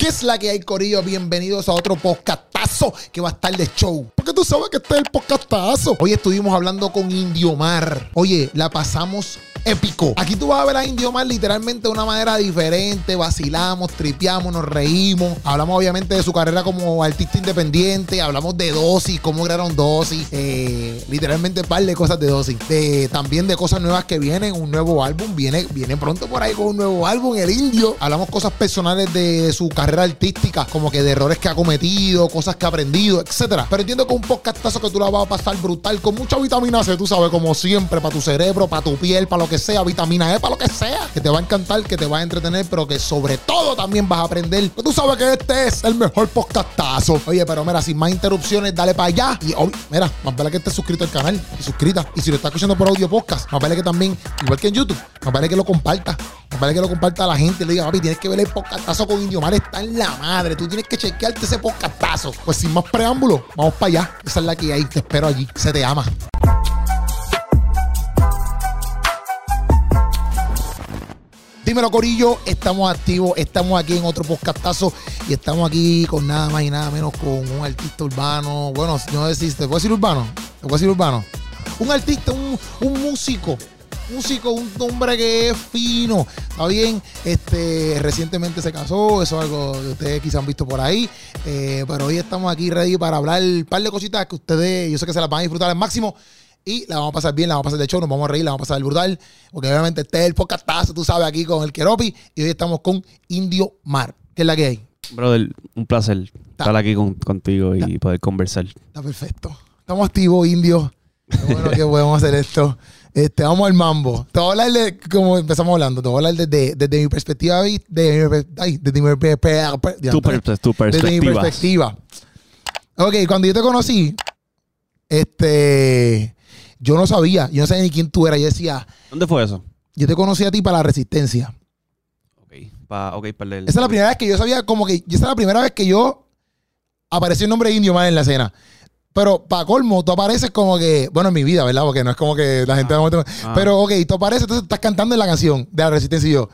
¿Qué es la que hay, Corillo? Bienvenidos a otro podcastazo que va a estar de show. Porque tú sabes que este es el podcastazo. Hoy estuvimos hablando con Indiomar. Oye, la pasamos épico. Aquí tú vas a ver a Indiomar literalmente de una manera diferente. Vacilamos, tripeamos, nos reímos. Hablamos obviamente de su carrera como artista independiente. Hablamos de dosis, cómo crearon dosis. Eh, literalmente un par de cosas de dosis. También de cosas nuevas que vienen. Un nuevo álbum. Viene, viene pronto por ahí con un nuevo álbum, El Indio. Hablamos cosas personales de su carrera artística, como que de errores que ha cometido, cosas que ha aprendido, etcétera. Pero entiendo que un podcastazo que tú la vas a pasar brutal, con mucha vitamina C, tú sabes, como siempre, para tu cerebro, para tu piel, para lo que sea, vitamina E, para lo que sea, que te va a encantar, que te va a entretener, pero que sobre todo también vas a aprender. Pues tú sabes que este es el mejor podcastazo. Oye, pero mira, sin más interrupciones, dale para allá. Y oh, mira, más vale que estés suscrito al canal y suscrita. Y si lo estás escuchando por audio podcast, más vale que también, igual que en YouTube, más vale que lo compartas. Más vale que lo comparta a la gente le diga, papi, tienes que ver el podcastazo con Indiomar, está en la madre. Tú tienes que chequearte ese podcastazo. Pues sin más preámbulo, vamos para allá. Esa es la que hay. Te espero allí. Se te ama. Dímelo, Corillo. Estamos activos. Estamos aquí en otro podcastazo. Y estamos aquí con nada más y nada menos con un artista urbano. Bueno, no decís, ¿te puedo decir urbano? ¿Te puedo decir urbano? Un artista, un, un músico músico, un hombre que es fino. Está bien, este, recientemente se casó, eso es algo que ustedes quizás han visto por ahí. Eh, pero hoy estamos aquí ready para hablar un par de cositas que ustedes, yo sé que se las van a disfrutar al máximo. Y la vamos a pasar bien, la vamos a pasar de show, nos vamos a reír, la vamos a pasar brutal. Porque obviamente este es el podcastazo, tú sabes, aquí con el Keropi. Y hoy estamos con Indio Mar. ¿Qué es la que hay? Brother, un placer estar aquí contigo y poder conversar. Está perfecto. Estamos activos, Indio. Qué bueno que podemos hacer esto. Este, vamos al mambo. Te voy a hablar de, como empezamos hablando, te voy a hablar desde, desde mi perspectiva. De, ay, desde mi, tu, perspectiva. Desde mi perspectiva. Ok, cuando yo te conocí, este, yo no sabía, yo no sabía ni quién tú eras. Yo decía. ¿Dónde fue eso? Yo te conocí a ti para la resistencia. Ok, para, okay, para Esa es la primera vez que yo sabía, como que, esa es la primera vez que yo apareció el nombre Indio más en la escena. Pero para colmo, tú apareces como que, bueno, en mi vida, ¿verdad? Porque no es como que la gente... Ah, ah. Pero, ok, tú apareces, entonces estás cantando en la canción de la Resistencia y yo,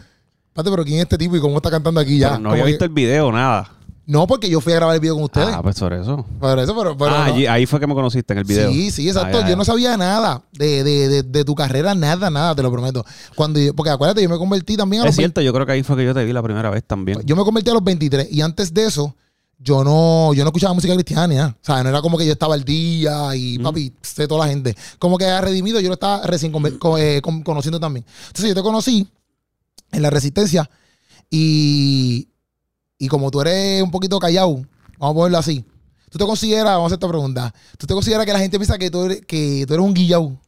Pate, pero ¿quién es este tipo y cómo está cantando aquí ya? no había visto el video, nada. No, porque yo fui a grabar el video con ustedes. Ah, pues por eso. Por eso, pero. ah, ahí fue que me conociste en el video. Sí, sí, exacto. yo no sabía nada de, de, de, tu carrera, nada, nada, te lo prometo. Cuando porque acuérdate, yo me convertí también a los. Es cierto, yo creo que ahí fue que yo te vi la primera vez también. Yo me convertí a los 23 y antes de eso, yo no, yo no escuchaba música cristiana. O sea, no era como que yo estaba al día y papi, sé toda la gente. Como que redimido, yo lo estaba recién eh, conociendo también. Entonces yo te conocí en la resistencia y, y como tú eres un poquito callado, vamos a ponerlo así. ¿Tú te consideras, vamos a hacer esta pregunta, ¿tú te consideras que la gente piensa que tú eres, que tú eres un guillau?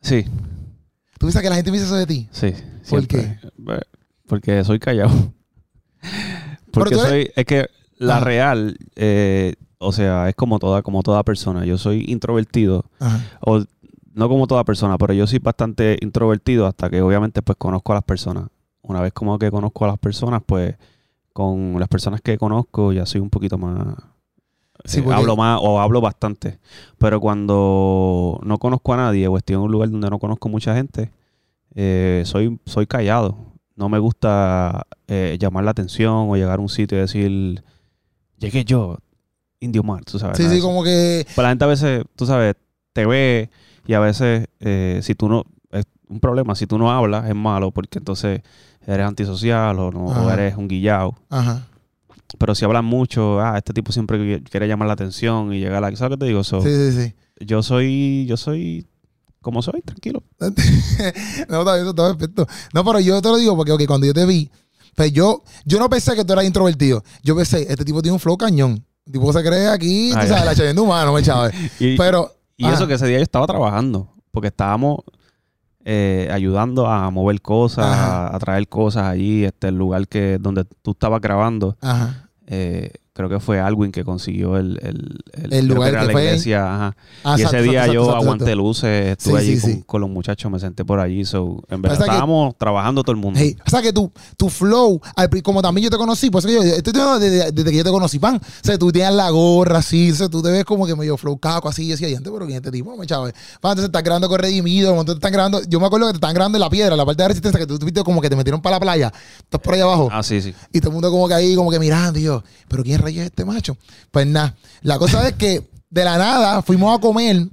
Sí. ¿Tú piensas que la gente piensa eso de ti? Sí. ¿Por qué? Porque soy callado. Porque soy, es que la real, eh, o sea, es como toda, como toda persona. Yo soy introvertido. O no como toda persona, pero yo soy bastante introvertido hasta que obviamente pues conozco a las personas. Una vez como que conozco a las personas, pues con las personas que conozco ya soy un poquito más... Sí, eh, hablo más o hablo bastante. Pero cuando no conozco a nadie o estoy en un lugar donde no conozco mucha gente, eh, soy, soy callado. No me gusta llamar la atención o llegar a un sitio y decir llegué yo, Indio Mar, tú sabes. Sí, sí, como que... Pues la gente a veces, tú sabes, te ve y a veces eh, si tú no... Es un problema, si tú no hablas es malo porque entonces eres antisocial o, no, eres un guillao. Ajá. Pero si hablas mucho, ah, este tipo siempre quiere llamar la atención y llegar a la... ¿Sabes qué te digo? sí, sí, sí. Yo soy... Yo soy como soy, tranquilo. no, está bien, está perfecto. No, pero yo te lo digo porque cuando yo te vi, pues yo, yo no pensé que tú eras introvertido. Yo pensé, este tipo tiene un flow cañón. El tipo se cree aquí, tú sabes, la chavienda humano, me chaval. y, Pero. Y eso que ese día yo estaba trabajando. Porque estábamos eh, ayudando a mover cosas, a, traer cosas allí, este, el lugar que donde tú estabas grabando. Ajá. Eh, creo que fue Alwin que consiguió el, el, lugar que, la iglesia. Ah, y ese día yo aguanté luces, estuve allí con, los muchachos, me senté por allí. So, en verdad estábamos trabajando todo el mundo. o sea que tu, tu flow, como también yo te conocí, pues yo, estoy desde, desde, que yo te conocí, pan. O sea, tú tienes la gorra así, o sea, tú te ves como que medio flow caco así, y decía, pero ¿quién este tipo? Me chave. Entonces estás grabando con Redimido, entonces están grabando, yo me acuerdo que te están grabando en la piedra, la parte de resistencia, que tú tuviste como que te metieron para la playa, estás por ahí abajo. Ah, sí, sí. Y todo el mundo como que ahí, como que mirando, y yo, pero ¿quién rayos es este macho? Pues nada, la cosa es que de la nada fuimos a comer.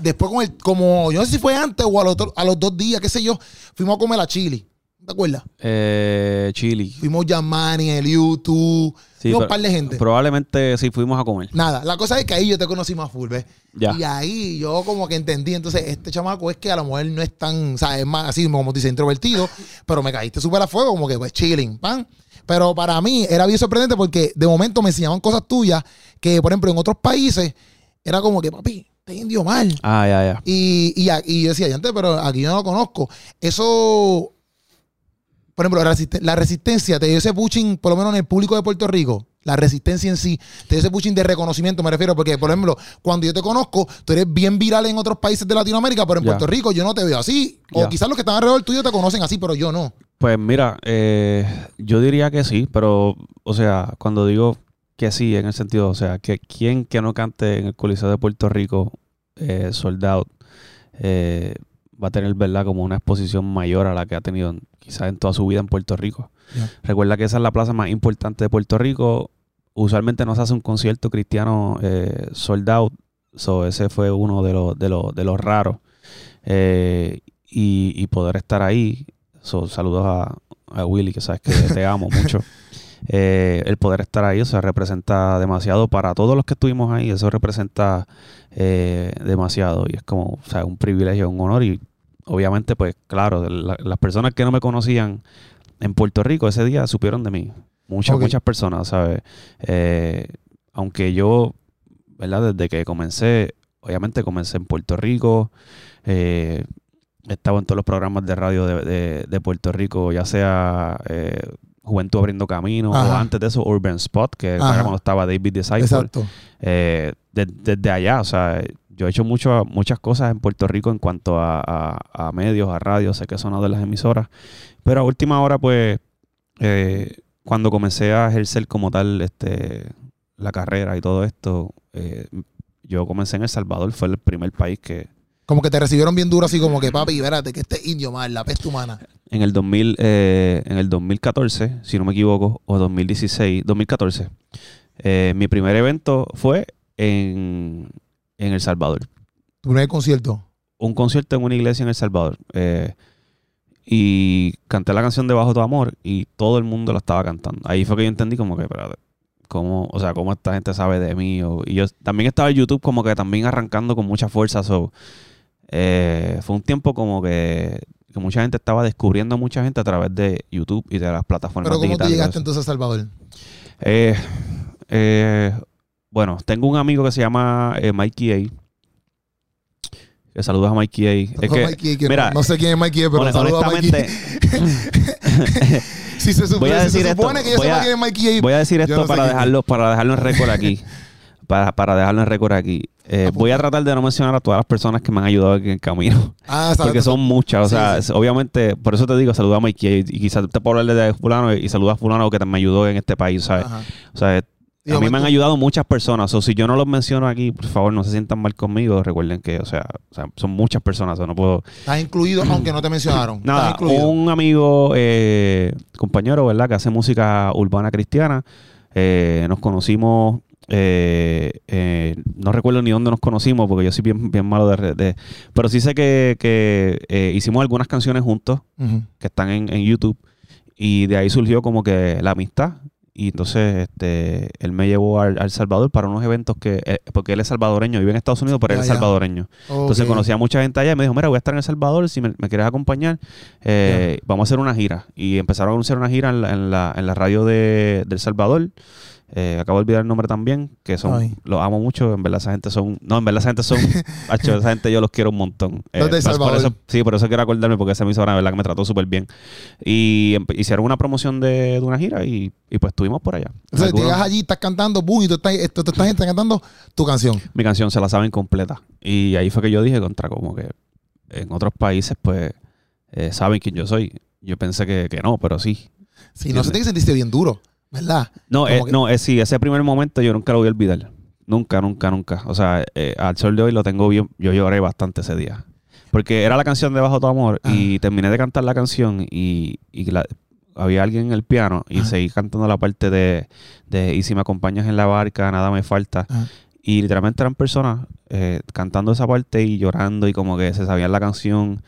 Después, con el, como yo no sé si fue antes o a los, a los dos días, qué sé yo, fuimos a comer a Chile. ¿Te acuerdas? Eh, Chile. Fuimos Yamani, el YouTube. Sí, un par de gente. Probablemente sí fuimos a comer. Nada, la cosa es que ahí yo te conocí más full, ¿ves? Ya. Y ahí yo como que entendí. Entonces, este chamaco es que a lo mejor no es tan, o sea, es más así como dice, introvertido, pero me caíste súper a fuego, como que pues chilling, pan. Pero para mí era bien sorprendente porque de momento me enseñaban cosas tuyas que, por ejemplo, en otros países era como que, papi, te indio mal. Ah, ya, ya. Y, y, y yo decía, antes, pero aquí yo no lo conozco. Eso, por ejemplo, la, resistencia te dio ese pushing, por lo menos en el público de Puerto Rico. La resistencia en sí, te dio ese pushing de reconocimiento, me refiero, porque, por ejemplo, cuando yo te conozco, tú eres bien viral en otros países de Latinoamérica, pero en Puerto Rico yo no te veo así. O quizás los que están alrededor tuyo te conocen así, pero yo no. Pues mira, eh, yo diría que sí, pero, o sea, cuando digo que sí, en el sentido, o sea, que quien que no cante en el Coliseo de Puerto Rico, eh, soldado, eh, va a tener, ¿verdad?, como una exposición mayor a la que ha tenido quizás en toda su vida en Puerto Rico. Recuerda que esa es la plaza más importante de Puerto Rico. Usualmente no se hace un concierto cristiano eh, soldado, so ese fue uno de los, de los, de los raros. y, y, poder estar ahí saludos a, Willy, que sabes que te amo mucho. Eh, el poder estar ahí, o sea, representa demasiado para todos los que estuvimos ahí, eso representa eh, demasiado y es como, o sea, un privilegio, un honor y obviamente, pues claro, las personas que no me conocían en Puerto Rico ese día supieron de mí, muchas, muchas personas, ¿sabes? Eh, aunque yo, ¿verdad? Desde que comencé, obviamente comencé en Puerto Rico, eh, estaba en todos los programas de radio de, Puerto Rico, ya sea eh, Juventud Abriendo Camino o antes de eso Urban Spot, que era cuando estaba David Disciple. Exacto. Eh, desde allá, o sea, yo he hecho mucho, muchas cosas en Puerto Rico en cuanto a, medios, a radio, sé que son de las emisoras, pero a última hora, pues, eh, cuando comencé a ejercer como tal este, la carrera y todo esto, yo comencé en El Salvador, fue el primer país que, como que te recibieron bien duro, así como que, papi, espérate, que este indio mal, la peste humana. En el, 2000, eh, en el 2014, si no me equivoco, o 2016, 2014, eh, mi primer evento fue en, El Salvador. ¿Tu primer concierto? Un concierto en una iglesia en El Salvador. Eh, y canté la canción de Bajo tu Amor y todo el mundo la estaba cantando. Ahí fue que yo entendí como que, espérate, cómo, o sea, cómo esta gente sabe de mí. y yo también estaba en YouTube como que también arrancando con mucha fuerza. So, eh, fue un tiempo como que, mucha gente estaba descubriendo a mucha gente a través de YouTube y de las plataformas ¿Pero cómo tú llegaste entonces a Salvador? Eh, eh, bueno, tengo un amigo que se llama Mikey A. Que saludos a Mikey A. Es que, mira, no, sé quién es Mikey A, pero saludos a Mikey si se, supone, voy a decir esto, que yo sé quién es Mikey A. Voy a decir esto para, dejarlo, para dejarlo en récord aquí. para, para dejarlo en récord aquí. Eh, voy a tratar de no mencionar a todas las personas que me han ayudado en el camino. Ah, porque son muchas. O sea, obviamente, por eso te digo, saluda a Mikey y, quizás te puedo hablar de fulano y saluda a fulano que me ayudó en este país, ¿sabes? O sea, a mí me han ayudado muchas personas. O si yo no los menciono aquí, por favor, no se sientan mal conmigo. Recuerden que, o sea, son muchas personas. O no puedo... Estás incluido aunque no te mencionaron. Nada, un amigo, eh, compañero, ¿verdad? Que hace música urbana cristiana. Eh, nos conocimos eh, eh, no recuerdo ni dónde nos conocimos porque yo soy bien, bien malo de, de Pero sí sé que, eh, hicimos algunas canciones juntos que están en, YouTube y de ahí surgió como que la amistad. Y entonces este, él me llevó al, Salvador para unos eventos que... porque él es salvadoreño, vive en Estados Unidos, pero él es salvadoreño. Entonces conocí a mucha gente allá y me dijo, mira, voy a estar en El Salvador, si me, quieres acompañar, vamos a hacer una gira. Y empezaron a anunciar una gira en la, en la, radio de, de El Salvador. Eh, acabo de olvidar el nombre también, que son, los amo mucho, en verdad esa gente son, no, en verdad esa gente son, esa gente yo los quiero un montón. Eh, pues, por eso, sí, por eso quiero acordarme, porque esa emisora, verdad, que me trató súper bien. Y hicieron una promoción de, una gira y, pues estuvimos por allá. Entonces, llegas allí, estás cantando, boom, y tú estás, tú, estás cantando tu canción. Mi canción se la saben completa. Y ahí fue que yo dije, contra, como que en otros países, pues, eh, saben quién yo soy. Yo pensé que, que no, pero sí. Sí, no sé, te sentiste bien duro. ¿Verdad? No, eh, no, es sí, ese primer momento yo nunca lo voy a olvidar. Nunca, nunca, nunca. O sea, eh, al sol de hoy lo tengo bien. Yo lloré bastante ese día. Porque era la canción de Bajo tu Amor y terminé de cantar la canción y, había alguien en el piano y seguí cantando la parte de, Y si me acompañas en la barca, nada me falta. Y literalmente eran personas eh, cantando esa parte y llorando y como que se sabían la canción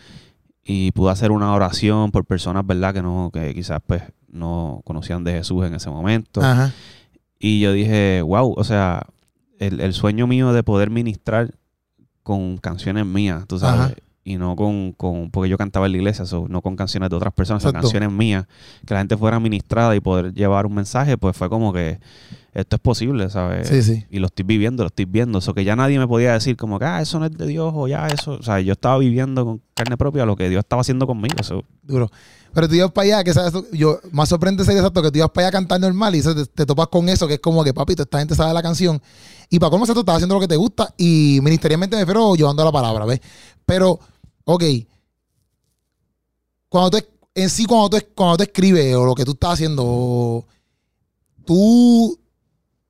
y pude hacer una oración por personas, ¿verdad? Que no, que quizás pues no conocían de Jesús en ese momento. Y yo dije, wow, o sea, el, sueño mío de poder ministrar con canciones mías, tú sabes, y no con, con, porque yo cantaba en la iglesia, no con canciones de otras personas, son canciones mías, que la gente fuera ministrada y poder llevar un mensaje, pues fue como que esto es posible, ¿sabes? Sí, sí. Y lo estoy viviendo, lo estoy viendo. Eso que ya nadie me podía decir como que, ah, eso no es de Dios o ya eso. O sea, yo estaba viviendo con carne propia lo que Dios estaba haciendo conmigo. Eso. Duro. Pero tú ibas para allá, que sabes, yo, más sorprendente sería exacto que tú ibas para allá cantar normal y te, topas con eso, que es como que, papito, esta gente sabe la canción. Y para cómo se tú estás haciendo lo que te gusta y ministerialmente me refiero llevando la palabra, ¿ves? Pero, ok, cuando tú, en sí, cuando tú, cuando tú escribes o lo que tú estás haciendo, tú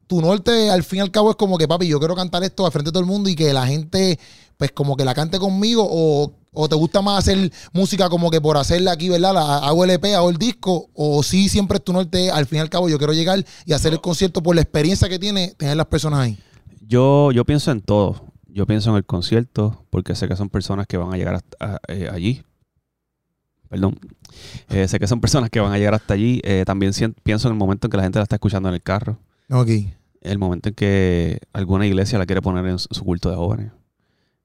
tu norte al fin y al cabo es como que, papi, yo quiero cantar esto al frente de todo el mundo y que la gente, pues como que la cante conmigo o, te gusta más hacer música como que por hacerla aquí, ¿verdad? La, hago el EP, hago el disco o sí siempre es tu norte, al fin y al cabo yo quiero llegar y hacer el concierto por la experiencia que tiene tener las personas ahí. Yo, yo pienso en todo. Yo pienso en el concierto porque sé que son personas que van a llegar hasta, eh, allí. Perdón. Eh, sé que son personas que van a llegar hasta allí. Eh, también pienso en el momento en que la gente la está escuchando en el carro. Ok. El momento en que alguna iglesia la quiere poner en su culto de jóvenes.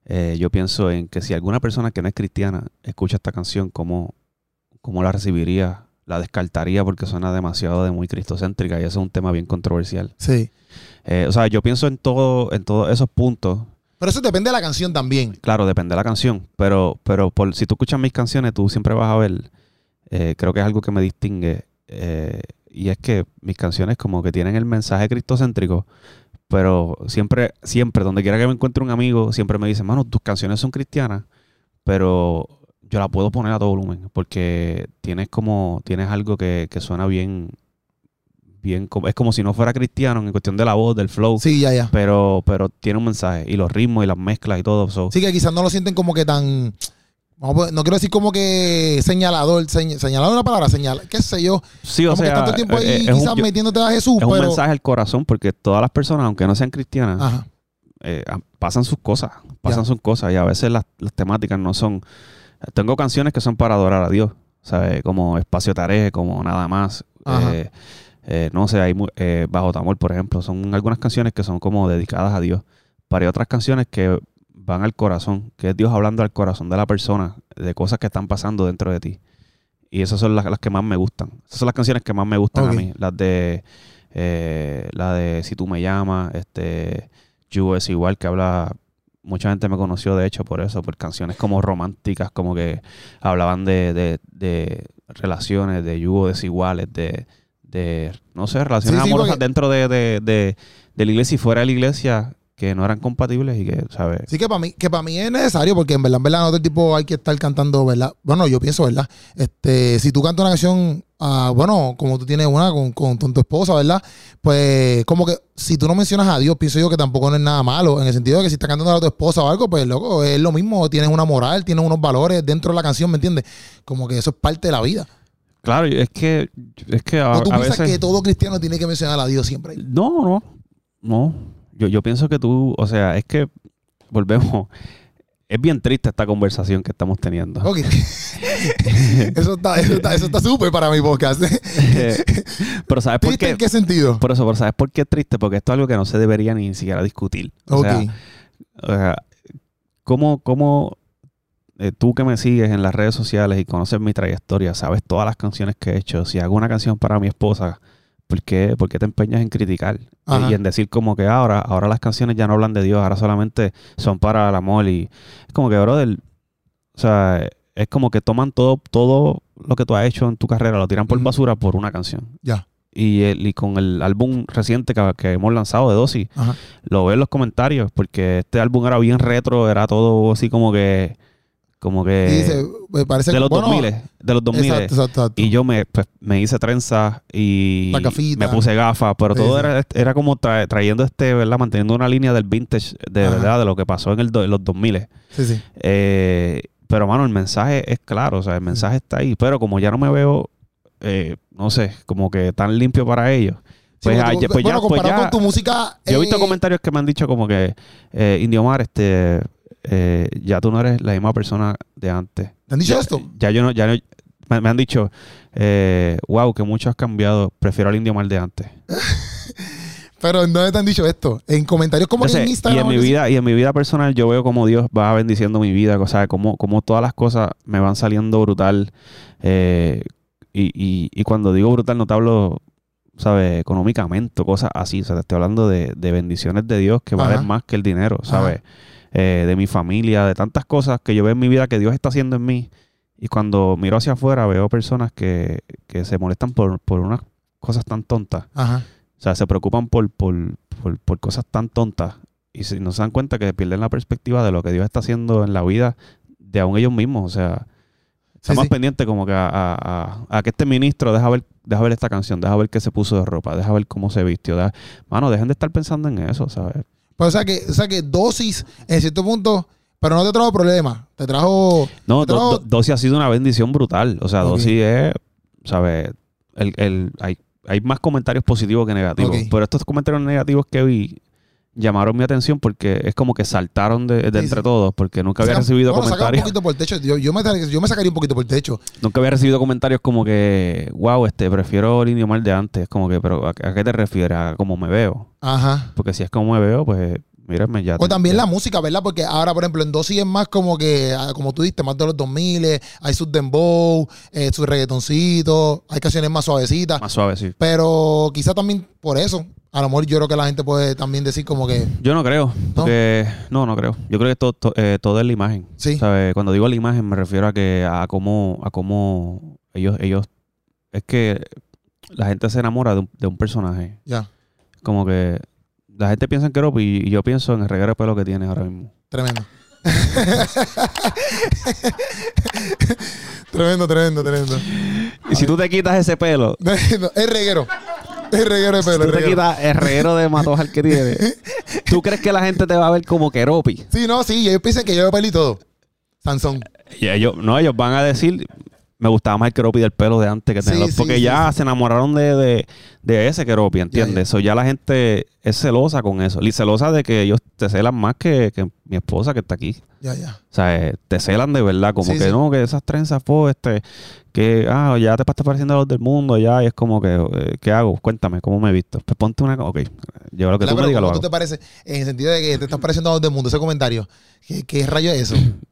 Eh, yo pienso en que si alguna persona que no es cristiana escucha esta canción, ¿cómo, cómo la recibiría? La descartaría porque suena demasiado de muy cristocéntrica y eso es un tema bien controversial. Sí. Eh, o sea, yo pienso en todo, en todos esos puntos. Pero eso depende de la canción también. Claro, depende de la canción. Pero, pero por, si tú escuchas mis canciones, tú siempre vas a ver. Eh, creo que es algo que me distingue y es que mis canciones como que tienen el mensaje cristocéntrico, pero siempre, siempre, donde quiera que me encuentre un amigo, siempre me dice, mano, tus canciones son cristianas, pero yo la puedo poner a todo volumen, porque tienes como, tienes algo que, suena bien, bien, es como si no fuera cristiano en cuestión de la voz, del flow. Sí, ya, ya. Pero, pero tiene un mensaje, y los ritmos y las mezclas y todo. Sí, que quizás no lo sienten como que tan no quiero decir como que señalador, señalador una palabra, señal, qué sé yo. Sí, o sea, tanto tiempo ahí eh, quizás metiéndote a Jesús. Es un mensaje al corazón porque todas las personas, aunque no sean cristianas, eh, pasan sus cosas, pasan sus cosas y a veces las, temáticas no son... Tengo canciones que son para adorar a Dios, ¿sabes? Como Espacio Tarea, como Nada Más. Eh, no sé, hay Bajo Tamor, por ejemplo. Son algunas canciones que son como dedicadas a Dios. Hay otras canciones que van al corazón, que es Dios hablando al corazón de la persona, de cosas que están pasando dentro de ti. Y esas son las, que más me gustan. Esas son las canciones que más me gustan a mí. Las de eh, la de Si tú me llamas, este You es igual que habla mucha gente me conoció de hecho por eso, por canciones como románticas, como que hablaban de, de, relaciones, de yugo desiguales, de, de no sé, relaciones amorosas dentro de, de, la iglesia y fuera de la iglesia que no eran compatibles y que, ¿sabes? Sí, que para mí, que para mí es necesario, porque en verdad, en verdad, no otro tipo hay que estar cantando, ¿verdad? Bueno, yo pienso, ¿verdad? Este, si tú cantas una canción, ah, bueno, como tú tienes una con, con, tu esposa, ¿verdad? Pues, como que si tú no mencionas a Dios, pienso yo que tampoco no es nada malo, en el sentido de que si estás cantando a tu esposa o algo, pues, loco, es lo mismo, tienes una moral, tienes unos valores dentro de la canción, ¿me entiendes? Como que eso es parte de la vida. Claro, es que, es que a, ¿O tú piensas que todo cristiano tiene que mencionar a Dios siempre? No, no, no. Yo, yo pienso que tú, o sea, es que volvemos. Es bien triste esta conversación que estamos teniendo. Ok. eso está eso está súper para mi podcast. pero ¿sabes por qué? ¿En qué sentido? Por eso, pero ¿sabes por qué es triste? Porque esto es algo que no se debería ni siquiera discutir. O, sea, o sea, ¿cómo, cómo eh, tú que me sigues en las redes sociales y conoces mi trayectoria, sabes todas las canciones que he hecho? Si hago una canción para mi esposa, ¿por qué, por qué te empeñas en criticar? Y en decir como que ahora, ahora las canciones ya no hablan de Dios, ahora solamente son para el amor. Y es como que, brother, o sea, es como que toman todo, todo lo que tú has hecho en tu carrera, lo tiran por basura por una canción. Ya. Y, el, y con el álbum reciente que, hemos lanzado de Dosis, lo veo en los comentarios, porque este álbum era bien retro, era todo así como que como que me parece de los 2000 de los 2000 y yo me, pues, me hice trenza y me puse gafas pero todo era, era como trayendo este verdad manteniendo una línea del vintage de verdad de lo que pasó en el los 2000 sí sí. Eh, pero mano el mensaje es claro o sea el mensaje está ahí pero como ya no me veo eh, no sé como que tan limpio para ellos pues, ah, pues, pues, ya, pues ya, con tu música yo he visto eh, comentarios que me han dicho como que Indio Mar este eh, ya tú no eres la misma persona de antes. ¿Te han dicho esto? Ya yo no, ya me, han dicho, eh, wow, que mucho has cambiado, prefiero al indio mal de antes. Pero ¿en dónde te han dicho esto? En comentarios como en Instagram. Y en, mi vida, y en mi vida personal yo veo como Dios va bendiciendo mi vida, o sea, como, como todas las cosas me van saliendo brutal. Eh, y, cuando digo brutal no te hablo, ¿sabes? Económicamente, cosas así. O sea, te estoy hablando de, bendiciones de Dios que valen más que el dinero, ¿sabes? Eh, de mi familia, de tantas cosas que yo veo en mi vida que Dios está haciendo en mí. Y cuando miro hacia afuera veo personas que, se molestan por, por, unas cosas tan tontas. O sea, se preocupan por, por, por, cosas tan tontas. Y si no se dan cuenta que pierden la perspectiva de lo que Dios está haciendo en la vida de aún ellos mismos. O sea, están más pendientes como que a, a, que este ministro deja ver, deja ver esta canción, deja ver qué se puso de ropa, deja ver cómo se vistió. mano, dejen de estar pensando en eso, ¿sabes? Pues, o sea que, o sea que dosis en cierto punto, pero no te trajo problemas. Te trajo. No, dosis ha sido una bendición brutal. O sea, dosis es, ¿sabes? El, el, hay, hay más comentarios positivos que negativos. Pero estos comentarios negativos que vi llamaron mi atención porque es como que saltaron de, entre todos porque nunca había recibido comentarios. Un poquito por el techo. Yo, yo, me, yo, me, sacaría un poquito por el techo. Nunca había recibido comentarios como que, wow, este, prefiero el indio mal de antes. Como que, pero ¿a, qué te refieres? ¿A cómo me veo? Ajá. Porque si es como me veo, pues Mírame ya. O también la música, ¿verdad? Porque ahora, por ejemplo, en Dosis es más como que, ah, como tú diste, más de los 2000, hay sus dembow, eh, sus reggaetoncitos, hay canciones más suavecitas. Más suaves, sí. Pero quizá también por eso, a lo mejor yo creo que la gente puede también decir como que... Yo no creo, porque... No, no, creo. Yo creo que todo, eh, todo, es la imagen. Sí. Cuando digo la imagen me refiero a que a cómo, a cómo ellos, ellos... Es que la gente se enamora de un, de un personaje. Ya. Como que la gente piensa en Keropi y yo pienso en el reguero de pelo que tiene ahora mismo. Tremendo. tremendo, tremendo, tremendo. Y si tú te quitas ese pelo. es reguero. Es reguero de pelo. Tú te quitas el reguero de matojal que tiene. ¿Tú crees que la gente te va a ver como Keropi? Sí, no, sí. Ellos piensan que yo pelo y todo. Sansón. Y ellos, no, ellos van a decir, me gustaba más el keropi del pelo de antes que tenerlo. porque ya se enamoraron de, de, ese keropi, ¿entiendes? Eso ya, la gente es celosa con eso. Y celosa de que ellos te celan más que, mi esposa que está aquí. Ya, ya. O sea, eh, te celan de verdad. Como que no, que esas trenzas, fue este, que, ah, ya te estás pareciendo a los del mundo, ya. Y es como que, eh, ¿qué hago? Cuéntame, ¿cómo me he visto? Pues ponte una. Ok, yo lo que tú me digas lo te parece? En el sentido de que te estás pareciendo a los del mundo, ese comentario. ¿Qué, qué rayo es eso?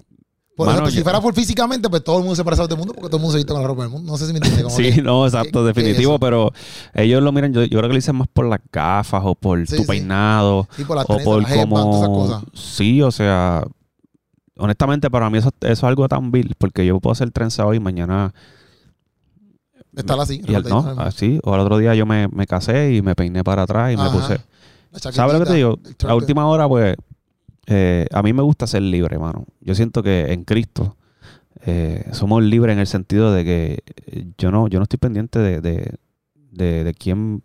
Por si fuera por físicamente, pues todo el mundo se parece a todo el mundo porque todo el mundo se viste con la ropa del mundo. No sé si me entiendes. sí, no, exacto, definitivo, pero ellos lo miran, yo, yo, creo que lo dicen más por las gafas o por tu peinado. Sí, por las o por como... esas cosas. Sí, o sea, honestamente para mí eso, es algo tan vil porque yo puedo hacer trenza hoy y mañana... Estar así. Y no, así. O al otro día yo me, me casé y me peiné para atrás y me puse... ¿Sabes lo que te digo? A última hora, pues eh, a mí me gusta ser libre, hermano. Yo siento que en Cristo eh, somos libres en el sentido de que eh, yo no, yo no estoy pendiente de, de, quién,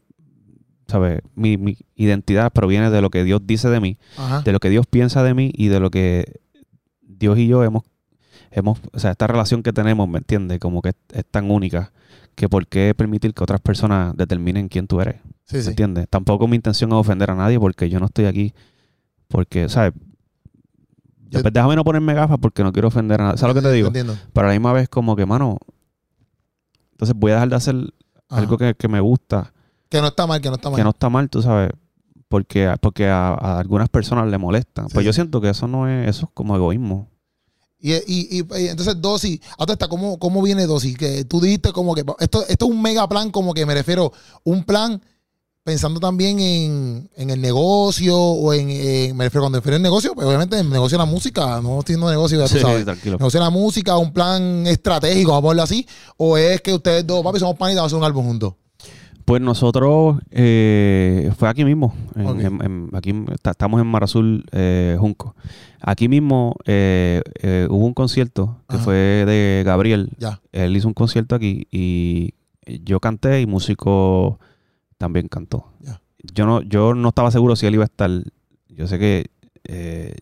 ¿sabes? Mi, mi, identidad proviene de lo que Dios dice de mí, de lo que Dios piensa de mí y de lo que Dios y yo hemos, hemos, o sea, esta relación que tenemos, ¿me entiendes? Como que es, tan única que por qué permitir que otras personas determinen quién tú eres. ¿Me entiendes? Tampoco mi intención es ofender a nadie porque yo no estoy aquí porque, ¿sabes? Déjame no ponerme gafas porque no quiero ofender a nadie. ¿Sabes lo que te digo? Entiendo. Pero a la misma vez, como que, mano. Entonces voy a dejar de hacer algo que, me gusta. Que no está mal, que no está mal. Que no está mal, tú sabes. Porque, porque a, algunas personas le molesta. pues yo siento que eso no es. Eso es como egoísmo. Y, y, y, entonces Dosi, ahora está, ¿cómo, ¿cómo viene Dosi? Que tú dijiste como que esto, esto es un mega plan, como que me refiero, un plan pensando también en, el negocio o en, me refiero cuando refiero al negocio, pues obviamente en el negocio de la música, no estoy haciendo negocio, ya tú sabes. Tranquilo. Negocio de la música, un plan estratégico, vamos a ponerlo así, o es que ustedes dos, papi, somos panitas, vamos a hacer un álbum juntos. Pues nosotros, eh, fue aquí mismo, aquí estamos en Marazul, eh, Junco. Aquí mismo eh, hubo un concierto que fue de Gabriel. Ya. Él hizo un concierto aquí y yo canté y músico también cantó. Yo no, yo no estaba seguro si él iba a estar. Yo sé que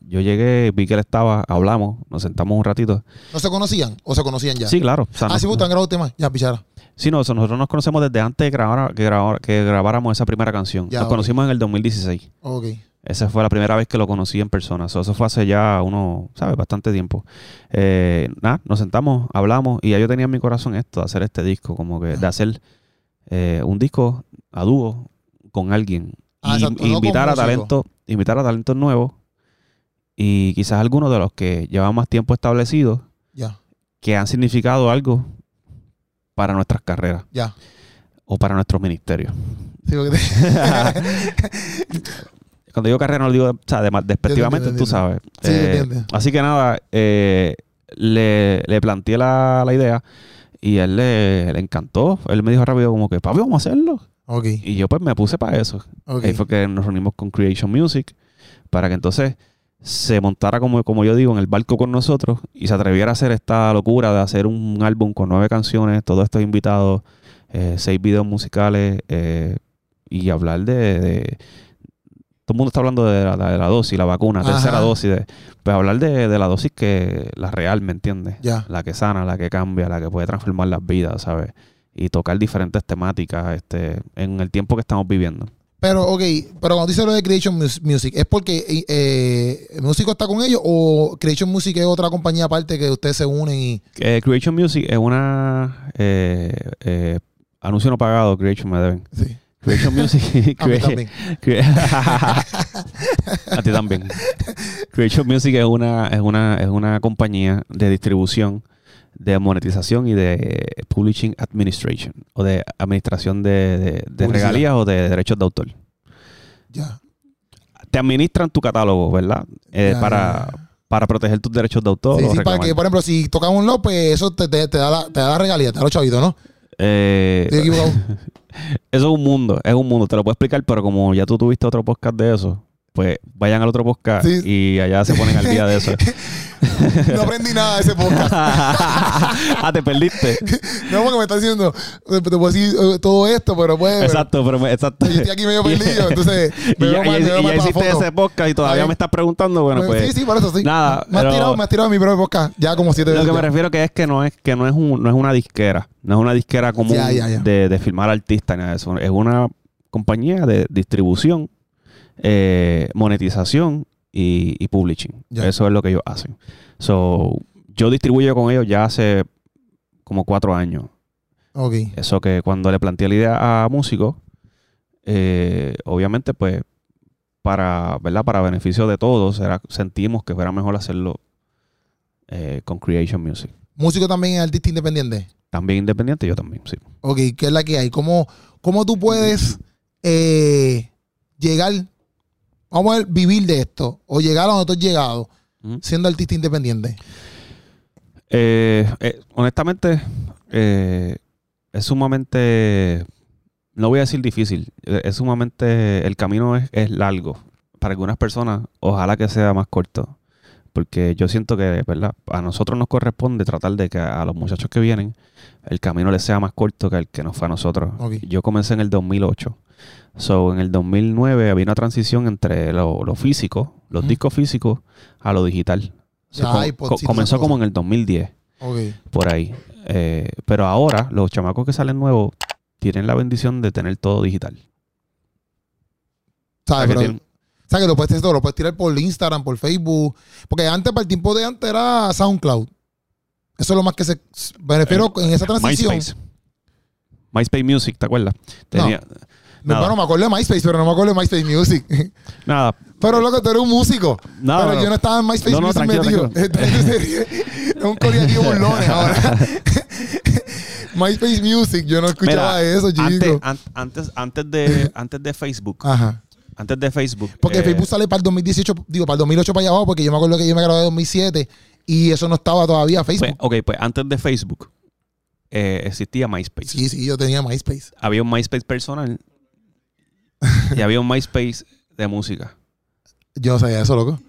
yo llegué, vi que él estaba, hablamos, nos sentamos un ratito. ¿No se conocían o se conocían ya? Sí, claro. ah, sí, gustan grabado temas. Ya, pichara. Sí, no, nosotros nos conocemos desde antes de grabar, que, que grabáramos esa primera canción. nos conocimos en el 2016. Ok. Esa fue la primera vez que lo conocí en persona. eso fue hace ya uno, ¿sabes? Bastante tiempo. Eh, nada, nos sentamos, hablamos y ya yo tenía en mi corazón esto, de hacer este disco, como que de hacer eh, un disco a dúo con alguien. Ah, y, invitar a talentos, invitar a talentos nuevos y quizás algunos de los que llevan más tiempo establecidos que han significado algo para nuestras carreras. Ya. O para nuestros ministerios. Cuando digo carrera no lo digo o sea, despectivamente, tú sabes. Sí, eh, así que nada, eh, le, le, planteé la, la idea y él le, encantó. Él me dijo rápido como que, papi, vamos a hacerlo. Okay. Y yo pues me puse para eso. Ahí fue que nos reunimos con Creation Music para que entonces se montara, como, como yo digo, en el barco con nosotros y se atreviera a hacer esta locura de hacer un álbum con nueve canciones, todos estos invitados, eh, seis videos musicales eh, y hablar de, Todo el mundo está hablando de la, de la dosis, la vacuna, tercera dosis. De, pues hablar de, la dosis que la real, ¿me entiendes? La que sana, la que cambia, la que puede transformar las vidas, ¿sabes? Y tocar diferentes temáticas este, en el tiempo que estamos viviendo. Pero, ok, pero cuando dice lo de Creation Music, ¿es porque eh, eh, el músico está con ellos o Creation Music es otra compañía aparte que ustedes se unen y... Creation Music es una... Eh, anuncio no pagado, Creation me deben. Sí. Creation Music... a también. a ti también. Creation Music es una, es, una, es una compañía de distribución de monetización y de publishing administration o de administración de, regalías o de derechos de autor. Ya. Te administran tu catálogo, ¿verdad? Eh, para, para proteger tus derechos de autor. Sí, sí para que, por ejemplo, si tocamos un López, eso te, te, da la, te da la regalía, te da los chavitos, ¿no? Eh, eso es un mundo, es un mundo, te lo puedo explicar, pero como ya tú tuviste otro podcast de eso, pues vayan al otro podcast y allá se ponen al día de eso. no aprendí nada de ese podcast. ah, te perdiste. no, porque me está diciendo, te puedo decir eh, todo esto, pero pues. Exacto, pero exacto. Yo estoy aquí medio perdido, entonces. Me y ya, mal, y, ya hiciste ese podcast y todavía me estás preguntando, bueno, pues. Sí, sí, por eso sí. Nada. Me has tirado, me has tirado mi propio podcast ya como siete veces. Lo que me refiero que es que no es, que no es, un, no es una disquera. No es una disquera común De, de filmar artistas ni nada de eso. Es una compañía de distribución, eh, monetización y, publishing. Eso es lo que ellos hacen. So, yo distribuyo con ellos ya hace como cuatro años. Okay. Eso que cuando le planteé la idea a músicos, eh, obviamente, pues, para, ¿verdad? Para beneficio de todos, era, sentimos que fuera mejor hacerlo eh, con Creation Music. ¿Músico también es artista independiente? También independiente, yo también, sí. Ok, ¿qué es la que hay? ¿Cómo, cómo tú puedes eh, llegar vamos a ver, vivir de esto o llegar a donde tú has llegado siendo artista independiente? Eh, eh, honestamente, eh, es sumamente, no voy a decir difícil, es sumamente, el camino es, largo. Para algunas personas, ojalá que sea más corto. Porque yo siento que, ¿verdad? A nosotros nos corresponde tratar de que a los muchachos que vienen el camino les sea más corto que el que nos fue a nosotros. Yo comencé en el 2008. So, en el 2009 había una transición entre lo, físico, los discos físicos, a lo digital. comenzó como en el 2010. Por ahí. Eh, pero ahora, los chamacos que salen nuevos tienen la bendición de tener todo digital. ¿Sabes? Que lo puedes, lo puedes tirar por Instagram, por Facebook. Porque antes, para el tiempo de antes, era SoundCloud. Eso es lo más que se. Me refiero eh, en esa transición. MySpace. MySpace Music, ¿te acuerdas? Tenía, no, me acuerdo de MySpace, pero no me acuerdo de MySpace Music. Nada, Pero loco, tú eres un músico. No, pero yo no estaba en MySpace no, no, tranquilo, es un coreano burlones ahora. MySpace Music, yo no escuchaba eso, chico. Antes, antes, de, antes de Facebook. Ajá. Antes de Facebook. Porque eh, Facebook sale para el 2018, digo, para el 2008 para allá abajo, porque yo me acuerdo que yo me gradué en 2007 y eso no estaba todavía pues, Facebook. ok, pues antes de Facebook eh, existía MySpace. Sí, sí, yo tenía MySpace. Había un MySpace personal y había un MySpace de música. Yo no sabía eso, loco.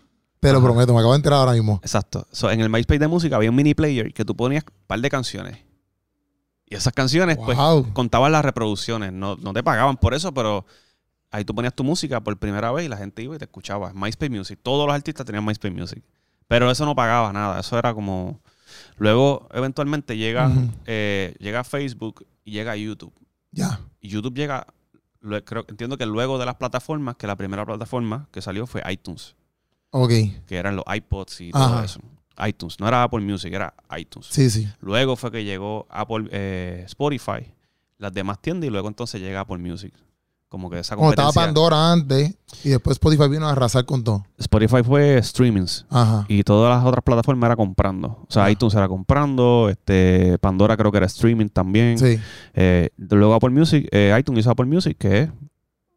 Te lo prometo, me acabo de enterar ahora mismo. Exacto. en el MySpace de música había un mini player que tú ponías un par de canciones. Y esas canciones, pues, contaban las reproducciones. No, no te pagaban por eso, pero ahí tú ponías tu música por primera vez y la gente iba y te escuchaba. MySpace Music. Todos los artistas tenían MySpace Music. Pero eso no pagaba nada. Eso era como. Luego, eventualmente, llega, eh, llega Facebook y llega YouTube. Ya. Y YouTube llega creo, entiendo que luego de las plataformas, que la primera plataforma que salió fue iTunes. Ok. Que eran los iPods y todo eso. iTunes. No era Apple Music, era iTunes. Sí, sí. Luego fue que llegó Apple eh, Spotify, las demás tiendas, y luego entonces llega Apple Music. Como que esa competencia. Como estaba Pandora antes y después Spotify vino a arrasar con todo. Spotify fue streamings. Ajá. Y todas las otras plataformas era comprando. O sea, iTunes era comprando, este Pandora creo que era streaming también. Sí. Eh, luego Apple Music, eh, iTunes hizo Apple Music, que es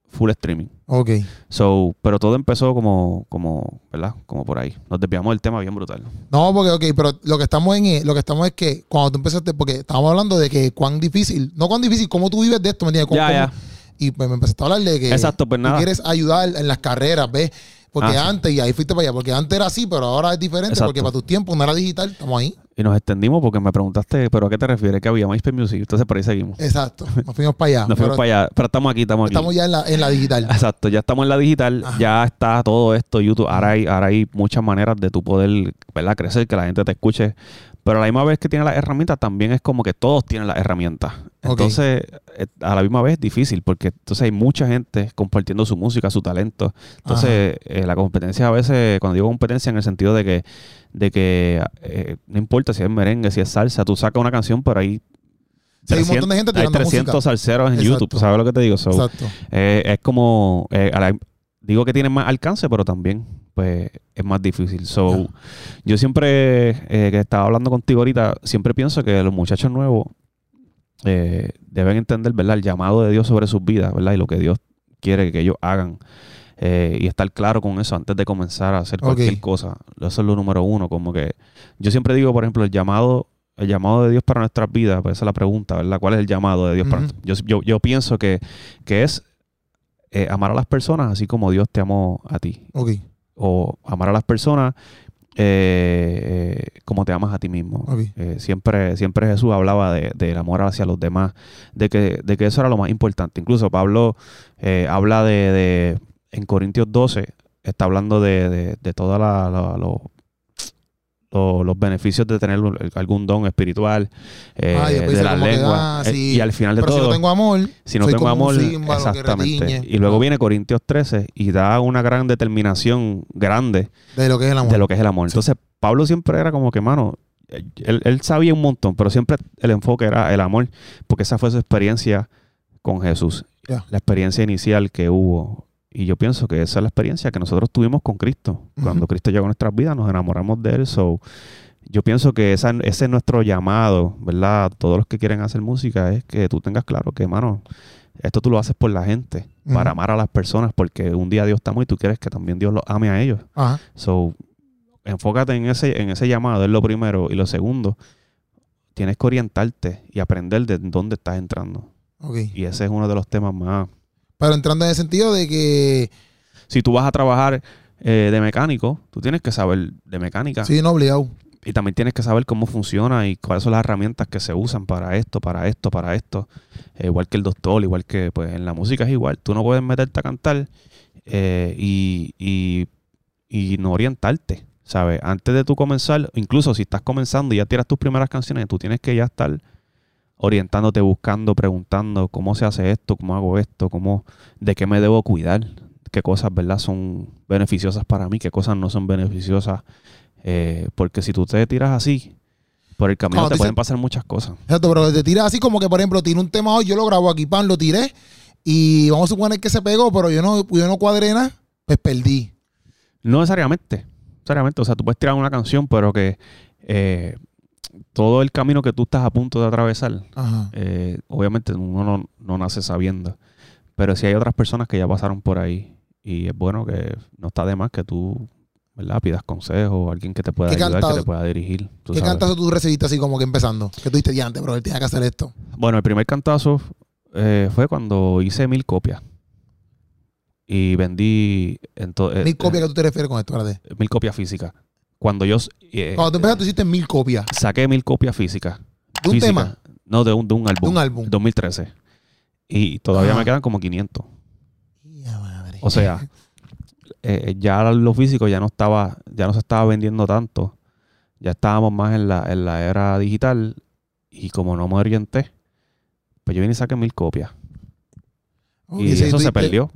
full streaming. Ok. So, pero todo empezó como, como, ¿verdad? Como por ahí. Nos desviamos del tema bien brutal. No, porque, ok, pero lo que estamos en, lo que estamos es que cuando tú empezaste, porque estábamos hablando de que cuán difícil, no cuán difícil, cómo tú vives de esto, ¿me entiendes? Ya, ya y pues me empezaste a hablar de que Exacto, pues quieres ayudar en las carreras, ¿ves? Porque ah, antes, y ahí fuiste para allá, porque antes era así, pero ahora es diferente, porque para tus tiempos no era digital, estamos ahí. Y nos extendimos porque me preguntaste, ¿pero a qué te refieres? Que había MySpace Music, entonces por ahí seguimos. Exacto, nos fuimos para allá. nos fuimos para allá, pero estamos aquí, estamos aquí. Estamos ya en la, en la digital. Exacto, ya estamos en la digital, ya está todo esto, YouTube, ahora hay, ahora hay muchas maneras de tu poder, ¿verdad? Crecer, que la gente te escuche pero a la misma vez que tiene las herramientas, también es como que todos tienen las herramientas. Entonces, eh, a la misma vez es difícil porque entonces hay mucha gente compartiendo su música, su talento. Entonces, eh, la competencia a veces, cuando digo competencia en el sentido de que, de que eh, no importa si es merengue, si es salsa, tú sacas una canción, pero ahí hay un montón de gente Hay 300 salseros en YouTube, ¿sabes lo que te digo? Exacto. es como, digo que tienen más alcance, pero también pues es más difícil. So, yo siempre, eh, que estaba hablando contigo ahorita, siempre pienso que los muchachos nuevos eh, deben entender, ¿verdad? El llamado de Dios sobre sus vidas, ¿verdad? Y lo que Dios quiere que ellos hagan. Eh, y estar claro con eso antes de comenzar a hacer cualquier cosa. Eso es lo número uno. Como que yo siempre digo, por ejemplo, el llamado, el llamado de Dios para nuestras vidas, pues esa es la pregunta, ¿verdad? ¿Cuál es el llamado de Dios para yo, yo, yo pienso que, que es amar a las personas así como Dios te amó a ti. Okay o amar a las personas eh, eh, como te amas a ti mismo. Eh, siempre, siempre Jesús hablaba del de, amor hacia los demás, de que, de que eso era lo más importante. Incluso Pablo habla de, en Corintios 12, está hablando de, de, la, los beneficios de tener algún don espiritual eh, de la lengua. Eh, y al final de todo. Si no tengo amor, si no tengo amor, exactamente. Y luego viene Corintios 13 y da una gran determinación grande de lo que es el amor. De lo que es el amor. Entonces, Pablo siempre era como que, mano, él, sabía un montón, pero siempre el enfoque era el amor, porque esa fue su experiencia con Jesús. La experiencia inicial que hubo y yo pienso que esa es la experiencia que nosotros tuvimos con Cristo. Cuando Cristo llegó a nuestras vidas, nos enamoramos de Él. So, yo pienso que ese es nuestro llamado, ¿verdad? Todos los que quieren hacer música es que tú tengas claro que, hermano, esto tú lo haces por la gente, para amar a las personas, porque un día Dios está muy y tú quieres que también Dios los ame a ellos. So, enfócate en ese, en ese llamado, es lo primero. Y lo segundo, tienes que orientarte y aprender de dónde estás entrando. Y ese es uno de los temas más pero entrando en el sentido de que... Si tú vas a trabajar eh, de mecánico, tú tienes que saber de mecánica. Sí, no obligado. Y también tienes que saber cómo funciona y cuáles son las herramientas que se usan para esto, para esto, para esto. Eh, igual que el doctor, igual que pues en la música es igual. Tú no puedes meterte a cantar eh, y, y, y, no orientarte, ¿sabes? Antes de tú comenzar, incluso si estás comenzando y ya tiras tus primeras canciones, tú tienes que ya estar orientándote, buscando, preguntando cómo se hace esto, cómo hago esto, cómo, de qué me debo cuidar, qué cosas, ¿verdad? Son beneficiosas para mí, qué cosas no son beneficiosas. Eh, porque si tú te tiras así, por el camino te, pueden pasar muchas cosas. Exacto, pero te tiras así como que, por ejemplo, tiene un tema hoy, yo lo grabo aquí, pan, lo tiré, y vamos a suponer que se pegó, pero yo no, yo no cuadré nada, pues perdí. No necesariamente. Necesariamente. O sea, tú puedes tirar una canción, pero que eh, todo el camino que tú estás a punto de atravesar, eh, obviamente uno no, nace sabiendo. Pero si hay otras personas que ya pasaron por ahí. Y es bueno que no está de más que tú ¿verdad? Pidas consejo, alguien que te pueda ayudar, que te pueda dirigir. ¿Qué cantazo tú recibiste así como que empezando? Que tú diste diante, bro, él tenía que hacer esto. Bueno, el primer cantazo eh, fue cuando hice mil copias. Y vendí. En eh, ¿Mil copias que tú te refieres con esto? ¿verdad? Mil copias físicas. Cuando yo. Eh, cuando tú empezaste, hiciste mil copias. Saqué mil copias físicas. ¿De un tema? No, de un, de un álbum. De un álbum. 2013. Y todavía me quedan como 500. madre. O sea, eh, ya lo físico ya no estaba, ya no se estaba vendiendo tanto. Ya estábamos más en la, en la era digital. Y como no me orienté, pues yo vine y saqué mil copias. y eso se perdió.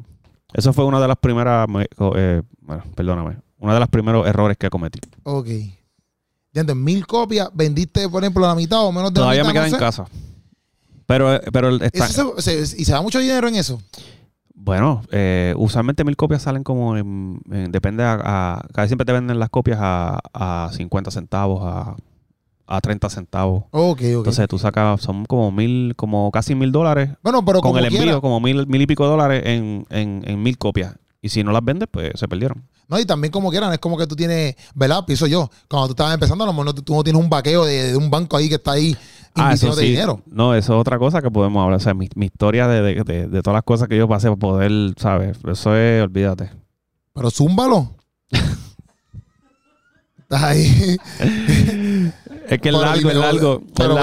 Eso fue una de las primeras, eh, bueno, perdóname, uno de los primeros errores que cometí. Ok. Entonces, mil copias, vendiste, por ejemplo, la mitad o menos de Todavía la mitad. Todavía me queda en casa. Pero, eh, pero ¿Y se da mucho dinero en eso? Bueno, eh, usualmente mil copias salen como, depende a, cada siempre te venden las copias a, a 50 centavos, a, a 30 centavos. Ok, ok. Entonces tú sacas, son como mil, como casi mil dólares. Bueno, pero con el envío, como mil, mil y pico dólares en, en, en mil copias. Y si no las vendes, pues se perdieron. No, y también como quieran, es como que tú tienes, ¿verdad? Pienso yo, cuando tú estabas empezando, a lo mejor tú no tienes un vaqueo de, de un banco ahí que está ahí ah, eso sí. dinero. No, eso es otra cosa que podemos hablar. O sea, mi, mi historia de, de, de, todas las cosas que yo pasé para poder, ¿sabes? Eso es, olvídate. Pero zúmbalo. Estás ahí. Es que es largo, es largo. Pero,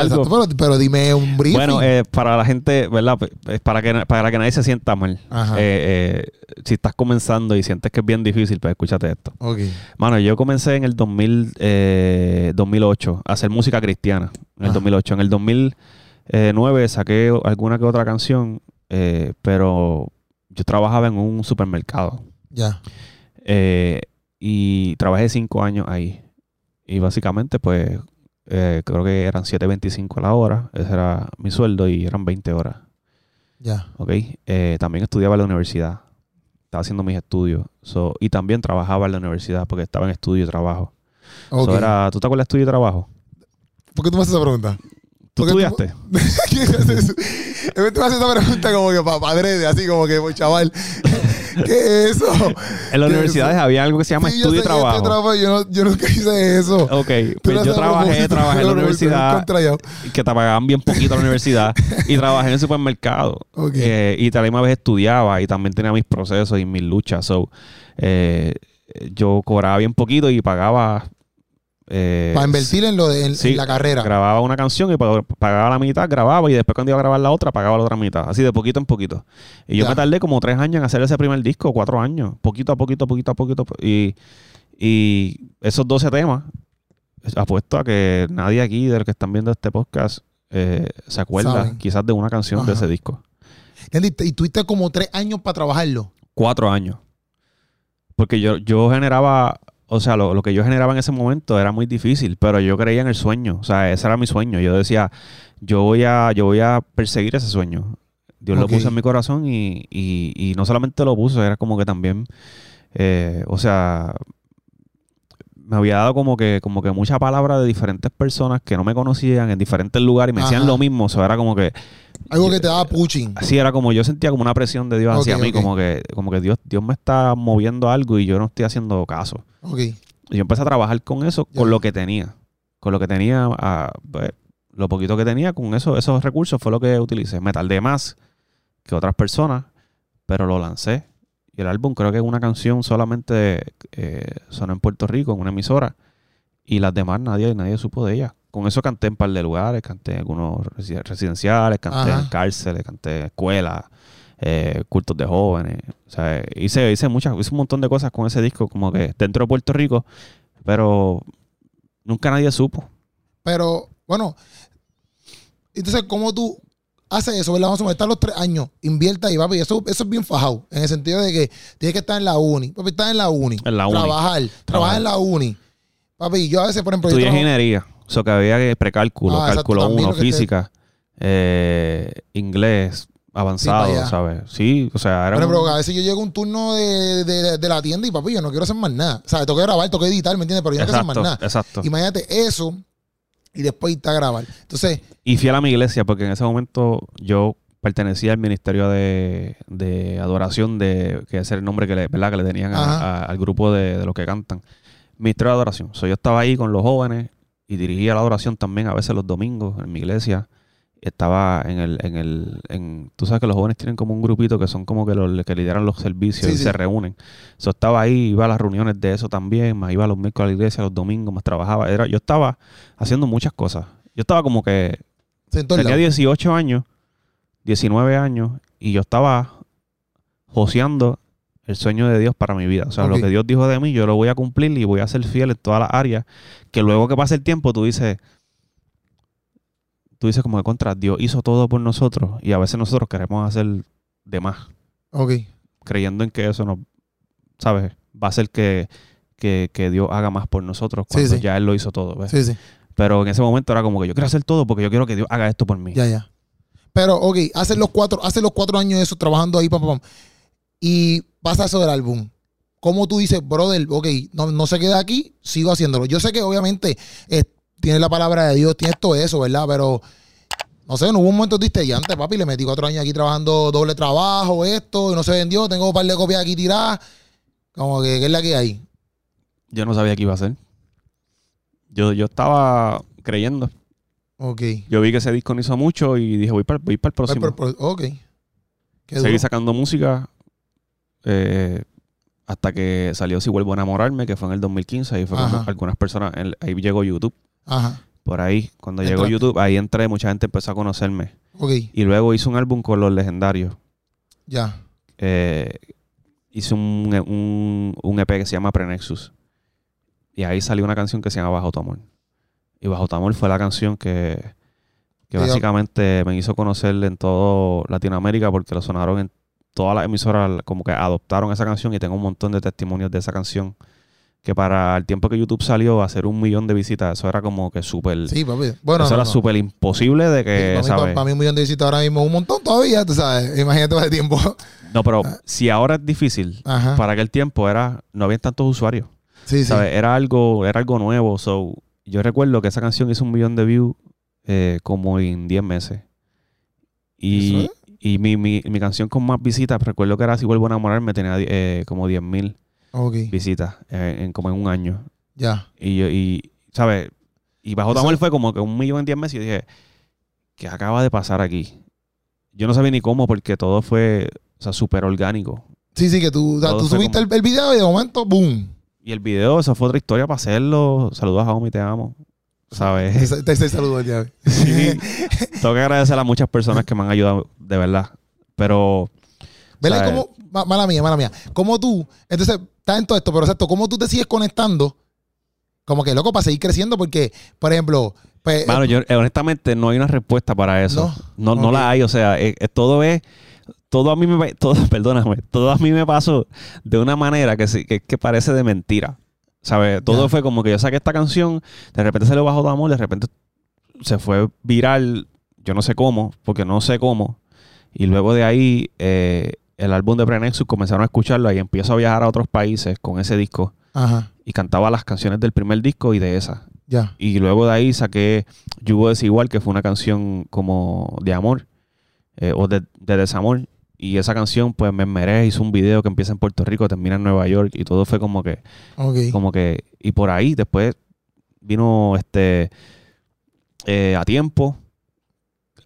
pero, dime un briefing. Bueno, eh, para la gente, ¿verdad? Para que, para que nadie se sienta mal. Eh, eh, si estás comenzando y sientes que es bien difícil, pues escúchate esto. Ok. Mano, yo comencé en el 2000, 2008 a hacer música cristiana. En el 2008. En el 2009 saqué alguna que otra canción, pero yo trabajaba en un supermercado. Ya. y trabajé cinco años ahí. Y básicamente, pues, eh, creo que eran 7.25 a la hora. Ese era mi sueldo y eran 20 horas. Ya. Ok. Eh, también estudiaba en la universidad. Estaba haciendo mis estudios. y también trabajaba en la universidad porque estaba en estudio y trabajo. Okay. era, ¿Tú te acuerdas de estudio y trabajo? ¿Por qué tú me haces esa pregunta? ¿Tú estudiaste? ¿Qué haces? me haces esa pregunta como que para padre, así como que, pues, chaval. ¿Qué es eso? En las universidades había algo que se llama estudio y trabajo. Yo, no, yo nunca hice eso. Ok, pues yo trabajé, trabajé en la universidad. Que te pagaban bien poquito en la universidad. y trabajé en el supermercado. Eh, y también a vez estudiaba y también tenía mis procesos y mis luchas. So, eh, yo cobraba bien poquito y pagaba eh, para invertir en lo de la carrera. Grababa una canción y pagaba la mitad, grababa y después cuando iba a grabar la otra, pagaba la otra mitad. Así de poquito en poquito. Y yo me tardé como tres años en hacer ese primer disco, cuatro años. Poquito a poquito, poquito a poquito. Y, y esos 12 temas, apuesto a que nadie aquí de los que están viendo este podcast eh, se acuerda quizás de una canción de ese disco. ¿Y tuviste como tres años para trabajarlo? Cuatro años. Porque yo, yo generaba o sea, lo, que yo generaba en ese momento era muy difícil, pero yo creía en el sueño. O sea, ese era mi sueño. Yo decía, yo voy a, yo voy a perseguir ese sueño. Dios lo puso en mi corazón y, y, no solamente lo puso, era como que también, eh, o sea, me había dado como que, como que mucha palabra de diferentes personas que no me conocían en diferentes lugares y me decían lo mismo. O sea, era como que. Algo que te daba pushing. Así era como yo sentía como una presión de Dios hacia mí, como que, como que Dios, Dios me está moviendo algo y yo no estoy haciendo caso. Y yo empecé a trabajar con eso, con lo que tenía. Con lo que tenía, ah, pues, lo poquito que tenía, con eso, esos recursos fue lo que utilicé. Me tardé más que otras personas, pero lo lancé y el álbum creo que es una canción solamente eh, sonó en Puerto Rico, en una emisora. Y las demás nadie, nadie supo de ella. Con eso canté en un par de lugares, canté en algunos residenciales, canté en cárceles, canté en escuelas, eh, cultos de jóvenes. O sea, hice, hice muchas, hice un montón de cosas con ese disco, como que dentro de Puerto Rico, pero nunca nadie supo. Pero, bueno, entonces, ¿cómo tú hace eso, ¿verdad? Vamos a estar los tres años, invierta ahí, papi. Eso, eso es bien fajado, en el sentido de que tienes que estar en la uni. Papi, estar en la uni. En la uni. Trabajar, trabajar en la uni. Papi, yo a veces, por ejemplo. Estudié ingeniería. O sea, que había precálculo, ah, cálculo 1, física, eh, inglés. avanzado, ¿sabes? Sí, o sea, era. Pero, a veces yo llego a un turno de, de, la tienda y papi, yo no quiero hacer más nada. O sea, tengo que grabar, tengo que editar, ¿me entiendes? Pero yo no quiero hacer más nada. Exacto. Imagínate eso y después irte a grabar. Entonces. Y fiel a mi iglesia, porque en ese momento yo pertenecía al ministerio de, de adoración, de que es el nombre que le, ¿verdad? Que le tenían al grupo de, de los que cantan. Ministerio de adoración. So, yo estaba ahí con los jóvenes y dirigía la adoración también a veces los domingos en mi iglesia estaba en el, en el, en, tú sabes que los jóvenes tienen como un grupito que son como que los que lideran los servicios y se reúnen. So, estaba ahí, iba a las reuniones de eso también, más iba a los miércoles a la iglesia, los domingos, más trabajaba. Era, yo estaba haciendo muchas cosas. Yo estaba como que tenía 18 años, 19 años, y yo estaba joseando el sueño de Dios para mi vida. O sea, lo que Dios dijo de mí, yo lo voy a cumplir y voy a ser fiel en todas las áreas. Que luego que pase el tiempo, tú dices, tú dices como que contra Dios hizo todo por nosotros y a veces nosotros queremos hacer de más. Ok. Creyendo en que eso nos, ¿sabes? Va a hacer que, Dios haga más por nosotros cuando ya Él lo hizo todo. ¿ves? Sí, sí. Pero en ese momento era como que yo quiero hacer todo porque yo quiero que Dios haga esto por mí. Ya, ya. Pero, ok, hace los cuatro, hace los cuatro años eso trabajando ahí, pam, pam, y pasa eso del álbum. ¿Cómo tú dices, brother, ok, no, no se queda aquí, sigo haciéndolo? Yo sé que obviamente tiene la palabra de Dios, tiene todo eso, ¿verdad? Pero no sé, no hubo un momento triste y antes, papi, le metí cuatro años aquí trabajando doble trabajo, esto, y no se vendió, tengo un par de copias aquí tiradas. Como que, ¿qué es la que hay? Yo no sabía qué iba a hacer. Yo, yo estaba creyendo. Ok. Yo vi que ese disco no hizo mucho y dije, voy para, voy para el próximo. ok. Seguí sacando música eh, hasta que salió Si Vuelvo a Enamorarme, que fue en el 2015. y fue cuando algunas personas, ahí llegó YouTube. Ajá. Por ahí, cuando llegó YouTube, ahí entré, mucha gente empezó a conocerme. Y luego hice un álbum con los legendarios. Ya. Eh, hice un, un, EP que se llama Prenexus. Y ahí salió una canción que se llama Bajo tu amor. Y Bajo tu amor fue la canción que, que básicamente me hizo conocer en todo Latinoamérica porque lo sonaron en todas las emisoras, como que adoptaron esa canción y tengo un montón de testimonios de esa canción que para el tiempo que YouTube salió a hacer un millón de visitas, eso era como que súper... Sí, papi. Bueno, eso era súper imposible de que, para, mí, un millón de visitas ahora mismo es un montón todavía, tú sabes. Imagínate ese tiempo. No, pero ah. si ahora es difícil, para aquel tiempo era no había tantos usuarios. Sí, ¿sabes? Era algo, era algo nuevo. So, yo recuerdo que esa canción hizo un millón de views eh, como en 10 meses. Y, y mi, mi, mi, canción con más visitas, recuerdo que era Si Vuelvo a Enamorarme, tenía eh, como 10 mil visitas eh, en, como en un año. Ya. Y, y ¿sabes? Y Bajo Tamor fue como que un millón en diez meses y dije, ¿qué acaba de pasar aquí? Yo no sabía ni cómo porque todo fue, o sea, súper orgánico. Sí, sí, que tú, tú subiste el, video y de momento, ¡boom! Y el video, esa fue otra historia para hacerlo. Saludos a Homie, te amo. ¿Sabes? Te, saludo ya. Sí. Tengo que agradecer a muchas personas que me han ayudado, de verdad. Pero. ¿Verdad? ¿Cómo? Mala mía, mala mía. ¿Cómo tú? Entonces, está en todo esto, pero exacto, ¿cómo tú te sigues conectando? Como que loco para seguir creciendo, porque, por ejemplo. Pues, bueno, yo eh, honestamente no hay una respuesta para eso. No, no, la hay. O sea, eh, eh, todo es. Todo a mí me. Todo, perdóname. Todo a mí me pasó de una manera que, que, que parece de mentira. ¿Sabes? Todo fue como que yo saqué esta canción, de repente se le bajó de amor, de repente se fue viral, yo no sé cómo, porque no sé cómo. Y luego de ahí, eh, el álbum de Prenexus comenzaron a escucharlo y empiezo a viajar a otros países con ese disco. Ajá. Y cantaba las canciones del primer disco y de esa. Ya. Y luego de ahí saqué Yugo Desigual, que fue una canción como de amor eh, o de, desamor. Y esa canción, pues me merece, hizo un video que empieza en Puerto Rico, termina en Nueva York y todo fue como que. Como que. Y por ahí después vino este. Eh, a tiempo.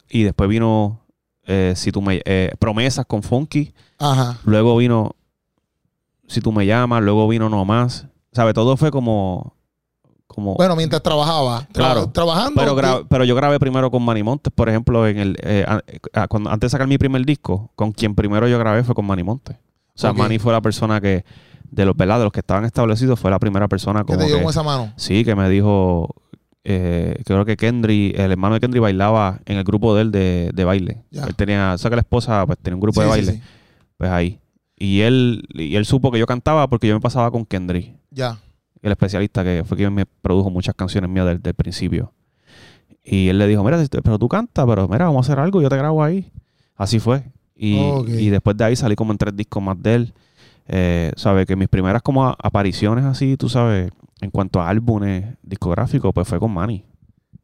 Y después vino eh, si tú me eh, promesas con Funky. Ajá. Luego vino Si tú me llamas, luego vino No Más. ¿Sabe? Todo fue como como bueno, mientras trabajaba. claro. trabajando. Pero, pero yo grabé primero con Manny Montes, por ejemplo, en el eh, cuando, antes de sacar mi primer disco, con quien primero yo grabé fue con Manny Montes. O sea, Manny fue la persona que, de los, ¿verdad? De los que estaban establecidos, fue la primera persona como. ¿Que te dio con esa mano? Sí, que me dijo, eh, creo que Kendry, el hermano de Kendry bailaba en el grupo de él de, baile. Él tenía, o sea que la esposa pues, tenía un grupo de baile. Pues ahí. Y él, y él supo que yo cantaba porque yo me pasaba con Kendry. Ya. El especialista que fue quien me produjo muchas canciones mías desde el principio. Y él le dijo, mira, pero tú cantas, pero mira, vamos a hacer algo, yo te grabo ahí. Así fue. Y, después de ahí salí como en tres discos más de él. Eh, ¿Sabes? Que mis primeras como apariciones así, tú sabes, en cuanto a álbumes discográficos, pues fue con Manny.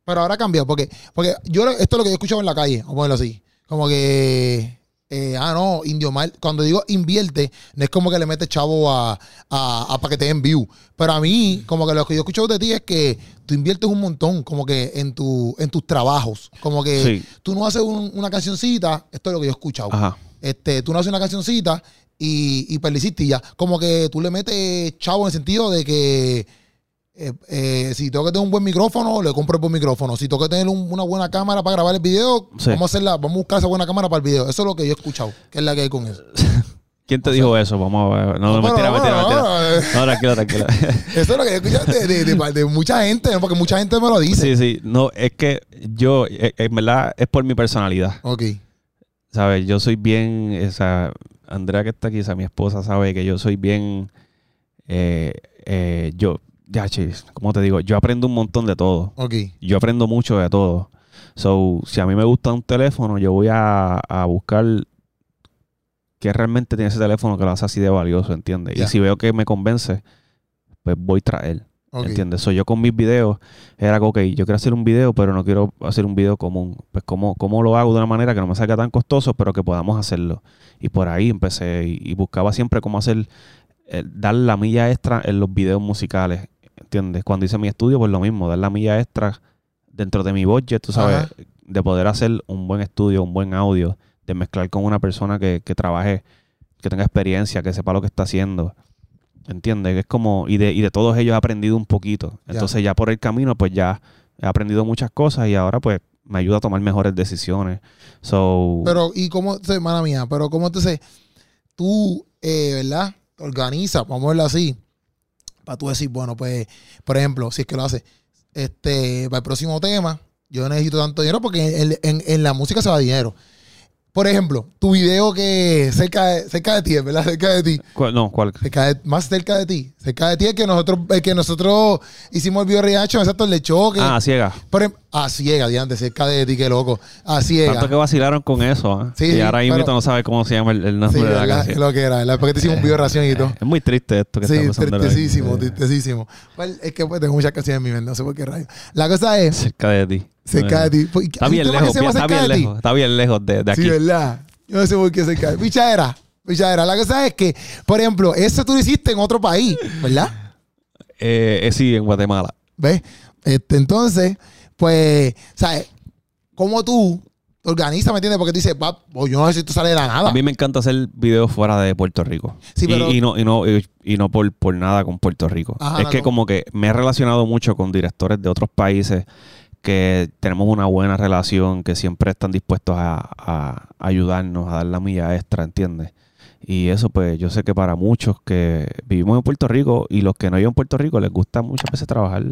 Pero ahora ha cambiado, porque, porque yo esto es lo que yo he escuchado en la calle, vamos a ponerlo así. Como que eh, ah, no, Indio Mal, cuando digo invierte, no es como que le metes chavo a, a, para que te den view. Pero a mí, como que lo que yo he escuchado de ti es que tú inviertes un montón, como que en, tu, en tus trabajos. Como que tú no haces una cancioncita, esto es lo que yo he escuchado. Este, tú no haces una cancioncita y, y ya. Como que tú le metes chavo en el sentido de que eh, eh, si tengo que tener un buen micrófono, le compro el buen micrófono. Si tengo que tener una buena cámara para grabar el video, vamos a hacerla, vamos a buscar esa buena cámara para el video. Eso es lo que yo he escuchado, que es la que hay con eso. ¿Quién te dijo eso? Vamos a ver. No, no, mentira, mentira, mentira. No, tranquilo, tranquilo. Eso es lo que yo he escuchado de, de, mucha gente, porque mucha gente me lo dice. Sí, sí. No, es que yo, eh, en verdad, es por mi personalidad. Ok. ¿Sabes? Yo soy bien, esa, Andrea que está aquí, esa mi esposa, sabe que yo soy bien, eh, eh, yo, ya, chis, como te digo, yo aprendo un montón de todo. Ok. Yo aprendo mucho de todo. So, si a mí me gusta un teléfono, yo voy a, buscar qué realmente tiene ese teléfono que lo hace así de valioso, ¿entiendes? Y si veo que me convence, pues voy tras él. ¿Entiendes? So, yo con mis videos era que, ok, yo quiero hacer un video, pero no quiero hacer un video común. Pues, ¿cómo, cómo lo hago de una manera que no me salga tan costoso, pero que podamos hacerlo? Y por ahí empecé y, buscaba siempre cómo hacer, eh, dar la milla extra en los videos musicales. ¿Entiendes? Cuando hice mi estudio, pues lo mismo, dar la milla extra dentro de mi budget, tú sabes, de poder hacer un buen estudio, un buen audio, de mezclar con una persona que, trabaje, que tenga experiencia, que sepa lo que está haciendo. ¿Entiendes? Es como, y de, y de todos ellos he aprendido un poquito. Entonces ya por el camino, pues ya he aprendido muchas cosas y ahora pues me ayuda a tomar mejores decisiones. So, pero, ¿y cómo, hermana mía, pero cómo te sé, tú, eh, ¿verdad? Organiza, vamos a verlo así para tú decir, bueno, pues, por ejemplo, si es que lo hace, este, para el próximo tema, yo necesito tanto dinero porque en, en, en la música se va dinero. Por ejemplo, tu video que cerca de, cerca de ti, ¿verdad? Cerca de ti. no, ¿cuál? más cerca de ti. Cerca de ti es que nosotros, el que nosotros hicimos el video RH, exacto, el de choque. Ah, ciega. Por ejemplo, ah, ciega, diante, cerca de ti, qué loco. Ah, ciega. Tanto que vacilaron con eso, ¿eh? Sí, y ahora sí, no sabe cómo se llama el, nombre de la, canción. lo que era, ¿verdad? Porque te hicimos un video de ración y todo. Es muy triste esto que sí, está pasando. Tristecísimo, tristecísimo. Pues, es que pues, tengo muchas canciones en mi mente, no sé por qué rayo. La cosa es. Cerca de ti. Cerca de ti. Está bien lejos, está bien lejos, está bien lejos de, de aquí. Sí, ¿verdad? Yo no sé por qué se cae. Pichadera. Pichadera. La cosa es que, por ejemplo, eso tú lo hiciste en otro país, ¿verdad? Eh, eh sí, en Guatemala. ¿Ves? Este, entonces, pues, ¿sabes? ¿Cómo tú te organizas, me entiendes? Porque tú dices, pa, pues yo no sé si tú sales de la nada. A mí me encanta hacer videos fuera de Puerto Rico. Sí, pero... y, no, y no, y, no por, por, nada con Puerto Rico. es que como que me he relacionado mucho con directores de otros países que tenemos una buena relación, que siempre están dispuestos a, ayudarnos, a dar la milla extra, ¿entiendes? Y eso, pues, yo sé que para muchos que vivimos en Puerto Rico y los que no viven en Puerto Rico les gusta muchas veces trabajar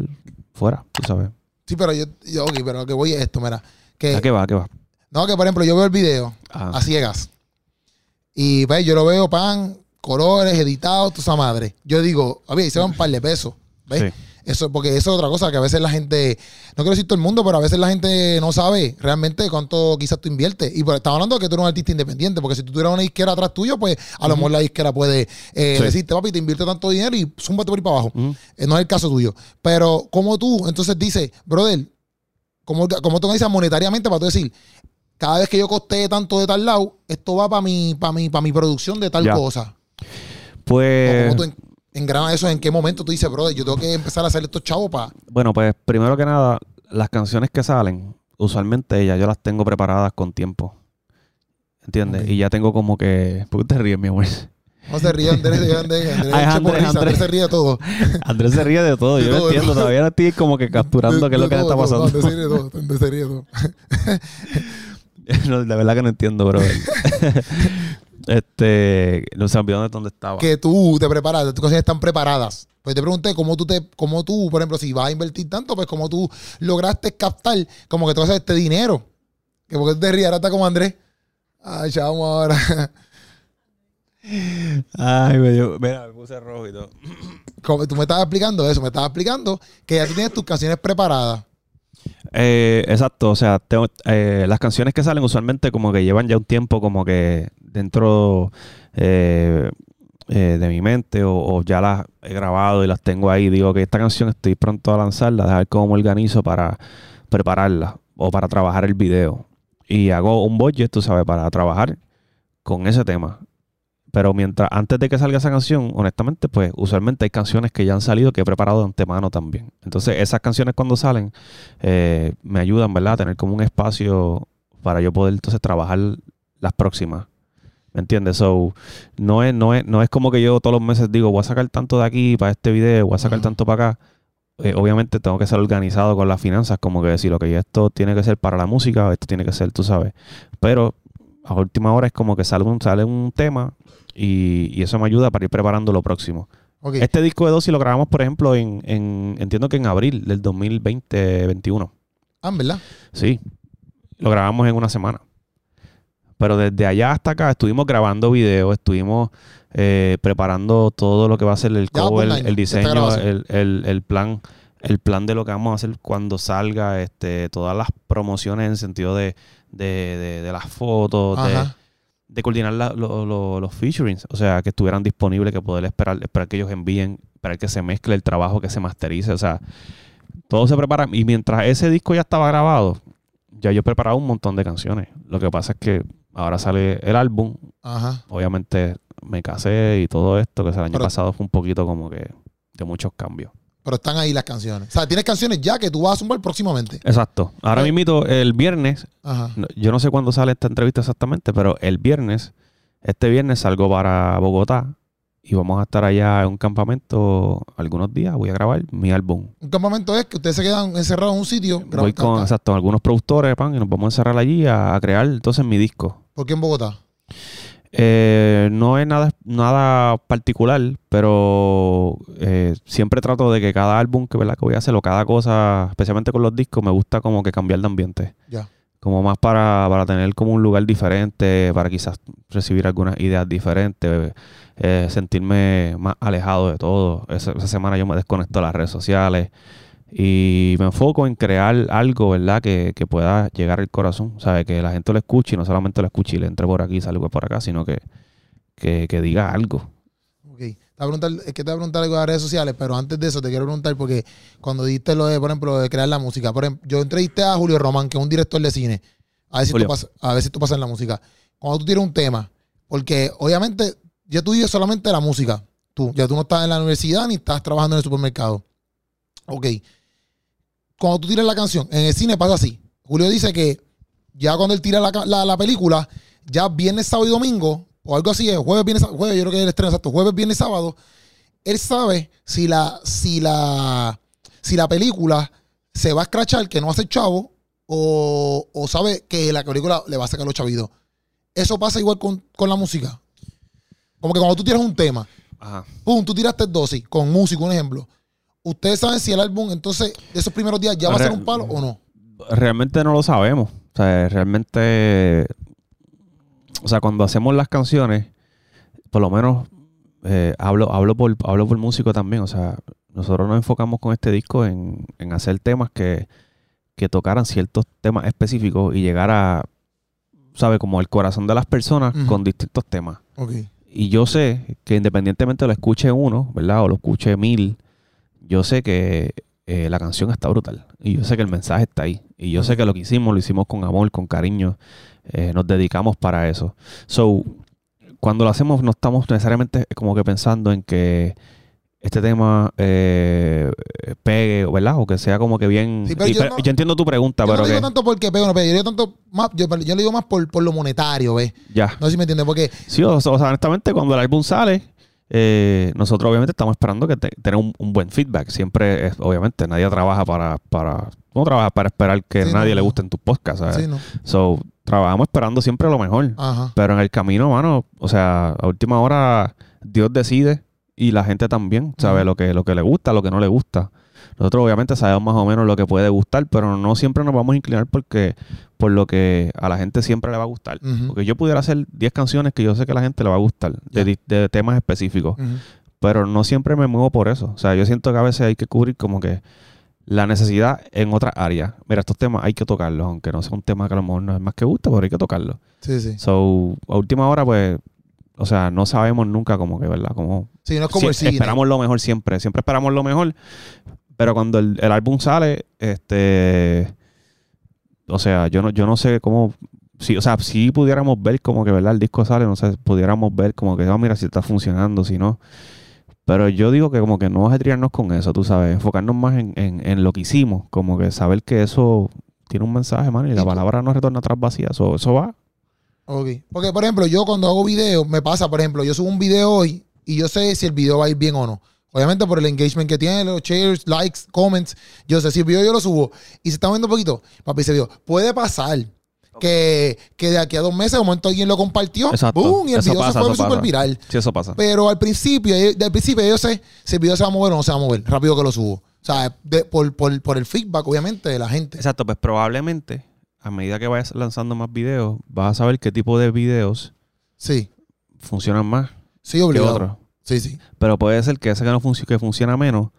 fuera, tú sabes. Sí, pero yo, yo ok, pero lo que voy es esto, mira. Que, ¿A qué va? ¿A qué va? No, que por ejemplo, yo veo el video a ciegas. Y pues, yo lo veo pan, colores, editados, toda esa madre. Yo digo, a ver, se van un par de pesos. ¿Ves? Sí. Eso, porque eso es otra cosa que a veces la gente, no quiero decir todo el mundo, pero a veces la gente no sabe realmente cuánto quizás tú inviertes. Y pues, estaba hablando de que tú eres un artista independiente, porque si tú tuvieras una disquera atrás tuyo, pues a lo mejor la disquera puede eh, decirte, papi, te invierte tanto dinero y zúmbate por ahí para abajo. Eh, no es el caso tuyo. Pero como tú, entonces dices, brother, como, como tú me dices monetariamente para tú decir, cada vez que yo costee tanto de tal lado, esto va para mi, para mi, para mi producción de tal cosa. Pues engrana eso? ¿En qué momento tú dices, brother, yo tengo que empezar a hacer estos chavos para...? Bueno, pues primero que nada, las canciones que salen, usualmente ya yo las tengo preparadas con tiempo. ¿Entiendes? Y ya tengo como que... ¿Por qué te ríes, mi amor? No se ríe Andrés, Andrés, Andrés, Andrés, se ríe de todo. Andrés se ríe de todo, yo no entiendo, todavía no estoy como que capturando qué es lo que le está pasando. Andrés se ríe de todo, Andrés se ríe de todo. no, la verdad que no entiendo, bro. Este, no se olvidó de dónde estaba. Que tú te preparas, tus cosas están preparadas. Pues te pregunté cómo tú te, cómo tú, por ejemplo, si vas a invertir tanto, pues cómo tú lograste captar como que tú haces este dinero. Que porque te ríes, ahora está como Andrés. Ay, chamo, ahora. Ay, me dio, mira, me puse rojo y todo. Como tú me estabas explicando eso, me estabas explicando que ya tú tienes tus canciones preparadas. Eh, exacto, o sea, eh, las canciones que salen usualmente como que llevan ya un tiempo como que dentro eh, de mi mente o, ya las he grabado y las tengo ahí. Digo que esta canción estoy pronto a lanzarla, ver cómo organizo para prepararla o para trabajar el video. Y hago un budget, tú sabes, para trabajar con ese tema. Pero mientras, antes de que salga esa canción, honestamente, pues usualmente hay canciones que ya han salido que he preparado de antemano también. Entonces, esas canciones cuando salen, eh, me ayudan, ¿verdad? A tener como un espacio para yo poder entonces trabajar las próximas. ¿Me entiendes? So, no es, no es, no es como que yo todos los meses digo, voy a sacar tanto de aquí para este video, voy a sacar tanto para acá. Eh, obviamente tengo que ser organizado con las finanzas, como que decir, que esto tiene que ser para la música, esto tiene que ser, tú sabes. Pero a última hora es como que sale un, sale un tema y, eso me ayuda para ir preparando lo próximo. Este disco de Dosis lo grabamos, por ejemplo, en, entiendo que en abril del 2020-21. Ah, ¿verdad? Sí. Lo grabamos en una semana. Pero desde allá hasta acá estuvimos grabando videos, estuvimos eh, preparando todo lo que va a ser el cover, el, diseño, el, plan el plan de lo que vamos a hacer cuando salga, este, todas las promociones en sentido de, de, las fotos, de de coordinar los featurings, o sea, que estuvieran disponibles, que poder esperar, esperar que ellos envíen, para que se mezcle el trabajo, que se masterice, o sea, todo se prepara. Y mientras ese disco ya estaba grabado, ya yo he preparado un montón de canciones. Lo que pasa es que ahora sale el álbum, obviamente me casé y todo esto, que el año pasado fue un poquito como que de muchos cambios. Pero están ahí las canciones. O sea, tienes canciones ya que tú vas a sumar próximamente. Exacto. Ahora me invito el viernes. Yo no sé cuándo sale esta entrevista exactamente, pero el viernes, este viernes salgo para Bogotá y vamos a estar allá en un campamento algunos días. Voy a grabar mi álbum. Un campamento es que ustedes se quedan encerrados en un sitio. Voy con, exacto, algunos productores, pan, y nos vamos a encerrar allí a, a crear entonces mi disco. ¿Por qué en Bogotá? Eh, no es nada, nada particular, pero eh, siempre trato de que cada álbum que, ¿verdad? que voy a hacer o cada cosa, especialmente con los discos, me gusta como que cambiar de ambiente. Ya. Como más para, para tener como un lugar diferente, para quizás recibir algunas ideas diferentes, eh, sentirme más alejado de todo. Esa, esa semana yo me desconecto de las redes sociales y me enfoco en crear algo, ¿verdad? Que, pueda llegar al corazón, ¿sabe? Que la gente lo escuche y no solamente lo escuche y le entre por aquí y salga por acá, sino que, que, diga algo. Ok. Te voy a preguntar, es que te voy a preguntar algo de las redes sociales, pero antes de eso te quiero preguntar porque cuando diste lo de, por ejemplo, de crear la música, por ejemplo, yo entrevisté a Julio Román, que es un director de cine, a ver si, tú, pasas, a ver si tú pasas en la música. Cuando tú tienes un tema, porque obviamente ya tú vives solamente de la música, tú, ya tú no estás en la universidad ni estás trabajando en el supermercado. Ok cuando tú tiras la canción, en el cine pasa así. Julio dice que ya cuando él tira la, película, ya viernes, sábado y domingo, o algo así, jueves, viernes, jueves, yo creo que es el estreno exacto, jueves, viernes, sábado, él sabe si la, si la, si la película se va a escrachar, que no hace chavo, o, o, sabe que la película le va a sacar los chavitos. Eso pasa igual con, la música. Como que cuando tú tiras un tema, pum, tú tiraste dosis, con música, un ejemplo. ¿Ustedes saben si el álbum, entonces, de esos primeros días ya va a ser un palo o no? Realmente no lo sabemos. O sea, realmente. O sea, cuando hacemos las canciones, por lo menos eh, hablo, hablo, por, hablo por músico también. O sea, nosotros nos enfocamos con este disco en, hacer temas que, tocaran ciertos temas específicos y llegar a, ¿sabe? Como el corazón de las personas con distintos temas. Y yo sé que independientemente lo escuche uno, ¿verdad? O lo escuche mil, yo sé que eh, la canción está brutal. Y yo sé que el mensaje está ahí. Y yo sé que lo que hicimos, lo hicimos con amor, con cariño. Eh, nos dedicamos para eso. So, cuando lo hacemos, no estamos necesariamente como que pensando en que este tema eh, pegue, ¿verdad? O que sea como que bien. yo, entiendo tu pregunta, pero. No digo tanto porque pego, no Yo digo tanto más, yo, le digo más por, por, lo monetario, ¿ves? Ya. No sé si me entiendes, porque. Sí, o, sea, honestamente, cuando el álbum sale, eh, nosotros obviamente estamos esperando que tener un, buen feedback. Siempre, es, obviamente, nadie trabaja para, para no trabaja para esperar que nadie le guste en tu podcast. So, trabajamos esperando siempre lo mejor. Pero en el camino, mano, o sea, a última hora Dios decide y la gente también sabe lo, que, lo que le gusta, lo que no le gusta. Nosotros obviamente sabemos más o menos lo que puede gustar, pero no siempre nos vamos a inclinar porque por lo que a la gente siempre le va a gustar. Porque yo pudiera hacer 10 canciones que yo sé que a la gente le va a gustar, de, temas específicos. Pero no siempre me muevo por eso. O sea, yo siento que a veces hay que cubrir como que la necesidad en otras áreas. Mira, estos temas hay que tocarlos, aunque no sea un tema que a lo mejor no es más que gusta, pero hay que tocarlos. Sí, sí. So, a última hora, pues, o sea, no sabemos nunca como que, ¿verdad? Como, sí, no es como el cine. Esperamos lo mejor siempre, siempre esperamos lo mejor, pero cuando el, álbum sale, este, o sea, yo no, yo no sé cómo, sí, o sea, si pudiéramos ver como que, ¿verdad? El disco sale, no sé, pudiéramos ver como que, oh, mira, si está funcionando, si no. Pero yo digo que como que no ajetriarnos con eso, tú sabes, enfocarnos más en, en, lo que hicimos, como que saber que eso tiene un mensaje, man, y la palabra no retorna atrás vacía, eso, eso va. Ok. Porque, por ejemplo, yo cuando hago videos, me pasa, por ejemplo, yo subo un video hoy y yo sé si el video va a ir bien o no. Obviamente por el engagement que tiene, los shares, likes, comments. Yo sé si el video yo lo subo y se está viendo un poquito, papi, ese video puede pasar que, de aquí a dos meses, de momento alguien lo compartió, ¡boom! Y el video se fue súper viral. Sí, eso pasa. Pero al principio, eh, del principio yo sé si el video se va a mover o no se va a mover, rápido que lo subo. O sea, por, el feedback, obviamente, de la gente. Exacto, pues probablemente, a medida que vayas lanzando más videos, vas a saber qué tipo de videos sí. funcionan más sí, obligado. que otros. Sí, sí. Pero puede ser que ese que, no que funciona menos,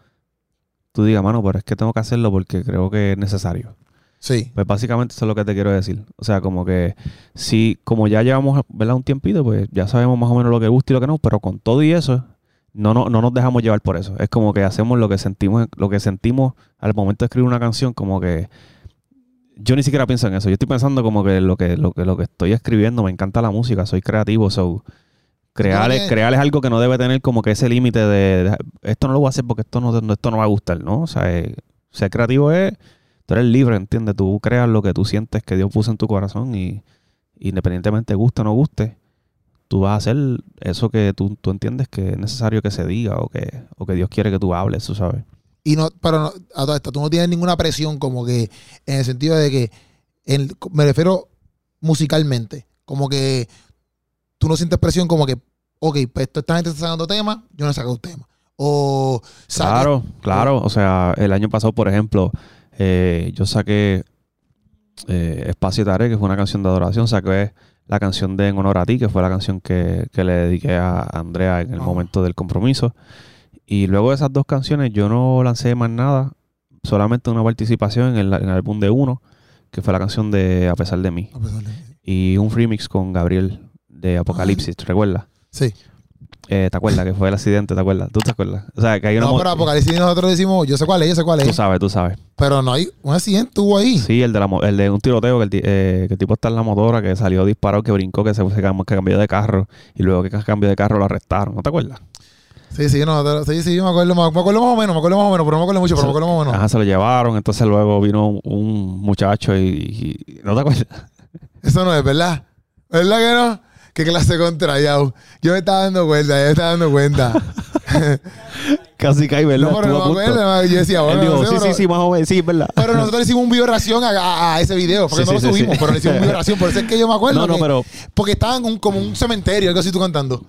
tú digas, mano, pero es que tengo que hacerlo porque creo que es necesario. Sí. Pues básicamente eso es lo que te quiero decir. O sea, como que si, como ya llevamos ¿verdad? un tiempito, pues ya sabemos más o menos lo que gusta y lo que no, pero con todo y eso, no, no, no nos dejamos llevar por eso. Es como que hacemos lo que sentimos, lo que sentimos al momento de escribir una canción, como que yo ni siquiera pienso en eso. Yo estoy pensando como que lo que, lo que, lo que estoy escribiendo, me encanta la música, soy creativo, so crear, es algo que no debe tener como que ese límite de, esto no lo voy a hacer porque esto no, esto no va a gustar, ¿no? O sea, eh, ser creativo es tú eres libre, ¿entiendes? Tú creas lo que tú sientes que Dios puso en tu corazón y independientemente guste o no guste, tú vas a hacer eso que tú, entiendes que es necesario que se diga o que, o que Dios quiere que tú hables, tú sabes. Y no, pero no, a todo esto, tú no tienes ninguna presión como que, en el sentido de que, me refiero musicalmente, como que tú no sientes presión como que, ok, pues esta gente está sacando temas, yo no he sacado tema. O, Claro, claro. O sea, el año pasado, por ejemplo, eh, yo saqué eh, Espacio Tare, que fue una canción de adoración. Saqué la canción de En Honor a ti, que fue la canción que, le dediqué a Andrea en el momento del compromiso. Y luego de esas dos canciones yo no lancé más nada, solamente una participación en el, álbum de uno, que fue la canción de A pesar de mí. Y un remix con Gabriel de Apocalipsis, ¿te recuerdas? Sí. Eh, ¿Te acuerdas que fue el accidente? ¿Te acuerdas? ¿Tú te acuerdas? O sea, que hay una. No, pero Apocalipsis nosotros decimos, yo sé cuál es, yo sé cuál es. Tú sabes, tú sabes. Pero no hay un accidente, tuvo ahí. Sí, el de, la, el de un tiroteo, que el, eh, que el tipo está en la motora, que salió disparado, que brincó, que se que cambió de carro y luego que cambió de carro lo arrestaron. ¿No te acuerdas? Sí, sí, no, sí, sí, me acuerdo, me acuerdo más o menos, me acuerdo más o menos, pero no me acuerdo mucho, pero me acuerdo más o menos. Ajá, se lo llevaron, entonces luego vino un, muchacho y, y, ¿No te acuerdas? Eso no es, ¿verdad? ¿Verdad que no? ¿Qué clase contra Yo me estaba dando cuenta, yo me estaba dando cuenta. Casi caí, ¿verdad? No, pero no acuerdo. Yo decía, bueno, sí, sí, sí, más o menos, sí, ¿verdad? Pero nosotros le hicimos un video reacción a, a, ese video, porque no lo subimos, pero le hicimos un video reacción. Por eso es que yo me acuerdo. No, no, pero. Porque estaba en un, como un cementerio, algo así tú cantando.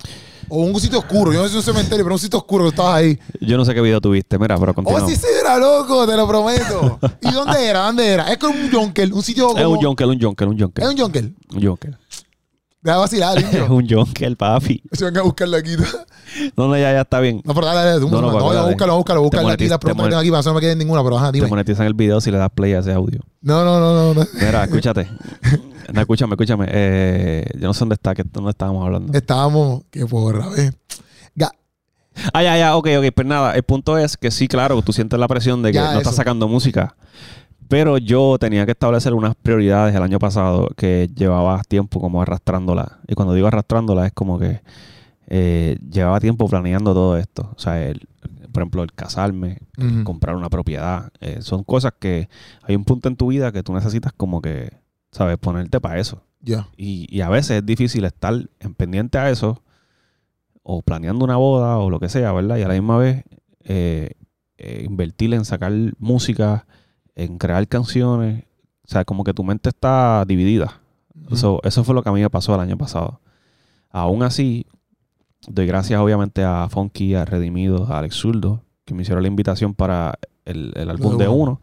O un sitio oscuro. Yo no sé un cementerio, pero un sitio oscuro que estabas ahí. Yo no sé qué video tuviste, mira, pero continúa. Oh, sí, sí, era loco, te lo prometo. ¿Y dónde era? ¿Dónde era? Es como un junkel, un sitio como... Es un junkel, un junkel, un junkel. ¿Es un junkel? Un junkel. Deja vacilar, niño. es un junker, papi. Se venga a buscarlo aquí. no, no, ya, ya está bien. No, pero dale, dale. No, no, no, no, búscalo, búscalo, búscalo aquí. Las preguntas que tengo aquí, para no me queden ninguna, pero ajá, dime. Te monetizan el video si le das play a ese audio. No, no, no, no. Mira, escúchate. No, escúchame, escúchame. Eh, yo no sé dónde está, que no estábamos hablando. Estábamos, qué porra, ¿ves? Ah, ya, ya, ok, ok. Pues nada, el punto es que sí, claro, tú sientes la presión de que no estás sacando música. Pero yo tenía que establecer unas prioridades el año pasado que llevaba tiempo como arrastrándola. Y cuando digo arrastrándola es como que eh, llevaba tiempo planeando todo esto. O sea, el, por ejemplo, el casarme, comprar una propiedad. Eh, son cosas que hay un punto en tu vida que tú necesitas como que, ¿sabes? Ponerte para eso. Y, y, a veces es difícil estar en pendiente a eso o planeando una boda o lo que sea, ¿verdad? Y a la misma vez eh, invertir en sacar música en crear canciones. O sea, como que tu mente está dividida. eso, eso fue lo que a mí me pasó el año pasado. Aún así, doy gracias obviamente a Funky, a Redimido, a Alex Zurdo, que me hicieron la invitación para el, álbum de uno.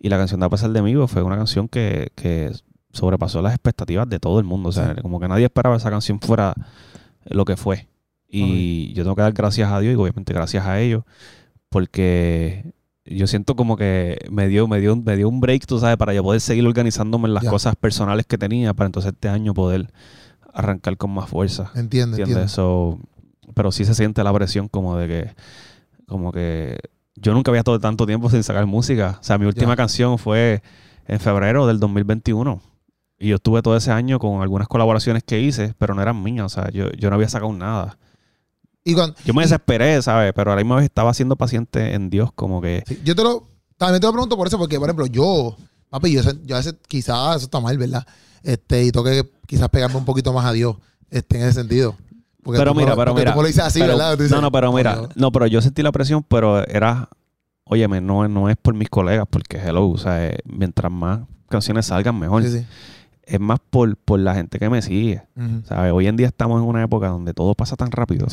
Y la canción de A pesar de mí fue una canción que, que, sobrepasó las expectativas de todo el mundo. O sea, como que nadie esperaba esa canción fuera lo que fue. Y yo tengo que dar gracias a Dios y obviamente gracias a ellos, porque yo siento como que me dio, me dio, me dio un break, tú sabes, para yo poder seguir organizándome en las cosas personales que tenía, para entonces este año poder arrancar con más fuerza. Entiendo, entiendo. pero sí se siente la presión como de que, como que yo nunca había estado tanto tiempo sin sacar música. O sea, mi última canción fue en febrero del 2021. Y yo estuve todo ese año con algunas colaboraciones que hice, pero no eran mías. O sea, yo, yo no había sacado nada. Y yo me desesperé, ¿sabes? Pero ahora mismo estaba siendo paciente en Dios, como que. yo te lo. También te lo pregunto por eso, porque, por ejemplo, yo, papi, yo, yo a veces quizás eso está mal, ¿verdad? Este, y tengo que quizás pegarme un poquito más a Dios, este, en ese sentido. pero mira, pero mira. lo así, ¿verdad? no, no, pero mira, no, pero yo sentí la presión, pero era, óyeme, no, no es por mis colegas, porque hello, o sea, eh, mientras más canciones salgan, mejor. Sí, sí es más por, por la gente que me sigue. Hoy en día estamos en una época donde todo pasa tan rápido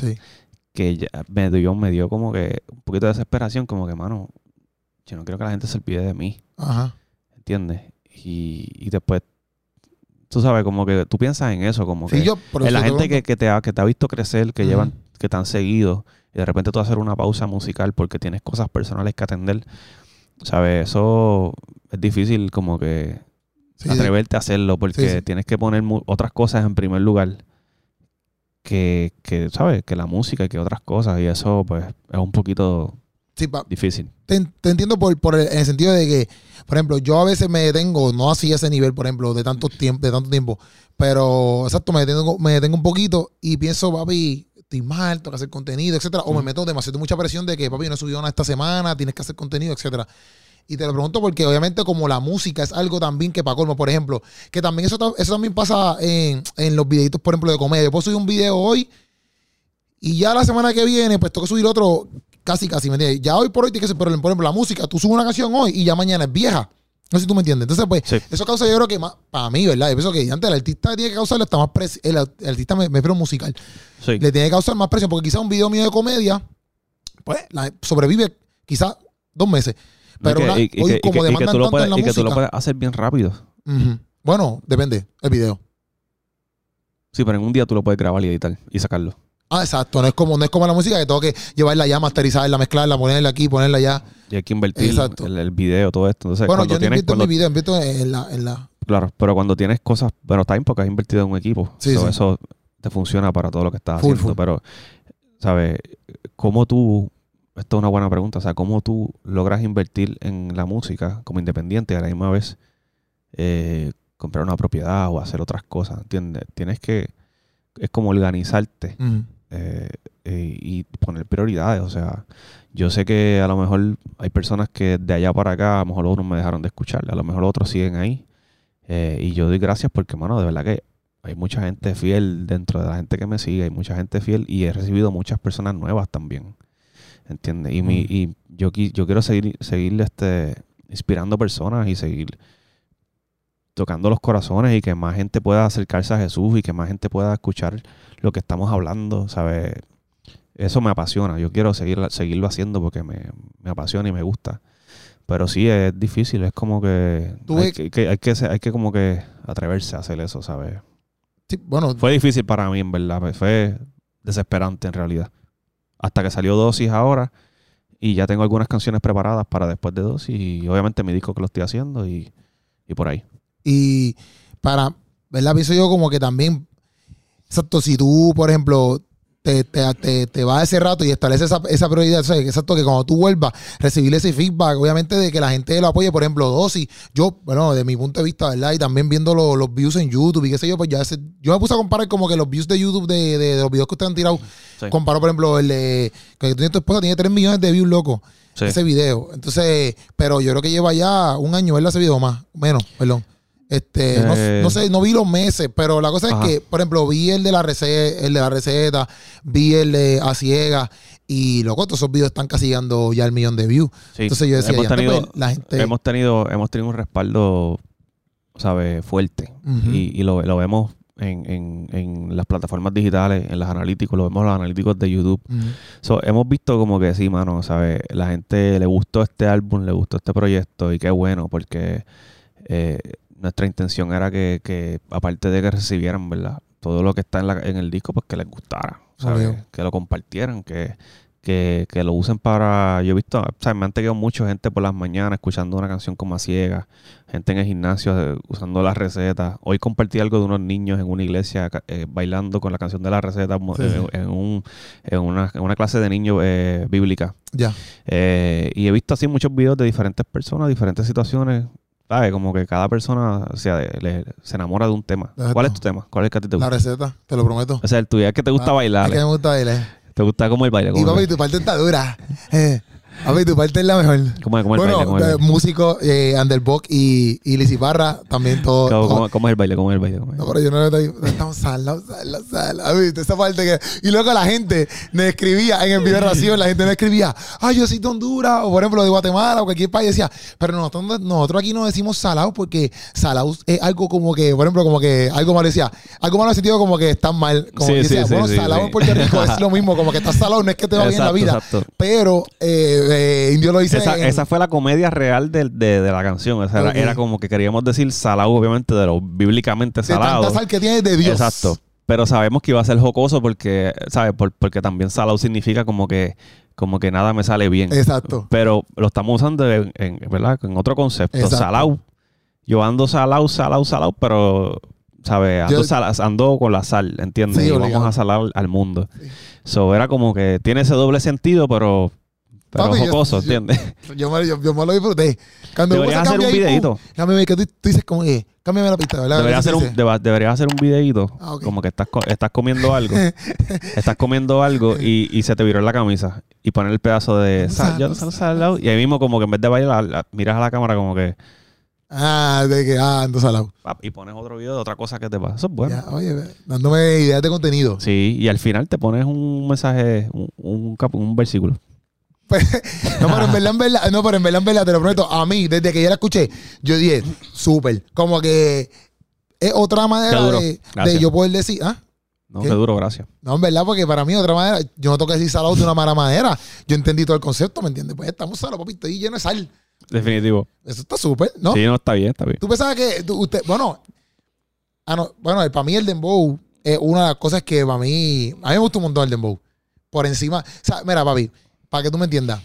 que ya me dio, me dio como que un poquito de desesperación, como que, mano, yo no quiero que la gente se olvide de mí. Ajá. ¿Entiendes? Y, y después, tú sabes, como que tú piensas en eso, como que en la gente que, que, te ha, que te ha visto crecer, que llevan, que te han seguido, y de repente tú hacer una pausa musical porque tienes cosas personales que atender, ¿sabes? Eso es difícil como que atreverte a hacerlo porque tienes que poner otras cosas en primer lugar que, que, ¿sabes? Que la música y que otras cosas y eso pues es un poquito difícil. Te, entiendo por, por el, en el sentido de que, por ejemplo, yo a veces me detengo, no así a ese nivel, por ejemplo, de tanto tiempo, de tanto tiempo, pero exacto, me detengo, me detengo un poquito y pienso, papi, estoy mal, tengo que hacer contenido, etcétera, o me meto demasiado mucha presión de que, papi, no he subido nada esta semana, tienes que hacer contenido, etcétera. Y te lo pregunto porque obviamente como la música es algo también que para colmo, por ejemplo, que también eso, eso también pasa en, los videitos, por ejemplo, de comedia. Yo puedo subir un video hoy y ya la semana que viene, pues tengo que subir otro casi, casi, ¿me entiendes? Ya hoy por hoy tiene que ser, por ejemplo, la música, tú subes una canción hoy y ya mañana es vieja. No sé si tú me entiendes. Entonces, pues, eso causa, yo creo que más, para mí, ¿verdad? Yo pienso que antes el artista tiene que causarle hasta más presión. El, artista me, me musical. Le tiene que causar más presión, porque quizás un video mío de comedia, pues, sobrevive quizás dos meses. Pero y, hoy, como que, tú lo puedes, y que tú lo puedes hacer bien rápido. Bueno, depende, el video. Sí, pero en un día tú lo puedes grabar y editar y sacarlo. Ah, exacto. No es como, no es como la música que tengo que llevarla ya, masterizarla, mezclarla, ponerla aquí, ponerla allá. Y hay que invertir el, el, video, todo esto. Entonces, bueno, yo no invierto en mi video, invierto en la, en la... Claro, pero cuando tienes cosas, bueno, está bien porque has invertido en un equipo. Sí, Eso te funciona para todo lo que estás haciendo. Pero, ¿sabes? ¿Cómo tú esto es una buena pregunta. O sea, ¿cómo tú logras invertir en la música como independiente y a la misma vez eh, comprar una propiedad o hacer otras cosas? ¿Entiendes? Tienes que. Es como organizarte eh, eh, y poner prioridades. O sea, yo sé que a lo mejor hay personas que de allá para acá, a lo mejor unos me dejaron de escuchar, a lo mejor otros siguen ahí. y yo doy gracias porque, mano, de verdad que hay mucha gente fiel dentro de la gente que me sigue, hay mucha gente fiel y he recibido muchas personas nuevas también. ¿Entiendes? Y, mi, y yo, yo quiero seguir, seguir este, inspirando personas y seguir tocando los corazones y que más gente pueda acercarse a Jesús y que más gente pueda escuchar lo que estamos hablando, ¿sabes? Eso me apasiona. Yo quiero seguir, seguirlo haciendo porque me, apasiona y me gusta. Pero sí, es difícil. Es como que hay que, hay que, hay que como que atreverse a hacer eso, ¿sabes? Sí, bueno. Fue difícil para mí, en verdad. Fue desesperante, en realidad hasta que salió Dosis ahora. Y ya tengo algunas canciones preparadas para después de Dosis. Y obviamente mi disco que lo estoy haciendo y, y por ahí. Y para, ¿verdad? Pienso yo como que también, exacto, si tú, por ejemplo, te, te, te, va ese rato y establece esa, esa prioridad. ¿sabes? Exacto, que cuando tú vuelvas, recibir ese feedback, obviamente de que la gente lo apoye, por ejemplo, Dosis. Yo, bueno, de mi punto de vista, ¿verdad? Y también viendo los views en YouTube y qué sé yo, pues ya yo me puse a comparar como que los views de YouTube de, de, los videos que ustedes han tirado. Comparo, por ejemplo, el de que tu esposa, tiene 3 millones de views, loco. Ese video. Entonces, pero yo creo que lleva ya un año, ¿verdad? Ese video más, menos, perdón. Este, no, eh. sé, no vi los meses, pero la cosa es que, por ejemplo, vi el de la receta, el de la receta, vi el de a ciega y loco, todos esos videos están casi llegando ya el millón de views. Entonces yo decía, hemos tenido, pues, la gente... hemos tenido, hemos tenido un respaldo, ¿sabes? fuerte. Y, lo, vemos en, las plataformas digitales, en los analíticos, lo vemos en los analíticos de YouTube. hemos visto como que sí, mano, ¿sabes? La gente le gustó este álbum, le gustó este proyecto y qué bueno, porque eh, nuestra intención era que, aparte de que recibieran, ¿verdad? Todo lo que está en, la, en el disco, pues que les gustara, ¿sabes? Que lo compartieran, que, que, que, lo usen para. Yo he visto, o sea, me han tenido mucha gente por las mañanas escuchando una canción como a ciega, gente en el gimnasio eh, usando las recetas. Hoy compartí algo de unos niños en una iglesia eh, bailando con la canción de la receta en, un, en, una, en, una, clase de niños eh, bíblica. Ya. y he visto así muchos videos de diferentes personas, diferentes situaciones. ¿Sabes? Como que cada persona se, se enamora de un tema. ¿Cuál es tu tema? ¿Cuál es el que a ti te gusta? La receta, te lo prometo. O sea, el tuyo es que te gusta ah, bailar. Es que me gusta bailar. ¿Te gusta como el baile? y papi, tu parte está dura. Eh, a ver, tu parte es la mejor. ¿Cómo, es, cómo el bueno, baile? músico, eh, Underbox y, y Lizy Barra, también todo. ¿Cómo, ¿Cómo, es el baile? ¿Cómo es el baile? No, pero yo no le estoy. Estamos salados, salados, salados. ¿Viste? Esa parte que. Y luego la gente me escribía en el video de ración, la gente me escribía, ay, yo soy de Honduras, o por ejemplo de Guatemala, o cualquier país. Decía, pero nosotros, nosotros aquí no decimos salados porque salados es algo como que, por ejemplo, como que algo malo decía, algo malo en el sentido como que están mal. Como sí, decía, sí, bueno, sí, salado en Puerto Rico es lo mismo, como que estás salado, no es que te va bien la vida. Exacto. Pero eh, eh, Indio lo dice esa, esa, fue la comedia real de, de, de la canción. O sea, era, como que queríamos decir salado, obviamente, de lo bíblicamente salado. De tanta sal que tiene de Dios. Exacto. Pero sabemos que iba a ser jocoso porque, ¿sabes? porque también salado significa como que como que nada me sale bien. Exacto. Pero lo estamos usando en, ¿verdad? En otro concepto. Salado. Yo ando salado, salado, salado, pero, ¿sabes? Ando, ando con la sal, ¿entiendes? y vamos a salar al mundo. eso era como que tiene ese doble sentido, pero pero Papi, jocoso, ¿entiendes? Yo, me, yo, yo, me lo disfruté. Cuando deberías hacer un videito. Cámbiame, que tú, tú, dices como que, cámbiame la pista, ¿verdad? Deberías hacer, un, deberías hacer un videito. Ah, okay. Como que estás, estás comiendo algo. estás comiendo algo y, y, se te viró en la camisa. Y poner el pedazo de sal, yo, sal, Y ahí mismo como que en vez de bailar, miras a la cámara como que... Ah, de que, ah, ando salado. Y pones otro video de otra cosa que te pasa. Eso es bueno. Ya, oye, dándome ideas de contenido. Sí, y al final te pones un mensaje, un, un, un versículo. No, pero en verdad, en verdad, no, pero en verdad, en verdad, te lo prometo, a mí, desde que yo la escuché, yo dije, súper. Como que es otra manera de, de, yo poder decir, ¿ah? No, qué duro, gracias. No, en verdad, porque para mí otra manera, yo no tengo que decir salado de una mala manera. Yo entendí todo el concepto, ¿me entiendes? Pues estamos salados, papi, estoy lleno de sal. Definitivo. Eso está súper, ¿no? Sí, no, está bien, está bien. Tú pensabas que usted, bueno, ah, no, bueno, para mí el dembow es una de las cosas que para mí, a mí me gusta un montón el dembow. Por encima, o sea, mira, papi, para que tú me entiendas.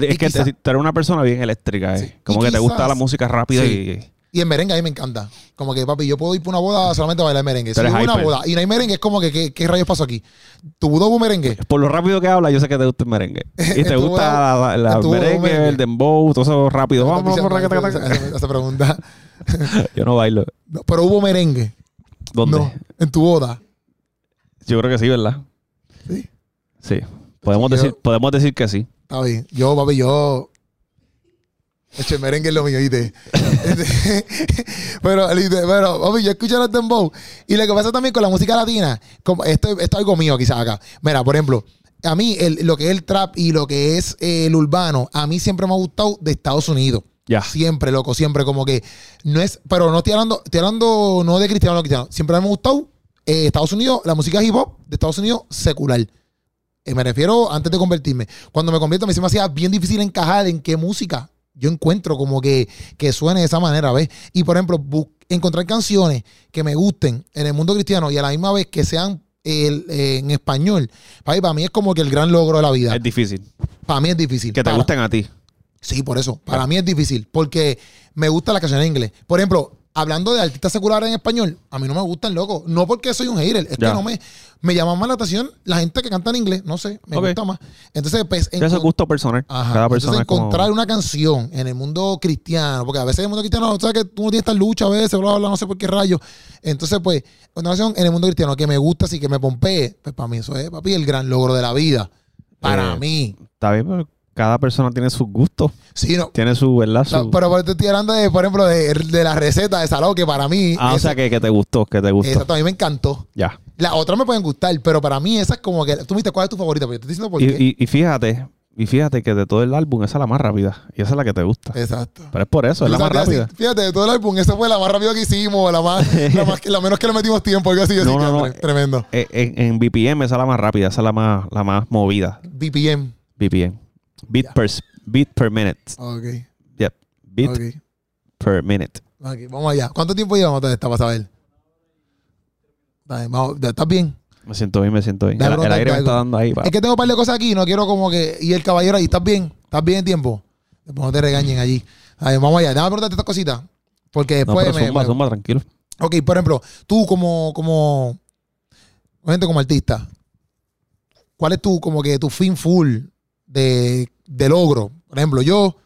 Es que tú eres una persona bien eléctrica, eh. Como que te gusta la música rápida y. Y en merengue a mí me encanta. Como que, papi, yo puedo ir para una boda solamente a bailar merengue. Si hay una boda y no hay merengue, es como que, ¿qué, rayos pasó aquí? ¿Tu hubo merengue? Por lo rápido que habla, yo sé que te gusta el merengue. Y te gusta la, merengue, el dembow, todo eso rápido. Vamos, vamos, Esa pregunta. yo no bailo. pero hubo merengue. ¿Dónde? No, en tu boda. Yo creo que sí, ¿verdad? Sí. Sí. Podemos, decir, podemos decir que sí. Está bien. Yo, papi, yo. Eche merengue es lo mío, ¿viste? pero, pero, papi, yo escucho los dembow. Y lo que pasa también con la música latina, como esto, esto es algo mío quizás acá. Mira, por ejemplo, a mí lo que es el trap y lo que es el urbano, a mí siempre me ha gustado de Estados Unidos. Ya. Siempre, loco, siempre como que no es, pero no estoy hablando, estoy hablando no de cristiano, no cristiano. Siempre me ha gustado eh, Estados Unidos, la música hip hop de Estados Unidos secular. Eh, me refiero antes de convertirme. Cuando me convierto, me se me hacía bien difícil encajar en qué música yo encuentro como que, que suene de esa manera, ¿ves? Y por ejemplo, encontrar canciones que me gusten en el mundo cristiano y a la misma vez que sean en español, para mí es como que el gran logro de la vida. Es difícil. Para mí es difícil. Que te gusten a ti. Sí, por eso. Para mí es difícil. Porque me gusta la canción en inglés. Por ejemplo, hablando de artistas seculares en español, a mí no me gustan, loco. No porque soy un hater, es que no me, me llama más la atención la gente que canta en inglés, no sé, me gusta más. Entonces, pues. Eso es gusto personal. Cada persona Entonces, encontrar una canción en el mundo cristiano, porque a veces en el mundo cristiano, sabes que tú no tienes esta lucha a veces, bla, bla, no sé por qué rayo. Entonces, pues, una canción en el mundo cristiano que me gusta, así que me pompee, pues para mí eso es, papi, el gran logro de la vida. Para eh, mí. Está bien, pero cada persona tiene sus gustos. Sí, no. Tiene su, ¿verdad? Su... pero por estoy hablando de, por ejemplo, de, de la receta de salado, que para mí. Ah, o sea, que, que, te gustó, que te gustó. Exacto, a mí me encantó. Ya. Las otras me pueden gustar, pero para mí esa es como que. Tú me dices, ¿cuál es tu favorita? Pero yo te estoy diciendo por y, qué. Y, y, fíjate, y fíjate que de todo el álbum, esa es la más rápida. Y esa es la que te gusta. Exacto. Pero es por eso, es la más rápida. fíjate, de todo el álbum, esa fue la más rápida que hicimos, la más, la, más la menos que le metimos tiempo, algo así. No, no, no. Tremendo. En, en, BPM, esa es la más rápida, esa es la más, la más movida. BPM. BPM. Beat per, beat per minute. Ok. Yep. Beat per minute. Vamos allá. ¿Cuánto tiempo llevamos de esta para saber? ¿Estás bien? Me siento bien, me siento bien. El, aire me está dando ahí. Es que tengo un par de cosas aquí, no quiero como que. Y el caballero ahí, ¿estás bien? ¿Estás bien en tiempo? Después no te regañen allí. vamos allá. Déjame preguntarte estas cositas. Porque después. No, pero me, tranquilo. Ok, por ejemplo, tú como, como. Gente como artista. ¿Cuál es tu, como que tu fin full de, de logro? Por ejemplo, yo,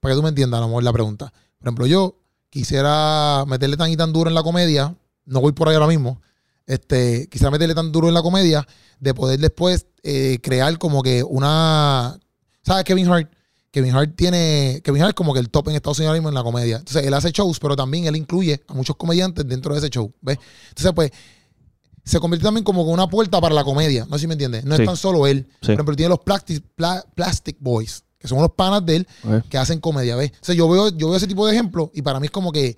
para que tú me entiendas a lo mejor la pregunta. Por ejemplo, yo quisiera meterle tan y tan duro en la comedia. No voy por ahí ahora mismo este, quizá meterle tan duro en la comedia de poder después eh, crear como que una. ¿Sabes? Kevin Hart. Kevin Hart tiene. Kevin Hart es como que el top en Estados Unidos mismo en la comedia. Entonces, él hace shows, pero también él incluye a muchos comediantes dentro de ese show. ¿Ves? Entonces, pues, se convierte también como una puerta para la comedia. No sé si me entiendes. No es tan solo él. Por ejemplo, tiene los Plastic, plastic Boys, que son unos panas de él que hacen comedia. ¿Ves? O sea, yo veo, yo veo ese tipo de ejemplos y para mí es como que.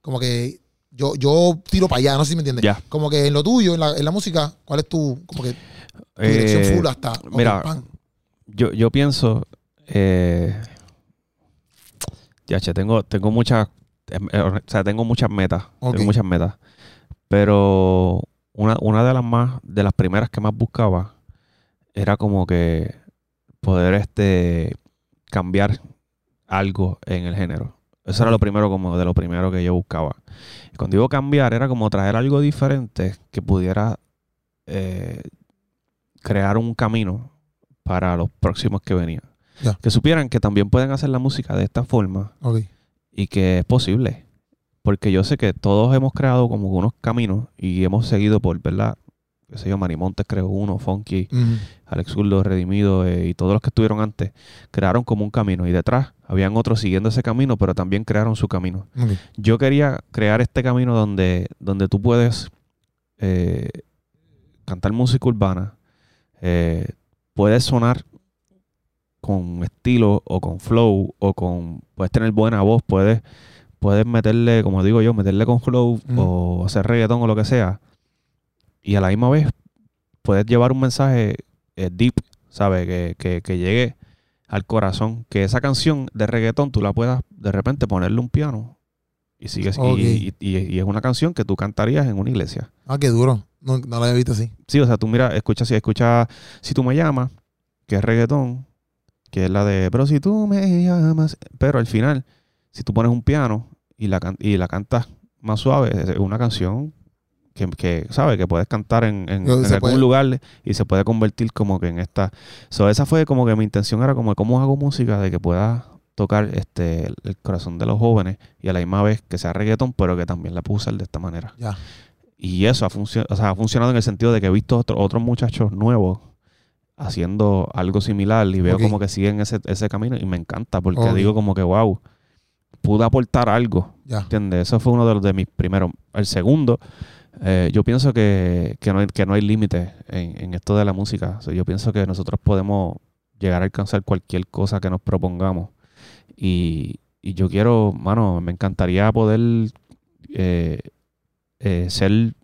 Como que yo, yo tiro para allá, no sé si me entiendes. Como que en lo tuyo, en la, en la música, ¿cuál es tu, como que, dirección eh, full hasta Mira, yo, yo pienso, eh, ya, che, tengo, tengo muchas, em, eh, o sea, tengo muchas metas, tengo muchas metas, pero una, una de las más, de las primeras que más buscaba era como que poder este cambiar algo en el género. Eso era lo primero, como de lo primero que yo buscaba. Y cuando digo cambiar, era como traer algo diferente que pudiera eh, crear un camino para los próximos que venían. Que supieran que también pueden hacer la música de esta forma y que es posible. Porque yo sé que todos hemos creado como unos caminos y hemos seguido por, ¿verdad? qué sé yo, Marimontes creó uno, Funky, Alex Zurdo, Redimido eh, y todos los que estuvieron antes, crearon como un camino y detrás habían otros siguiendo ese camino, pero también crearon su camino. Yo quería crear este camino donde, donde tú puedes eh, cantar música urbana, eh, puedes sonar con estilo o con flow o con, puedes tener buena voz, puedes, puedes meterle, como digo yo, meterle con flow o hacer reggaetón o lo que sea y a la misma vez puedes llevar un mensaje eh, deep, ¿sabes? Que, llegue al corazón. Que esa canción de reggaetón tú la puedas de repente ponerle un piano y sigue y, y, es una canción que tú cantarías en una iglesia. Ah, qué duro. No, la había visto así. Sí, o sea, tú mira, escucha, si escucha, si tú me llamas, que es reggaetón, que es la de, pero si tú me llamas, pero al final, si tú pones un piano y la, y la cantas más suave, es una canción que, que ¿sabes? Que puedes cantar en, algún lugar y se puede convertir como que en esta... So, esa fue como que mi intención era como cómo hago música de que pueda tocar este el, corazón de los jóvenes y a la misma vez que sea reggaeton, pero que también la puedo usar de esta manera. Y eso ha, ha funcionado en el sentido de que he visto otros muchachos nuevos haciendo algo similar y veo como que siguen ese, ese camino y me encanta porque digo como que wow, pude aportar algo. ¿Entiendes? Eso fue uno de los de mis primeros. El segundo eh, yo pienso que, no hay, que no hay límites en, esto de la música. yo pienso que nosotros podemos llegar a alcanzar cualquier cosa que nos propongamos. Y, yo quiero, mano, me encantaría poder eh, eh, ser,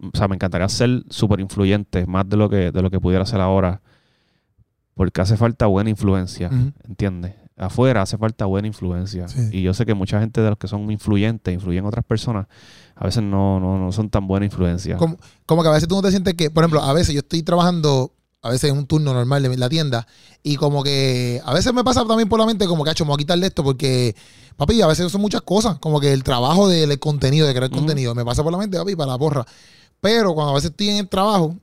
o sea, me encantaría ser súper influyente, más de lo, que, de lo que pudiera ser ahora. Porque hace falta buena influencia, ¿entiendes? Afuera hace falta buena influencia. Y yo sé que mucha gente de los que son influyentes, influyen otras personas, a veces no, no, no son tan buena influencia. Como, como, que a veces tú no te sientes que, por ejemplo, a veces yo estoy trabajando, a veces en un turno normal de la tienda, y como que a veces me pasa también por la mente como que, hecho, me voy a quitarle esto porque, papi, a veces son muchas cosas, como que el trabajo del contenido, de crear contenido, me pasa por la mente, papi, para la porra. Pero cuando a veces estoy en el trabajo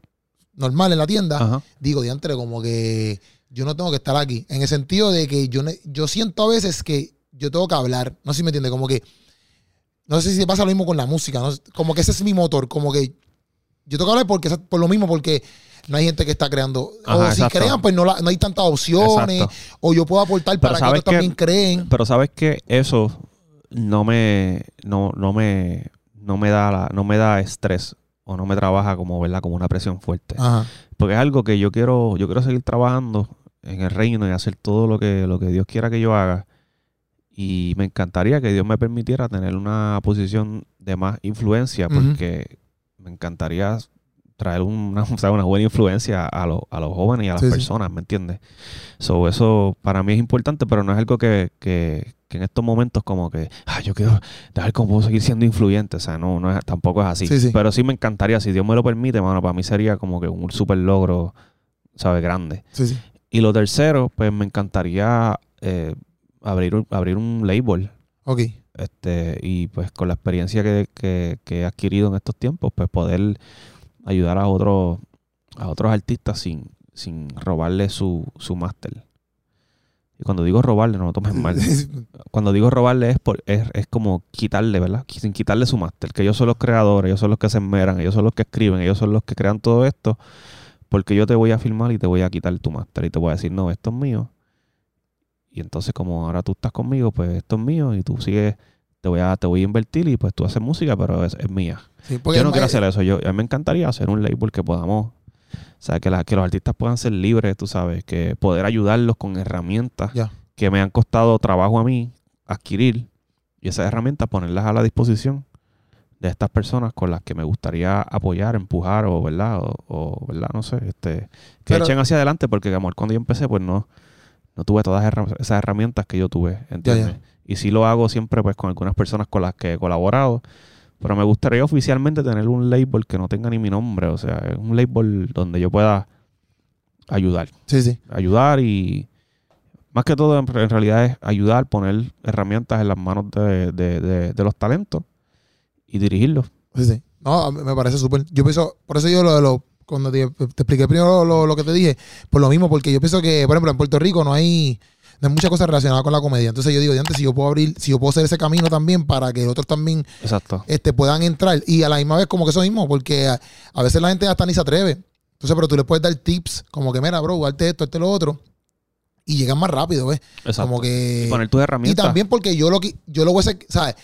normal en la tienda, digo, diantre, como que yo no tengo que estar aquí. En el sentido de que yo, yo siento a veces que yo tengo que hablar. No sé si me entiende, como que no sé si pasa lo mismo con la música, como que ese es mi motor, como que yo tengo que hablar porque, por lo mismo, porque no hay gente que está creando. o si crean, pues no, no hay tantas opciones. O yo puedo aportar para que ellos también creen. Pero sabes que eso no me, no, no me, no me da la, no me da estrés o no me trabaja como, ¿verdad? como una presión fuerte. Porque es algo que yo quiero, yo quiero seguir trabajando en el reino y hacer todo lo que, lo que Dios quiera que yo haga. Y me encantaría que Dios me permitiera tener una posición de más influencia porque me encantaría traer una, una buena influencia a, los jóvenes y a las personas, ¿me entiendes? So, eso para mí es importante, pero no es algo que, en estos momentos como que, ah, yo quiero ver cómo puedo seguir siendo influyente. O sea, no, no es, tampoco es así. Pero sí me encantaría, si Dios me lo permite, mano, para mí sería como que un súper logro, ¿sabes? Grande. Y lo tercero, pues me encantaría eh, abrir, un, abrir un label. Ok. Este, y pues con la experiencia que, que, que he adquirido en estos tiempos, pues poder ayudar a otros a otros artistas sin, sin robarle su, su máster. Y cuando digo robarle, no lo tomes mal. cuando digo robarle es, por, es, es como quitarle, ¿verdad? Sin quitarle su máster. Que ellos son los creadores, ellos son los que se enmeran, ellos son los que escriben, ellos son los que crean todo esto. Porque yo te voy a filmar y te voy a quitar tu máster. Y te voy a decir, no, esto es mío. Y entonces como ahora tú estás conmigo, pues esto es mío y tú sigues, te voy a, te voy a invertir y pues tú haces música, pero es, es mía yo no quiero hacer eso. Yo, a mí me encantaría hacer un label que podamos, o sea, que, que los artistas puedan ser libres, tú sabes, que poder ayudarlos con herramientas que me han costado trabajo a mí adquirir y esas herramientas ponerlas a la disposición de estas personas con las que me gustaría apoyar, empujar o, ¿verdad? O, ¿verdad? No sé, este, que echen hacia adelante porque, amor, cuando yo empecé, pues no, no tuve todas esas herramientas que yo tuve, ¿entiendes? Y sí lo hago siempre, pues, con algunas personas con las que he colaborado pero me gustaría oficialmente tener un label que no tenga ni mi nombre. O sea, un label donde yo pueda ayudar. Sí, sí. Ayudar y. Más que todo, en, realidad, es ayudar, poner herramientas en las manos de, los talentos y dirigirlos. Sí, sí. No, me parece súper. Yo pienso, por eso yo lo de lo. Cuando te, expliqué primero lo, lo, que te dije, por lo mismo, porque yo pienso que, por ejemplo, en Puerto Rico no hay hay muchas cosas relacionadas con la comedia. Entonces yo digo, antes si yo puedo abrir, si yo puedo hacer ese camino también para que otros también Este, puedan entrar. Y a la misma vez como que eso mismo, porque a, veces la gente hasta ni se atreve. Entonces, pero tú le puedes dar tips, como que, mira, bro, darte esto, este, lo otro. Y llegan más rápido, ¿ves? Exacto. Como que... Y poner tus herramientas. Y también porque yo lo, yo lo voy a hacer, ¿sabes?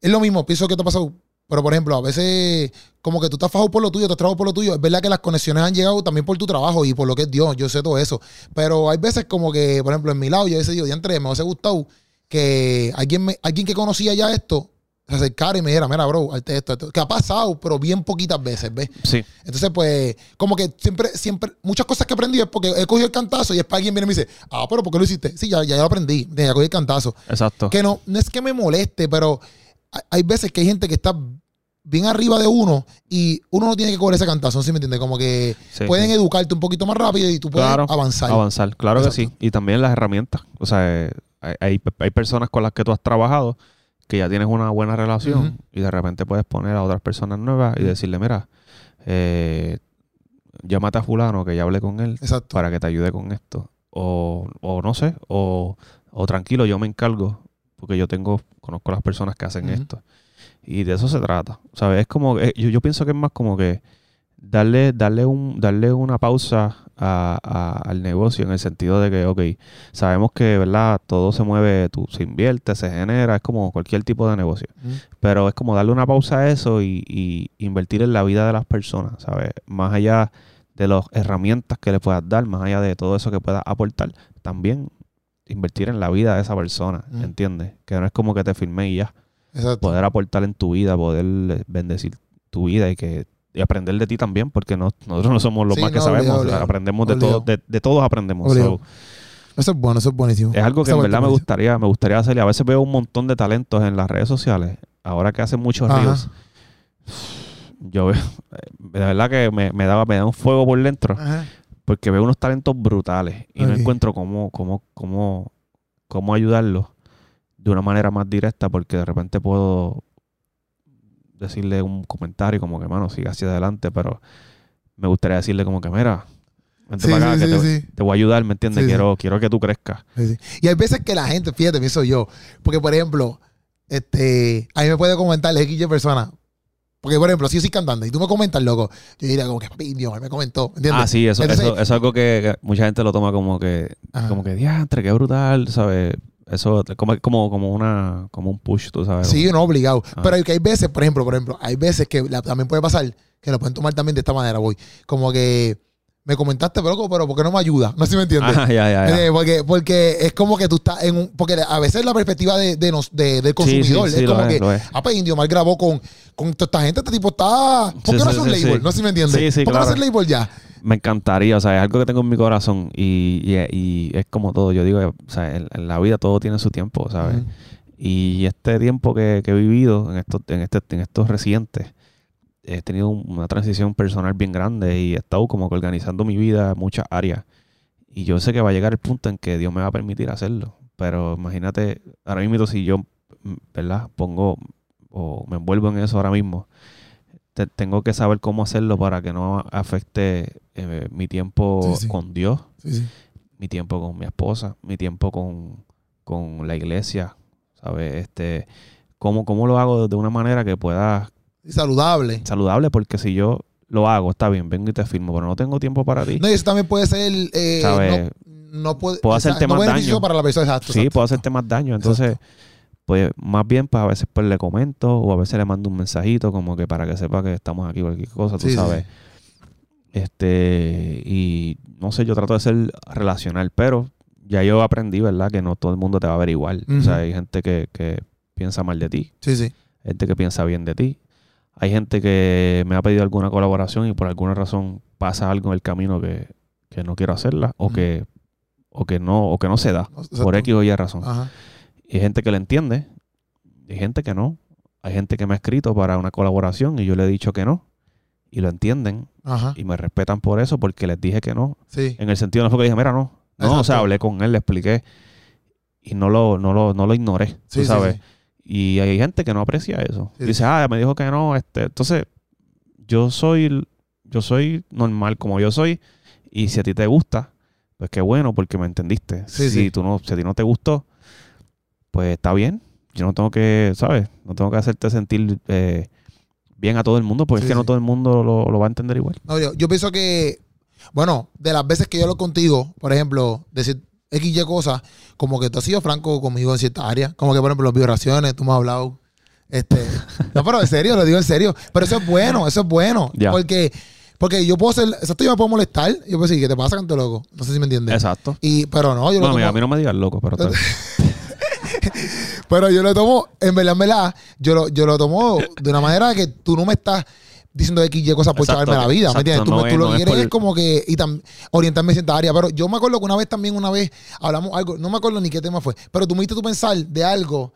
Es lo mismo, pienso que te ha pasado pero, por ejemplo, a veces, como que tú estás fajado por lo tuyo, te has por lo tuyo. Es verdad que las conexiones han llegado también por tu trabajo y por lo que es Dios. Yo sé todo eso. Pero hay veces, como que, por ejemplo, en mi lado, yo he decidido, ya entré, me hubiese gustado que alguien, alguien que conocía ya esto se acercara y me dijera, mira, bro, arte esto, esto. Que ha pasado, pero bien poquitas veces, ¿ves? Sí. Entonces, pues, como que siempre, siempre, muchas cosas que aprendí es porque he cogido el cantazo y después alguien viene y me dice, ah, pero ¿por qué lo hiciste? Sí, ya, ya lo aprendí, ya cogí el cantazo. Exacto. Que no, no es que me moleste, pero hay veces que hay gente que está bien arriba de uno y uno no tiene que cobrar ese cantazo, ¿sí me entiendes? Como que pueden educarte un poquito más rápido y tú puedes avanzar. Avanzar, claro que sí. Y también las herramientas. O sea, hay, hay, personas con las que tú has trabajado que ya tienes una buena relación y de repente puedes poner a otras personas nuevas y decirle, mira, eh, llámate a fulano que ya hablé con él para que te ayude con esto. O, o no sé, o, o tranquilo, yo me encargo porque yo tengo, conozco a las personas que hacen esto. Y de eso se trata. ¿Sabes? Es como, eh, yo, yo pienso que es más como que darle, darle, un, darle una pausa al negocio en el sentido de que, ok, sabemos que, ¿verdad? Todo se mueve, tú, se invierte, se genera, es como cualquier tipo de negocio. Pero es como darle una pausa a eso y, y, invertir en la vida de las personas, ¿sabes? Más allá de las herramientas que le puedas dar, más allá de todo eso que puedas aportar, también invertir en la vida de esa persona, ¿entiendes? Que no es como que te firme y ya poder aportar en tu vida, poder eh, bendecir tu vida y que aprender de ti también, porque no, nosotros no somos los más que sabemos, aprendemos de todos, de, todos aprendemos. eso es bueno, eso es buenísimo. Es algo que en verdad me gustaría, me gustaría hacer. Y a veces veo un montón de talentos en las redes sociales, ahora que hacen muchos ríos. Yo veo, de verdad que me, me, daba, me da un fuego por dentro, porque veo unos talentos brutales y no encuentro cómo, cómo, cómo, cómo ayudarlos de una manera más directa porque de repente puedo decirle un comentario como que, mano, siga hacia adelante, pero me gustaría decirle como que, mira, vente para acá, que te, voy a ayudar, ¿me entiendes? quiero, quiero que tú crezcas. Y hay veces que la gente, fíjate, pienso yo, porque por ejemplo, este, a mí me puede comentar el XY persona, porque, por ejemplo, si yo soy cantante y tú me comentas, loco, yo diría como que, papi, Dios, me comentó. ¿entiendes? Ah, sí, eso, eso, es algo que, mucha gente lo toma como que, como que, diantre, qué brutal, ¿sabes? Eso como, como, como, una, como un push, tú sabes. Sí, no, obligado. Ah. Pero hay, que hay veces, por ejemplo, por ejemplo, hay veces que también puede pasar, que lo pueden tomar también de esta manera, voy. Como que, me comentaste, pero, pero ¿por qué no me ayuda? No sé si me entiendes. Ah, ya, ya, eh, porque, porque es como que tú estás en un. Porque a veces la perspectiva de, de nos, de, del consumidor es como que. ah, pues Indio Mal grabó con, con toda esta gente. Este tipo está. ¿Por qué no hace un label? No sé si me entiendes. Sí, sí, ¿Por qué no hace label ya? Me encantaría, o sea, es algo que tengo en mi corazón y, y, es como todo. Yo digo, o sea, en, la vida todo tiene su tiempo, ¿sabes? Y este tiempo que, que, he vivido en estos, en, este, en estos recientes, he tenido una transición personal bien grande y he estado como que organizando mi vida en muchas áreas. Y yo sé que va a llegar el punto en que Dios me va a permitir hacerlo. Pero imagínate, ahora mismo si yo, ¿verdad? Pongo o me envuelvo en eso ahora mismo, tengo que saber cómo hacerlo para que no afecte eh, mi tiempo con Dios, mi tiempo con mi esposa, mi tiempo con, con la iglesia, ¿sabes? Este, ¿cómo, ¿Cómo lo hago de una manera que pueda saludable. Saludable, porque si yo lo hago, está bien, vengo y te firmo, pero no tengo tiempo para ti. No, y eso también puede ser. Eh, no, puede, puedo hacerte más daño. para la persona, exacto. Sí, puedo hacerte más daño. Entonces, pues más bien, pues a veces pues le comento o a veces le mando un mensajito como que para que sepa que estamos aquí cualquier cosa, tú sabes. Este, y no sé, yo trato de ser relacional, pero ya yo aprendí, ¿verdad? Que no todo el mundo te va a ver igual. O sea, hay gente que, que piensa mal de ti. Sí, sí. Gente que piensa bien de ti. Hay gente que me ha pedido alguna colaboración y por alguna razón pasa algo en el camino que, no quiero hacerla o, que, o, que no, o que no se da por X o Y razón. Y hay gente que le entiende y hay gente que no. Hay gente que me ha escrito para una colaboración y yo le he dicho que no. Y lo entienden y me respetan por eso porque les dije que no. En el sentido no fue que dije, mira, no. No, o sea, hablé con él, le expliqué y no lo, no lo, no lo ignoré. tú sabes. Y hay gente que no aprecia eso. Dice, ah, me dijo que no. Este. Entonces, yo soy, yo soy normal como yo soy. Y si a ti te gusta, pues qué bueno, porque me entendiste. si tú no, si a ti no te gustó, pues está bien. Yo no tengo que, ¿sabes? No tengo que hacerte sentir eh, bien a todo el mundo, porque es que no todo el mundo lo, va a entender igual. No, yo, yo pienso que, bueno, de las veces que yo lo contigo, por ejemplo, decir, X, Y cosas, como que tú has sido franco conmigo en ciertas áreas. Como que, por ejemplo, las vibraciones, tú me has hablado. Este, no, pero en serio, lo digo en serio. Pero eso es bueno, eso es bueno. Porque, porque yo puedo ser, exacto, yo me puedo molestar. Yo puedo decir, ¿qué te pasa, canto loco? No sé si me entiendes. Exacto. Y, pero no, yo lo tomo. a mí no me digas loco, pero pero yo lo tomo, en verdad, en verdad, yo lo, yo lo tomo de una manera que tú no me estás diciendo X y cosas por chavarme la vida. ¿Me entiendes? Tú, lo que quieres es como que y orientarme en cierta área. Pero yo me acuerdo que una vez también, una vez hablamos algo, no me acuerdo ni qué tema fue, pero tú me diste tu pensar de algo.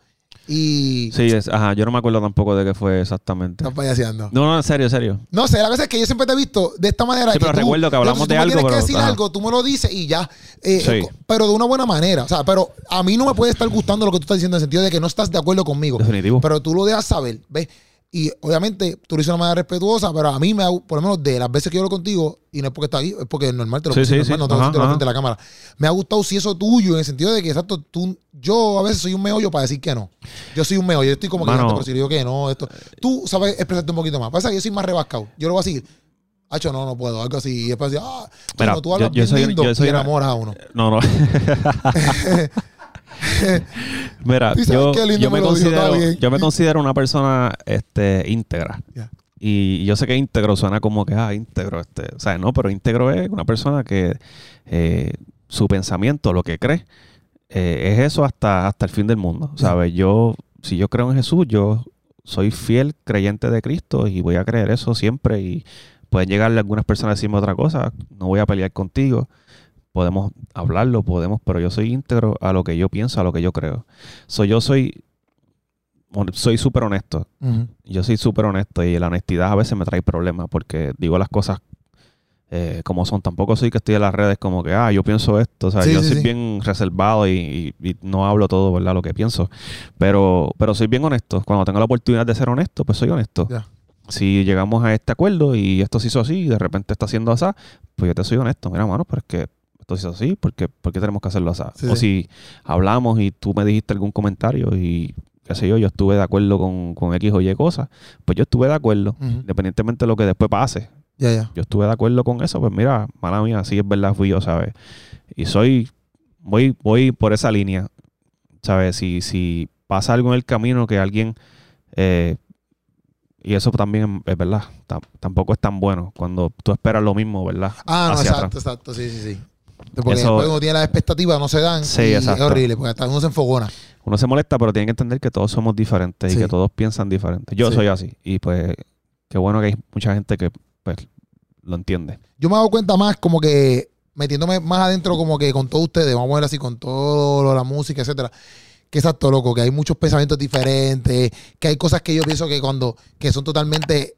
Y. Sí, es, ajá, yo no me acuerdo tampoco de qué fue exactamente. Estás payaseando. No, no, en serio, en serio. No sé, la verdad es que yo siempre te he visto de esta manera. Sí, pero recuerdo que hablamos de algo. Si tienes que decir algo, tú me lo dices y ya. Eh, sí. Pero de una buena manera. O sea, pero a mí no me puede estar gustando lo que tú estás diciendo en el sentido de que no estás de acuerdo conmigo. Definitivo. Pero tú lo dejas saber, ¿ves? Y obviamente tú lo hiciste de una manera respetuosa, pero a mí, me ha, por lo menos de las veces que yo hablo contigo, y no es porque está ahí, es porque es normal, te lo sí, sí, normal, no te lo frente de la cámara. Me ha gustado si eso tuyo, en el sentido de que, exacto, tú, yo a veces soy un meollo para decir que no. Yo soy un meollo, yo estoy como que, pero si digo que no, esto. Tú sabes expresarte un poquito más. Pasa que yo soy más rebascado. Yo lo voy a seguir. Hacho, no, no puedo. Algo así. Y después decir, ah, Mira, tú hablas yo, yo bien lindo yo soy y enamoras a uno. No, no. Mira, yo, me considero, yo me considero una persona este, íntegra. Y yo sé que íntegro suena como que, ah, íntegro. Este, o sea, no, pero íntegro es una persona que eh, su pensamiento, lo que cree, eh, es eso hasta, hasta el fin del mundo. ¿Sabes? Yo, si yo creo en Jesús, yo soy fiel creyente de Cristo y voy a creer eso siempre. Y pueden llegarle algunas personas a decirme otra cosa, no voy a pelear contigo podemos hablarlo, podemos, pero yo soy íntegro a lo que yo pienso, a lo que yo creo. So, yo soy soy súper honesto. Yo soy súper honesto y la honestidad a veces me trae problemas porque digo las cosas eh, como son. Tampoco soy que estoy en las redes como que, ah, yo pienso esto. O sea, yo soy bien reservado y, no hablo todo, ¿verdad? Lo que pienso. Pero, pero soy bien honesto. Cuando tengo la oportunidad de ser honesto, pues soy honesto. Si llegamos a este acuerdo y esto se hizo así y de repente está haciendo así, pues yo te soy honesto. Mira, mano, pero es que entonces así, ¿por qué, tenemos que hacerlo así? o si hablamos y tú me dijiste algún comentario y qué sé yo, yo estuve de acuerdo con, con X o Y cosas, pues yo estuve de acuerdo, independientemente de lo que después pase. Yo estuve de acuerdo con eso, pues mira, mala mía, sí es verdad, fui yo, ¿sabes? Y soy, voy, voy por esa línea, ¿sabes? Si, si pasa algo en el camino que alguien eh, y eso también es verdad. tampoco es tan bueno cuando tú esperas lo mismo, ¿verdad? Ah, no, exacto, exacto. Sí, sí, sí. Porque después uno tiene las expectativas, no se dan. Sí, y exacto. Es horrible, porque hasta uno se enfogona. Uno se molesta, pero tiene que entender que todos somos diferentes y que todos piensan diferentes. Yo soy así. Y pues, qué bueno que hay mucha gente que pues, lo entiende. Yo me he dado cuenta más como que metiéndome más adentro como que con todos ustedes, vamos a ver así, con todo la música, etcétera. Que exacto, loco, que hay muchos pensamientos diferentes, que hay cosas que yo pienso que cuando, que son totalmente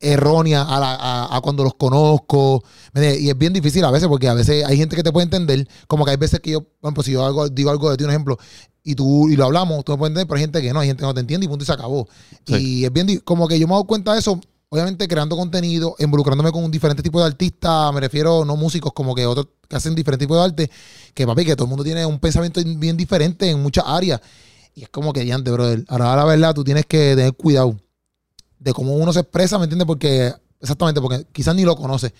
erróneas a, cuando los conozco. Y es bien difícil a veces, porque a veces hay gente que te puede entender, como que hay veces que yo, bueno, pues si yo algo, digo algo de ti, un ejemplo, y tú y lo hablamos, tú me puedes entender, pero hay gente que no, hay gente que no te entiende y punto y se acabó. Y es bien, como que yo me dado cuenta de eso obviamente creando contenido, involucrándome con un diferente tipo de artistas, me refiero no músicos como que otros que hacen diferentes tipos de arte, que papi, que todo el mundo tiene un pensamiento bien diferente en muchas áreas. Y es como que diante, brother. Ahora la verdad, tú tienes que tener cuidado de cómo uno se expresa, ¿me entiendes? Porque, exactamente, porque quizás ni lo conoce.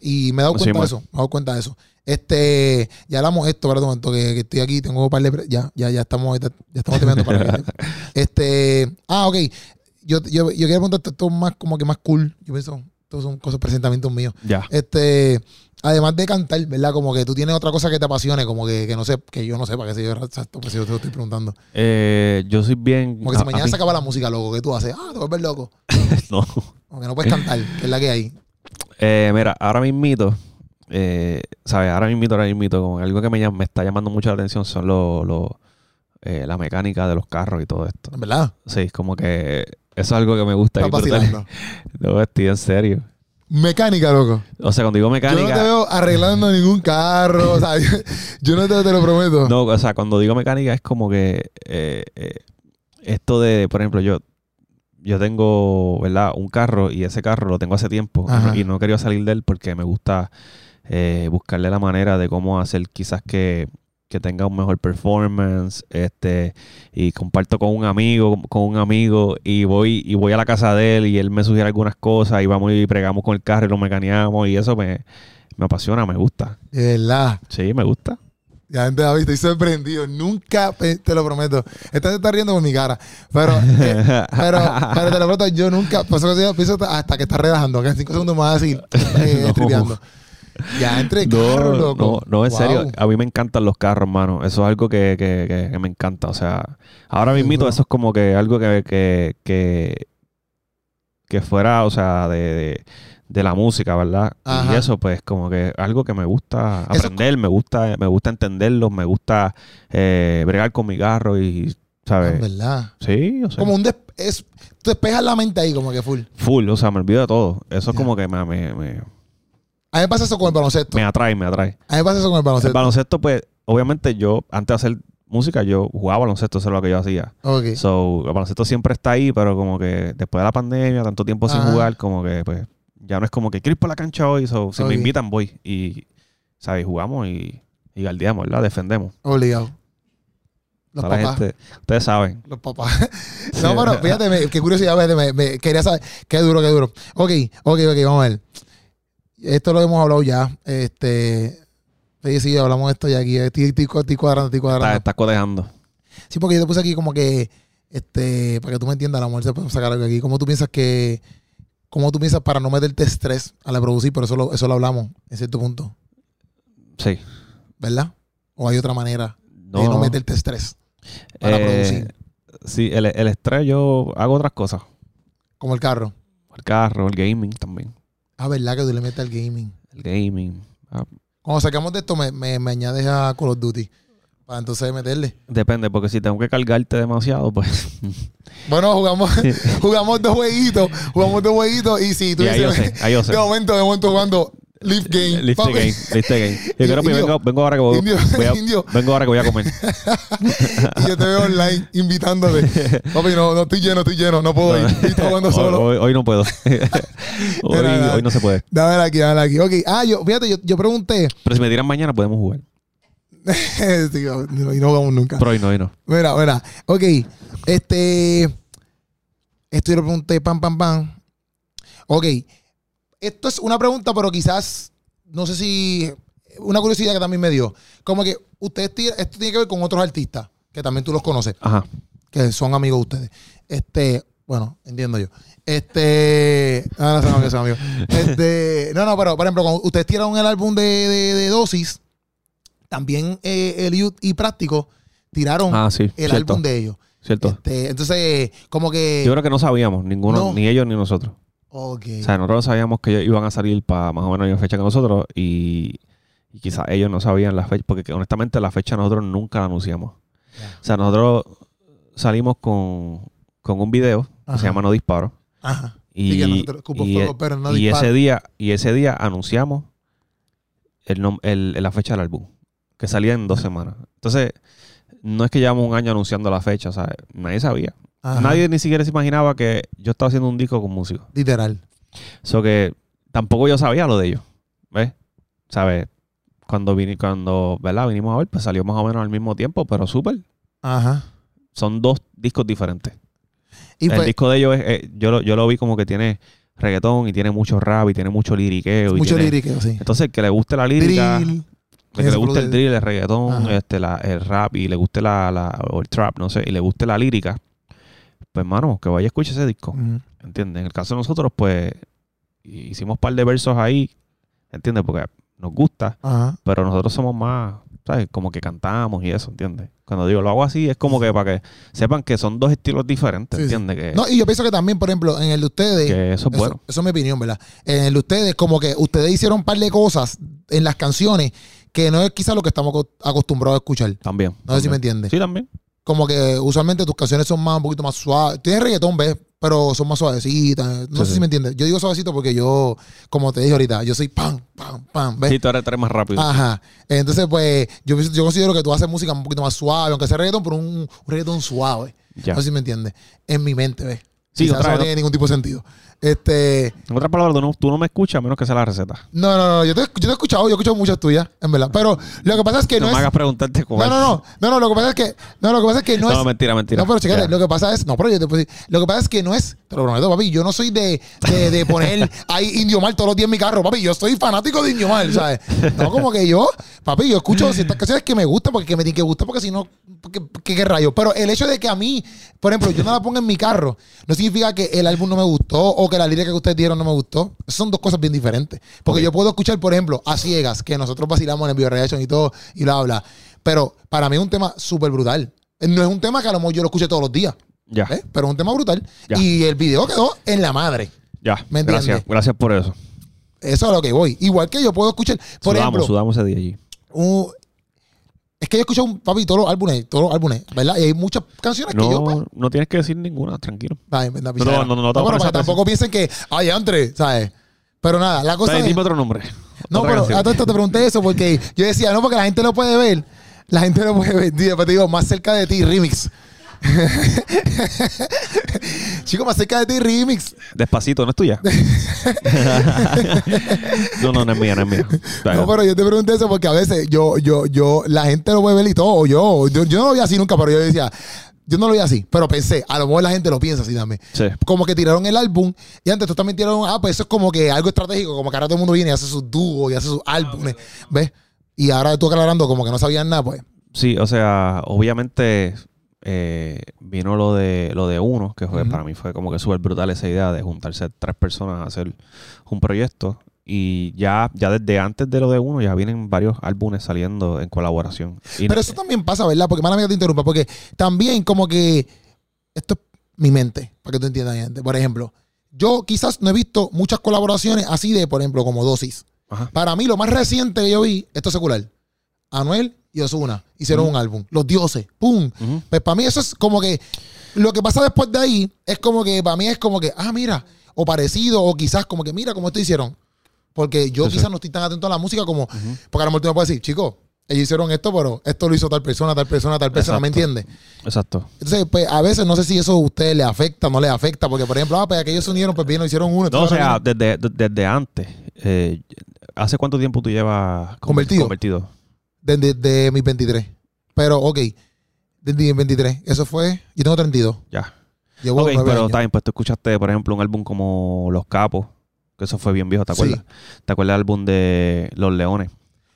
Y me he dado cuenta de eso, me he dado cuenta de eso. Este, ya hablamos esto, ¿verdad? momento que, que, estoy aquí, tengo un par de. Ya, ya, ya estamos, ya, estamos terminando. para este, ah, ok yo, yo, yo quiero preguntarte esto más como que más cool. Yo pienso, todos son cosas, presentamientos míos. Ya. Este, además de cantar, ¿verdad? Como que tú tienes otra cosa que te apasione, como que, que no sé, que yo no sé para qué sé yo exacto, pues yo te lo estoy preguntando. Eh, yo soy bien. Como que si mañana se acaba la música, loco, ¿qué tú haces? Ah, te vuelves loco. no. Como que no puedes cantar, que es la que hay. Eh, mira, ahora mismito, eh, ¿sabes? Ahora mismito, ahora mismito, como algo que me, me está llamando mucho la atención son los, eh, la mecánica de los carros y todo esto. ¿Verdad? Sí, como que eso es algo que me gusta. Está No, estoy en serio. Mecánica, loco. O sea, cuando digo mecánica. Yo no te veo arreglando ningún carro. o sea, yo, no te, lo prometo. No, o sea, cuando digo mecánica es como que eh, eh, esto de, por ejemplo, yo yo tengo, ¿verdad? Un carro y ese carro lo tengo hace tiempo y no quería salir de él porque me gusta eh, buscarle la manera de cómo hacer quizás que que tenga un mejor performance, este, y comparto con un amigo, con un amigo, y voy, y voy a la casa de él, y él me sugiere algunas cosas, y vamos y pregamos con el carro y lo mecaneamos, y eso me, apasiona, me gusta. De verdad. Sí, me gusta. Ya, gente, David, estoy sorprendido. Nunca, te lo prometo. Esta se está riendo por mi cara. Pero, eh, pero, pero te lo prometo, yo nunca, pues hasta que está relajando, que en cinco segundos más así, eh, ya entre carros, no, loco. No, no, en serio. A mí me encantan los carros, hermano. Eso es algo que, que, que, me encanta. O sea, ahora mismo eso es como que algo que, que, fuera, o sea, de, de, la música, ¿verdad? Y eso, pues, como que algo que me gusta aprender, me gusta, me gusta entenderlo, me gusta eh, bregar con mi carro y, ¿sabes? ¿Verdad? Sí, o sea. Como un es, despejas la mente ahí, como que full. Full, o sea, me olvido de todo. Eso es como que me, me a mí me pasa eso con el baloncesto. Me atrae, me atrae. A mí me pasa eso con el baloncesto. El baloncesto, pues, obviamente yo, antes de hacer música, yo jugaba baloncesto, eso es lo que yo hacía. Ok. So, el baloncesto siempre está ahí, pero como que después de la pandemia, tanto tiempo sin jugar, como que, pues, ya no es como que quiero ir por la cancha hoy, so, si me invitan, voy. Y, ¿sabes? Jugamos y, y guardiamos, ¿verdad? Defendemos. Obligado. Los papás. Gente, ustedes saben. Los papás. no, pero fíjate, qué curiosidad, me, me, quería saber. Qué duro, qué duro. Ok, ok, ok, vamos a ver. Esto lo hemos hablado ya. Este. Sí, sí, hablamos de esto ya aquí. Estoy, estoy, estoy cuadrando, estoy cuadrando. Está, codejando. Sí, porque yo te puse aquí como que. Este, para que tú me entiendas, la mujer se puede sacar algo aquí. ¿Cómo tú piensas que. ¿Cómo tú piensas para no meterte estrés a la producir? Pero eso lo, eso lo hablamos en cierto punto. Sí. ¿Verdad? ¿O hay otra manera de no meterte estrés para eh, producir? Sí, el, el estrés yo hago otras cosas. Como el carro. El carro, el gaming también. Ah, ¿verdad que tú le metes al gaming? El gaming. Ah. Cuando sacamos de esto, me, me, añades a Call of Duty. Para entonces meterle. Depende, porque si tengo que cargarte demasiado, pues. Bueno, jugamos, jugamos dos jueguitos. Jugamos dos jueguitos. Y si tú dices. De momento, de momento jugando Lift game. Lift game. Lift game. Yo creo que vengo, vengo, ahora que voy, voy a, vengo ahora que voy a comer. y yo te veo online invitándote. Papi, no, no estoy lleno, estoy lleno, no puedo ir. Estoy jugando solo. Hoy, hoy, no puedo. hoy, hoy, no se puede. Dame aquí, dame aquí. Ok. Ah, yo, fíjate, yo, yo pregunté. Pero si me tiran mañana, podemos jugar. sí, y no jugamos nunca. Pero hoy no, hoy no. Mira, mira. Ok. Este. Esto yo le pregunté, pam, pam, pam. Ok esto es una pregunta, pero quizás, no sé si, una curiosidad que también me dio. Como que ustedes, esto tiene que ver con otros artistas, que también tú los conoces, Ajá. que son amigos de ustedes. Este, Bueno, entiendo yo. Este. No, se me Este. No, no, pero por ejemplo, cuando ustedes tiraron el álbum de, de, dosis, también eh, el Youth y Práctico tiraron ah, el álbum de ellos. Cierto. Este, entonces, como que. Yo creo que no sabíamos, ninguno, ni ellos ni nosotros. Ok. O sea, nosotros sabíamos que ellos iban a salir para más o menos la fecha que nosotros y, quizás ellos no sabían la fecha, porque honestamente la fecha nosotros nunca la anunciamos. O sea, nosotros salimos con, con un video que se llama No Disparo. Ajá. Y, y, ese día y ese día anunciamos el, el, la fecha del álbum, que salía en dos semanas. Entonces, no es que llevamos un año anunciando la fecha, o sea, nadie sabía. Nadie ni siquiera se imaginaba que yo estaba haciendo un disco con músicos. Literal. Eso que tampoco yo sabía lo de ellos. ¿Ves? ¿Sabes? Cuando, vine, cuando ¿verdad? vinimos a ver, pues salió más o menos al mismo tiempo, pero súper. Ajá. Son dos discos diferentes el disco de ellos, es, eh, yo, lo, yo lo vi como que tiene reggaetón y tiene mucho rap y tiene mucho liriqueo. Mucho liriqueo, sí. Entonces, que le guste la lírica, que le guste el drill, el reggaetón, este, la, el rap y le guste la, la, o el trap, no sé, y le guste la lírica, pues, hermano, que vaya a escuchar ese disco. ¿Entiendes? En el caso de nosotros, pues, hicimos un par de versos ahí, ¿entiendes? Porque nos gusta, pero nosotros somos más, ¿sabes? Como que cantamos y eso, ¿entiendes? Cuando digo lo hago así, es como que para que sepan que son dos estilos diferentes, ¿entiendes? Que, no, y yo pienso que también, por ejemplo, en el de ustedes. Que eso es bueno. Eso, es mi opinión, ¿verdad? En el de ustedes, como que ustedes hicieron un par de cosas en las canciones que no es quizás lo que estamos acostumbrados a escuchar. También. No sé si me entiendes. Sí, también. Como que usualmente tus canciones son más un poquito más suaves. Tienes reggaetón, ¿ves? pero son más suavecitas. No sé si me entiendes. Yo digo suavecito porque yo, como te dije ahorita, yo soy pam, pam, pam. ¿ves? Sí, tú eres, más rápido. Ajá. Entonces, pues, yo, yo considero que tú haces música un poquito más suave, aunque sea reggaetón, pero un, un reggaetón suave. Ya. No sé si me entiendes. En mi mente, ¿ves? Sí, no tiene ningún tipo de sentido. Este, en otras palabras, tú no, tú no me escuchas a menos que sea la receta. No, no, no. Yo te, yo te he escuchado, yo he escuchado muchas tuyas, en verdad. Pero lo que pasa es que no, no me hagas preguntarte cómo No, no, no. No, no, lo que pasa es que. No, lo que pasa es que no, es. No, mentira, mentira. No, pero chécate, lo que pasa es. No, pero yo te puedo decir. Lo que pasa es que no es. Te lo prometo, papi. Yo no soy de, de, de poner ahí Indio Mal todos los días en mi carro, papi. Yo soy fanático de Indio Mal, ¿sabes? No, como que yo, papi, yo escucho ciertas canciones que me gustan porque me tienen que gustar, porque si no, ¿qué, qué rayo? Pero el hecho de que a mí, por ejemplo, yo no la ponga en mi carro, no significa que el álbum no me gustó o que la lírica que ustedes dieron no me gustó. son dos cosas bien diferentes. Porque yo puedo escuchar, por ejemplo, a ciegas, que nosotros vacilamos en el video reaction y todo, y lo habla. Pero para mí es un tema súper brutal. No es un tema que a lo mejor yo lo escuché todos los días. Ya. Pero es un tema brutal. Y el video quedó en la madre. Ya. ¿Me gracias, gracias por eso. Eso es a lo que voy. Igual que yo puedo escuchar, por ejemplo. Sudamos ese día allí. Es que yo escucho un papi todos los álbumes, todos los álbumes, ¿verdad? Y hay muchas canciones que yo. Pues, no tienes que decir ninguna, tranquilo. Ay, no, no, no, no, no, tampoco piensen que, ay, André, ¿sabes? Pero nada, la cosa. es, otro nombre. No, pero a todo esto te pregunté eso porque yo decía, no, porque la gente lo puede ver. La gente lo puede ver. Después te digo, más cerca de ti, remix. Chico, más cerca de ti, remix. Despacito, ¿no es tuya? no, no, no es mía, no es mía. No, pero yo te pregunté eso porque a veces yo, yo, yo, la gente lo puede ver y todo. Yo, yo, yo no lo vi así nunca, pero yo decía, yo no lo vi así, pero pensé, a lo mejor la gente lo piensa así también. Sí. Como que tiraron el álbum y antes tú también tiraron, ah, pues eso es como que algo estratégico, como que ahora todo el mundo viene y hace sus dúos y hace sus álbumes, ¿ves? Y ahora tú aclarando como que no sabían nada, pues. Sí, o sea, obviamente eh, vino lo de lo de uno, que fue, para mí fue como que súper brutal esa idea de juntarse tres personas a hacer un proyecto. Y ya, ya desde antes de lo de uno, ya vienen varios álbumes saliendo en colaboración. Pero eso también pasa, ¿verdad? Porque mala mía te interrumpa, porque también como que esto es mi mente, para que tú entiendas, gente. Por ejemplo, yo quizás no he visto muchas colaboraciones así de, por ejemplo, como Dosis. Para mí, lo más reciente que yo vi, esto es secular. Anuel y Osuna hicieron un álbum. Los dioses. ¡Pum! Pues para mí eso es como que. Lo que pasa después de ahí es como que, para mí es como que, ah, mira, o parecido, o quizás como que, mira, como esto hicieron. Porque yo quizás no estoy tan atento a la música como. Porque a lo mejor tú me puedes decir, chicos, ellos hicieron esto, pero esto lo hizo tal persona, tal persona, tal persona, ¿me entiendes? Exacto. Entonces, pues a veces no sé si eso a ustedes les afecta o no les afecta, porque por ejemplo, ah, pues aquellos se unieron, pues bien, hicieron uno. No, o sea, desde, desde, antes. Eh, ¿Hace cuánto tiempo tú llevas convertido? convertido? Desde de mis 23. Pero, ok, desde mis 23. Eso fue, yo tengo 32. Ya. Llevo ok, pero también, pues tú escuchaste, por ejemplo, un álbum como Los Capos que eso fue bien viejo, ¿te acuerdas? ¿Te acuerdas del álbum de Los Leones?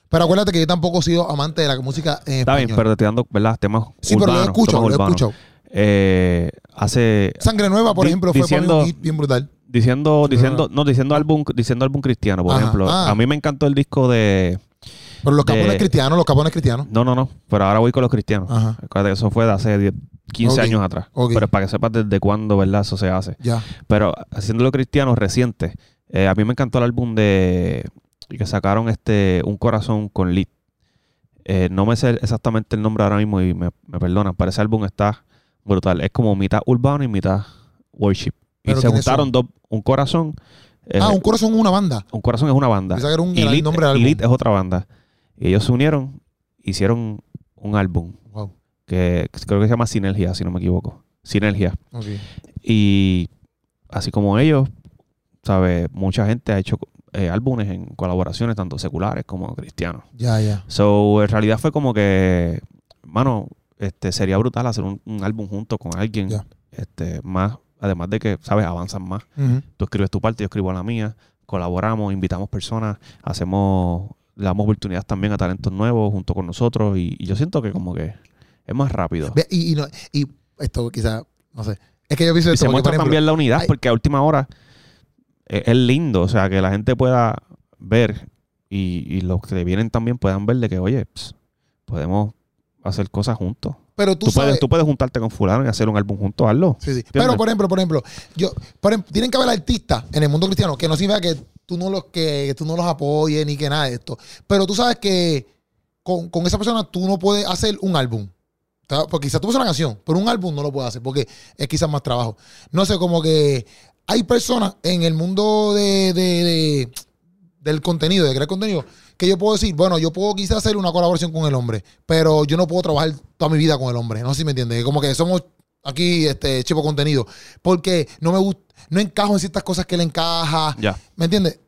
Pero acuérdate que yo tampoco he sido amante de la música en Está bien, pero te estoy dando, ¿verdad? Temas Sí, pero lo he escuchado, lo he escuchado. Eh, hace... Sangre Nueva, por ejemplo, fue un hit bien brutal. Diciendo, diciendo, no, diciendo álbum, diciendo álbum cristiano, por ejemplo. Ah. A mí me encantó el disco de... Pero los capones cristianos, los capones cristianos. No, no, no. Pero ahora voy con los cristianos. Ajá. Eso fue de hace 10, 15 años atrás. Pero para que sepas desde cuándo, ¿verdad? Eso se hace. Ya. Pero haciendo los cristianos reciente, eh, a mí me encantó el álbum de que sacaron este Un Corazón con Lit. Eh, no me sé exactamente el nombre ahora mismo y me, me perdonan, pero ese álbum está brutal. Es como mitad urbano y mitad worship. Y se juntaron dos, un corazón. Eh, ah, un corazón es una banda. Un corazón es una banda. un, y nombre es otra banda. Y ellos se unieron, hicieron un álbum. Wow. Que creo que se llama Sinergia, si no me equivoco. Sinergia. Y así como ellos, ¿sabes? Mucha gente ha hecho eh, álbumes en colaboraciones, tanto seculares como cristianos. Ya, ya. So, en realidad fue como que, mano, este, sería brutal hacer un, álbum junto con alguien este, más, además de que, ¿sabes? Avanzan más. Tú escribes tu parte, yo escribo la mía, colaboramos, invitamos personas, hacemos, le damos oportunidades también a talentos nuevos junto con nosotros y, yo siento que como que es más rápido. Y, y, esto quizás, no sé, es que yo pienso... Y se muestra también la unidad porque a última hora es, lindo, o sea, que la gente pueda ver y, los que vienen también puedan ver de que, oye, podemos hacer cosas juntos. Pero tú, puedes, tú puedes juntarte con fulano y hacer un álbum juntos, hazlo. Sí, sí. Pero, por ejemplo, por ejemplo, yo, tienen que haber artistas en el mundo cristiano que no significa que tú no los, que, tú no los apoyes ni que nada de esto. Pero tú sabes que con, esa persona tú no puedes hacer un álbum. Porque quizás tú puedes una canción, pero un álbum no lo puedes hacer porque es quizás más trabajo. No sé, como que hay personas en el mundo de, del contenido, de crear contenido, que yo puedo decir, bueno, yo puedo quizás hacer una colaboración con el hombre, pero yo no puedo trabajar toda mi vida con el hombre. No sé si me entiendes. Como que somos aquí este chivo contenido. Porque no me gusta, no encajo en ciertas cosas que le encaja. Ya. ¿Me entiendes?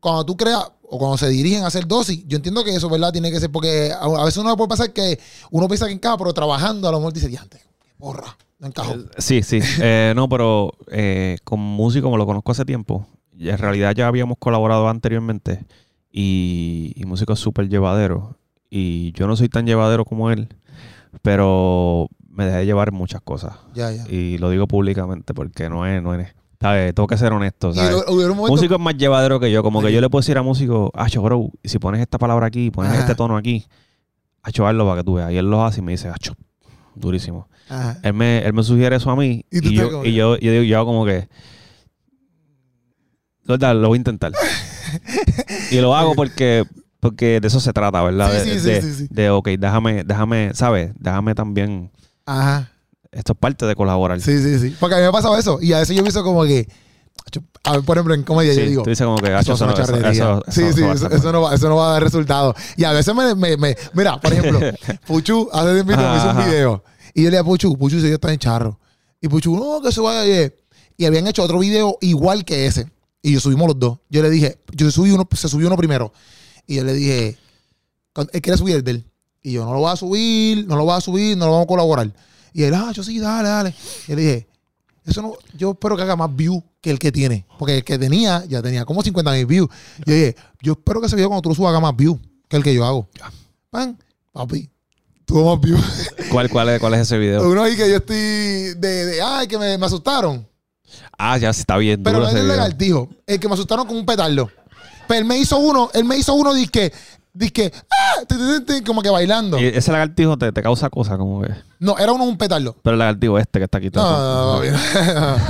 Cuando tú creas, o cuando se dirigen a hacer dosis, yo entiendo que eso, ¿verdad? Tiene que ser, porque a, veces uno puede pasar que uno piensa que encaja, pero trabajando a lo mejor dice, diante, porra. Eh, sí, sí. Eh, no, pero eh, como músico, como lo conozco hace tiempo, en realidad ya habíamos colaborado anteriormente y, y músico es súper llevadero. Y yo no soy tan llevadero como él, pero me dejé llevar muchas cosas. Ya, ya. Y lo digo públicamente porque no es, no es. ¿sabes? Tengo que ser honesto. ¿sabes? Músico es más llevadero que yo. Como que yo le puedo decir a músico, Acho, bro, y si pones esta palabra aquí, pones este tono aquí, Acho, hazlo para que tú veas. Y él lo hace y me dice, Acho, durísimo. Él me, él me sugiere eso a mí. Y, yo, y yo, yo, digo, yo como que. Lo voy a intentar. y lo hago porque, porque de eso se trata, ¿verdad? Sí, de, sí, sí, de, ok, déjame, déjame, ¿sabes? Déjame también. Ajá. Esto es parte de colaborar. Sí, sí, sí. Porque a mí me ha pasado eso. Y a veces yo he visto como que. A ver, por ejemplo, en comedia yo digo. Tú dices como que eso, eso, eso, Sí, sí, eso, no va, eso no va a dar resultado. Y a veces me. me, me mira, por ejemplo, Puchu hace tiempo me hizo un video y yo le dije a Puchu, Puchu se está en charro. Y Puchu, no, que se vaya ayer. Y habían hecho otro video igual que ese. Y yo subimos los dos. Yo le dije, yo subí uno, se subió uno primero. Y yo le dije, él quiere subir el de él. Y yo, no lo voy a subir, no lo voy a subir, no lo vamos a colaborar. Y él, ah, yo sí, dale, dale. Y le dije, eso no, yo espero que haga más views que el que tiene. Porque el que tenía, ya tenía como 50 mil views. Y yo dije, yo espero que ese video cuando tú lo subas haga más views que el que yo hago. Pan, papi, tuvo más views. ¿Cuál, cuál, es, ¿Cuál es ese video? Uno ahí que yo estoy de, de ay, que me, me asustaron. Ah, ya se está viendo. Pero no es el lagartijo. El que me asustaron con un petardo. Pero él me hizo uno, él me hizo uno de que Dice ah, como que bailando. ¿Y ese lagartijo te, te causa cosas como que. No, era uno un petardo. Pero el lagartijo este que está aquí todo. No,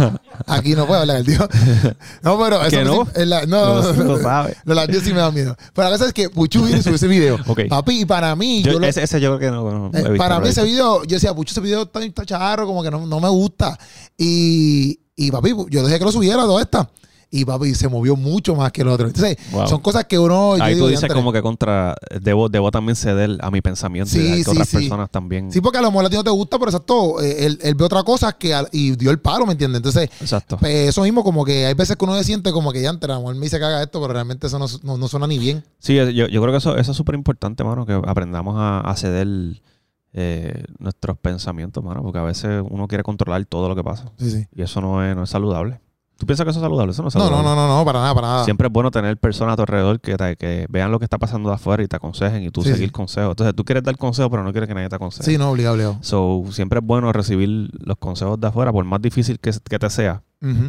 no, Aquí no puedo hablar lagartijo. No, pero eso no? no, no, no, lo sabe. Los lagartijos sí me dan miedo. Pero la cosa es que Puchu viene y subió ese video. okay. Papi, y para mí. Yo, ese, ese, yo creo que no. Eh, para mí ese video, yo decía, Puchu, ese video está, está charro, como que no, no me gusta. Y, y papi, yo dejé que lo subiera todo esta y papi se movió mucho más que el otro. Entonces, son cosas que uno. Ahí tú dices como que contra. Debo, debo también ceder a mi pensamiento sí, y que otras personas también. Sí, porque a lo mejor a ti no te gusta, pero exacto, eh, él, él ve otra cosa que y dio el paro, ¿me entiendes? Entonces, exacto. Pues, eso mismo, como que hay veces que uno se siente como que ya, a lo mejor me dice que haga esto, pero realmente eso no, no, suena ni bien. Sí, yo, yo, creo que eso, eso es súper importante, mano, que aprendamos a, ceder. Eh, nuestros pensamientos, mano, porque a veces uno quiere controlar todo lo que pasa. Sí, sí. Y eso no es, no es saludable. ¿Tú piensas que eso es saludable? Eso no es No, saludable. no, no, no, no, para nada, para nada. Siempre es bueno tener personas a tu alrededor que, te- que vean lo que está pasando de afuera y te aconsejen y tú Sí, seguir sí. consejos. Entonces, tú quieres dar consejos, pero no quieres que nadie te aconseje. Sí, no, obligado, obligado. So, siempre es bueno recibir los consejos de afuera, por más difícil que, que te sea,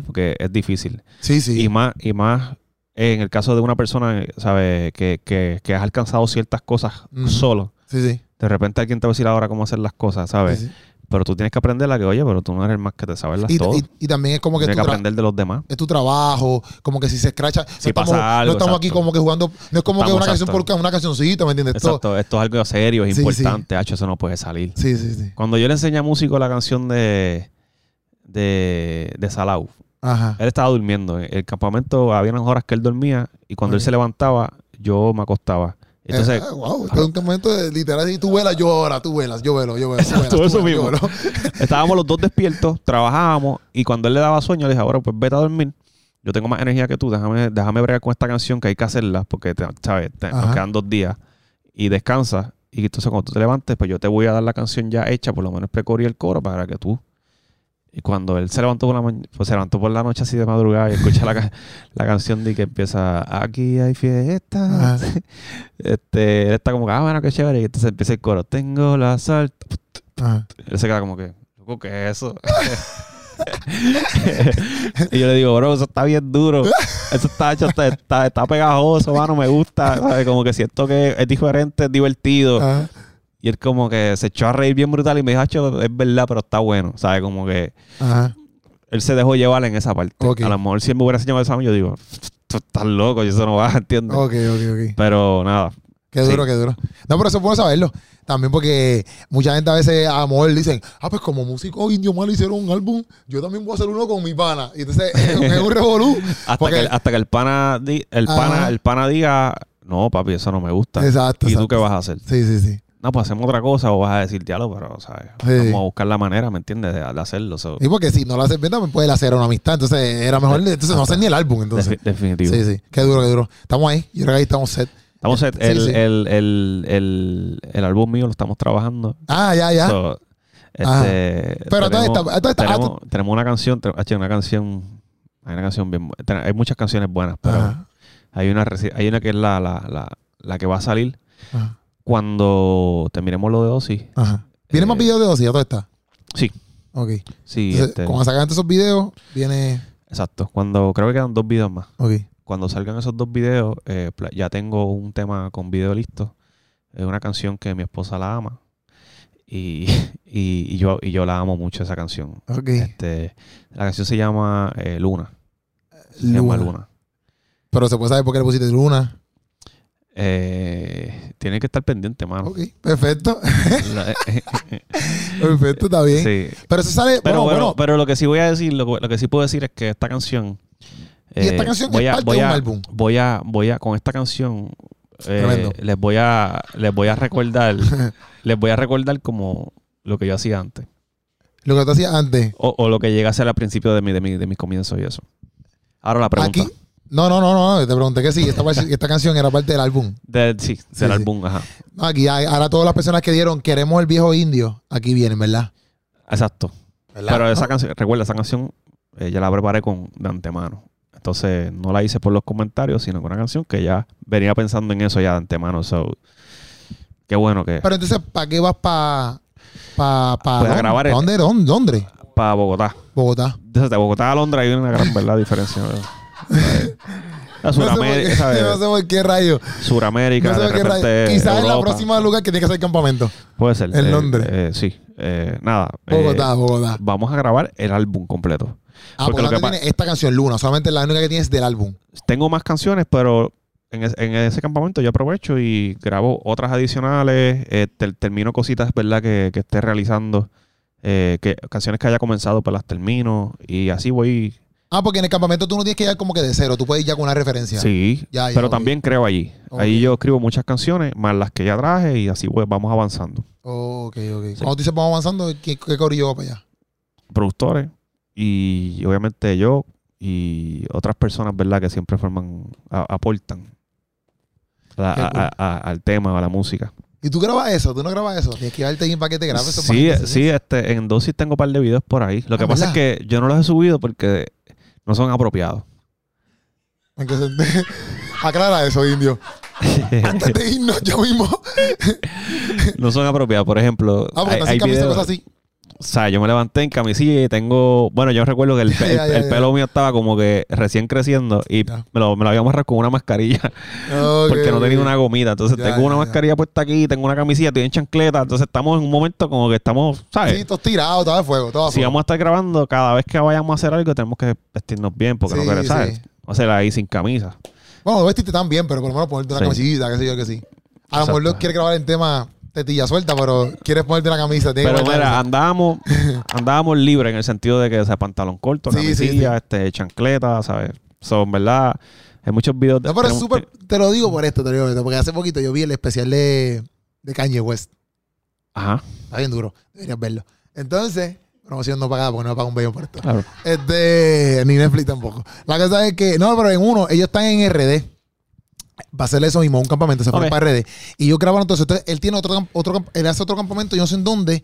porque es difícil. Sí, sí. Y más, y más en el caso de una persona, ¿sabes? Que, que, que has alcanzado ciertas cosas solo. Sí, sí. De repente alguien te va a decir ahora cómo hacer las cosas, ¿sabes? Sí, sí. Pero tú tienes que aprender la que, oye, pero tú no eres el más que te sabes las Y, todo. y- y también es como que, Tienes que aprender de los demás. es tu trabajo, como que si se escracha. no Si estamos, pasa algo, No estamos aquí como que jugando. No es como que Estamos, una canción exacto. por una cancioncita, ¿me entiendes? Exacto, esto es algo serio, es Sí, importante, Hacho, eso no puede salir. Sí, sí, sí. Cuando yo le enseñé a músico la canción de, de, de Salau, Ajá. él estaba durmiendo. En el campamento había unas horas que él dormía y cuando él se levantaba, yo me acostaba. Entonces, Eh, wow, esto es un momento de literal. Y tú vuelas, yo ahora, tú vuelas, yo velo, yo velo. tú eso mismo. velo. estábamos los dos despiertos, trabajábamos y cuando él le daba sueño, le dije, ahora pues vete a dormir. Yo tengo más energía que tú, déjame, déjame bregar con esta canción que hay que hacerla porque, te- ¿sabes? Te- nos quedan dos días y descansa. Y entonces cuando tú te levantes, pues yo te voy a dar la canción ya hecha, por lo menos precorí el coro para que tú... Y cuando él se levantó por la pues se levantó por la noche así de madrugada y escucha la, ca- la canción de que empieza Aquí hay fiesta. Este, él está como que, ah, bueno, qué chévere. Y entonces empieza el coro. Tengo la sal. Él se queda como que, loco, ¿qué es eso? y yo le digo, bro, eso está bien duro. Eso está hecho, está, está, está pegajoso, mano, me gusta. ¿sabes? Como que siento que es diferente, es divertido. Ajá. Y él como que se echó a reír bien brutal y me dijo, "Acho, es verdad, pero está bueno. ¿Sabes? Como que Ajá. él se dejó llevar en esa parte. A lo mejor si él me hubiera enseñado eso a mí, yo digo, tú estás loco, y eso no va, ¿entiendes? Ok, ok, ok. Pero nada. Qué duro, Sí. qué duro. No, pero eso es bueno saberlo. También porque mucha gente a veces a amor dicen, ah, pues como músico indio malo hicieron un álbum, yo también voy a hacer uno con mi pana. Y entonces es, un- es un revolú. Hasta, Porque- que, el- hasta que el pana, el, Ajá. pana, el pana diga, no, papi, eso no me gusta. Exacto. ¿Y tú qué vas a hacer? Sí, sí, sí. No, pues hacemos otra cosa o vas a decir diálogo, pero, ¿sabes? Sí. Vamos a buscar la manera, ¿me entiendes? De, de hacerlo. so, Y porque si no lo haces bien, también puede hacer una amistad. Entonces era mejor, entonces no hacer ni el álbum. Entonces. defi- definitivo. Sí, sí. Qué duro, qué duro. Estamos ahí. Yo creo que ahí estamos set. Estamos, set- el, sí. El, el, el, el álbum mío lo estamos trabajando. Ah, ya, ya. So, este, Pero entonces tenemos, está- está- ah, tenemos, una canción, una canción, hay una canción bien, hay muchas canciones buenas, pero Ajá, hay una, hay una que es la, la, la, la que va a salir ajá, cuando terminemos lo de Ozzy. ajá. ¿Viene Eh, más videos de Ozzy? ¿Ya todo está? Sí, Ok. sí, Entonces, este, cuando sacan esos videos, viene... exacto. Cuando creo que quedan dos videos más. Ok. Cuando salgan esos dos videos, eh, ya tengo un tema con video listo. Es una canción que mi esposa la ama. Y, y, y yo, y yo la amo mucho esa canción. Ok. Este, la canción se llama eh, Luna. Se llama Luna. Luna. Pero se puede saber por qué le pusiste Luna. Eh, tiene que estar pendiente, mano. Ok, perfecto. La- perfecto, está bien. sí. Pero eso sale... Pero, bueno, bueno, bueno. pero lo que sí voy a decir, lo, lo que sí puedo decir es que esta canción. Y esta eh, canción voy es a, parte voy de un a- álbum. Voy a, voy a, con esta canción, eh, les voy a, les voy a recordar, les voy a recordar como lo que yo hacía antes. Lo que tú hacías antes. O, o lo que llegué a hacer al principio de, mi, de, mi, de mis comienzos y eso. Ahora la pregunta. Aquí... No, no, no, no. Te pregunté que sí. Esta, canción era parte del álbum. De- sí, del sí. álbum, ajá. No, aquí hay- ahora todas las personas que dieron queremos el viejo indio, aquí vienen, ¿verdad? Exacto. ¿Verdad? Pero esa ¿No? canción, recuerda, esa canción eh, ya la preparé con de antemano. Entonces no la hice por los comentarios, sino con una canción que ya venía pensando en eso ya de antemano. So, qué bueno que Pero entonces, ¿para qué vas para... Pa, pa, Pues grabar ¿Pa el- dónde? ¿Dónde? ¿Dónde? para Bogotá. Bogotá. Desde Bogotá a Londres hay una gran verdad diferencia. ¿verdad? La No sé, por Suramérica, no sé por qué rayo. Suramérica, No sé de por qué rayo. Quizás es la próxima lugar que tiene que hacer campamento. Puede ser. En eh, Londres. eh, sí. Eh, nada. Bogotá, Bogotá. vamos a grabar el álbum completo. Ah, porque lo que tiene esta canción Luna, solamente la única que tienes del álbum. Tengo más canciones, pero en, es- en ese campamento yo aprovecho y grabo otras adicionales. eh, ter- termino cositas, ¿verdad? Que, que esté realizando. eh, que canciones que haya comenzado, pues las termino. Y así voy. Ah, porque en el campamento tú no tienes que ir como que de cero, tú puedes ir ya con una referencia. Sí. Ya, ya, pero también creo allí. Ahí yo escribo muchas canciones, más las que ya traje, y así pues, vamos avanzando. Ok, ok. Cuando tú dices vamos avanzando, ¿qué, qué corillo va para allá? Productores y obviamente yo y otras personas, ¿verdad? Que siempre forman, a- aportan a- a- al tema, a la música. ¿Y tú grabas eso? ¿Tú no grabas eso? Tienes que llevarte alguien para que te grabe eso. Sí, sí, este, en Dosis tengo un par de videos por ahí. Lo que Ah, pasa ¿verdad? es que yo no los he subido porque no son apropiados. Aclara eso, indio. Antes de irnos, yo mismo. no son apropiados. Por ejemplo, ah, hay, hay cosas así. O sea, yo me levanté en camisilla y tengo. Bueno, yo recuerdo que el, pelo mío estaba como que recién creciendo y me, lo, me lo había amarrado con una mascarilla. porque no tenía una gomita. Entonces tengo una mascarilla puesta aquí, tengo una camisilla, estoy en chancleta. Entonces estamos en un momento como que estamos, ¿sabes? Sí, todo tirado, todo de fuego, todo Si vamos a estar grabando, cada vez que vayamos a hacer algo, tenemos que vestirnos bien porque no queremos, ¿sabes? O sea, ahí sin camisa. Bueno, no vestiste tan bien, pero por lo menos ponerte una camisita, qué sé yo, que sí. A lo mejor quiere grabar en tema tetilla suelta, pero quieres ponerte la camisa. Pero mira, andábamos, andábamos libres en el sentido de que, o pantalón corto, camisilla, este, chancleta, ¿sabes? Son, ¿verdad? Hay muchos videos de... No, pero es súper... Te lo digo por esto, te lo digo porque hace poquito yo vi el especial de, de Kanye West. Ajá. Está bien duro. Deberías verlo. Entonces, promoción no pagada porque no me paga un bello por esto. Claro. Este, ni Netflix tampoco. La cosa es que, no, pero en uno, ellos están en RD va a hacer eso mismo, un campamento, se fue para RD. Y yo grababa entonces, entonces, él tiene otro, otro, él hace otro campamento, yo no sé en dónde,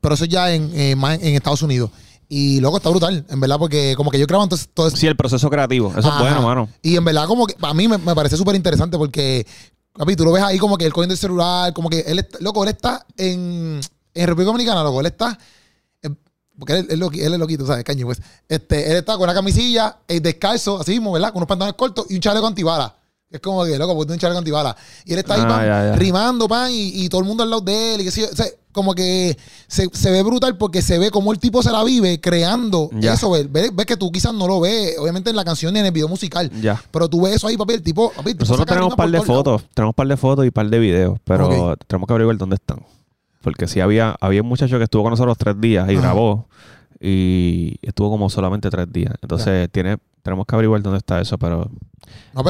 pero eso ya en, eh, en Estados Unidos. Y luego está brutal, en verdad, porque como que yo grabo entonces todo eso. Sí, el proceso creativo, eso es bueno, mano. Y en verdad, como que a mí me, parece súper interesante porque, papi, tú lo ves ahí como que él cogiendo el celular, como que él, loco, él está en, en República Dominicana, loco, él está porque él, él, él, es loquito, ¿sabes? Caño, pues. Este, él está con una camisilla, el descalzo, así mismo, ¿verdad? Con unos pantalones cortos y un chaleco antibalas. Es como que, loco, porque un chaleco antibala. Y él está ahí, ah, rimando, pan, y, todo el mundo al lado de él. Y que, o sea, como que se, ve brutal porque se ve como el tipo se la vive creando eso. Ves, ves, que tú quizás no lo ves, obviamente en la canción ni en el video musical. Pero tú ves eso ahí, papi, el tipo. Nosotros tenemos un par de fotos, tenemos un par de fotos y un par de videos, pero tenemos que averiguar dónde están. Porque si había, había un muchacho que estuvo con nosotros tres días y grabó y estuvo como solamente tres días. Entonces tiene, tenemos que averiguar dónde está eso, pero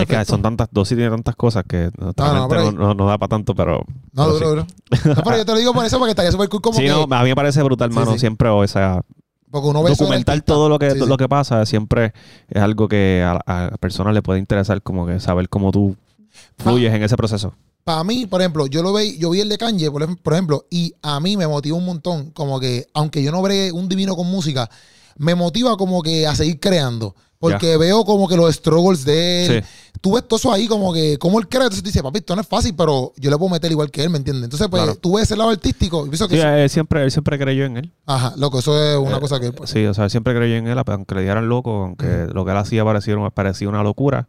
es que son tantas, dosis tiene tantas cosas que no, no, da para tanto, pero. No, duro, duro. No, pero yo te lo digo por eso, porque estaría súper cool como. Sí, no, a mí me parece brutal, hermano, siempre, o sea. Porque uno ve documentar todo lo que, lo que pasa siempre es algo que a, a personas le puede interesar, como que saber cómo tú fluyes en ese proceso. Para mí, por ejemplo, yo lo vi, yo vi el de Kanye, por ejemplo, y a mí me motivó un montón, como que, aunque yo no bregue un divino con música, me motiva como que a seguir creando. Porque veo como que los struggles de él. Tú ves todo eso ahí como que, como él crea. Entonces tú dices, papi, esto no es fácil, pero yo le puedo meter igual que él, ¿me entiendes? Entonces, pues tú ves ese lado artístico. Y sí, él siempre, él siempre creyó en él. Ajá, loco, eso es una eh, cosa que. Pues, sí, o sea, él siempre creyó en él, aunque le dieran loco, aunque lo que él hacía parecía, parecía una locura,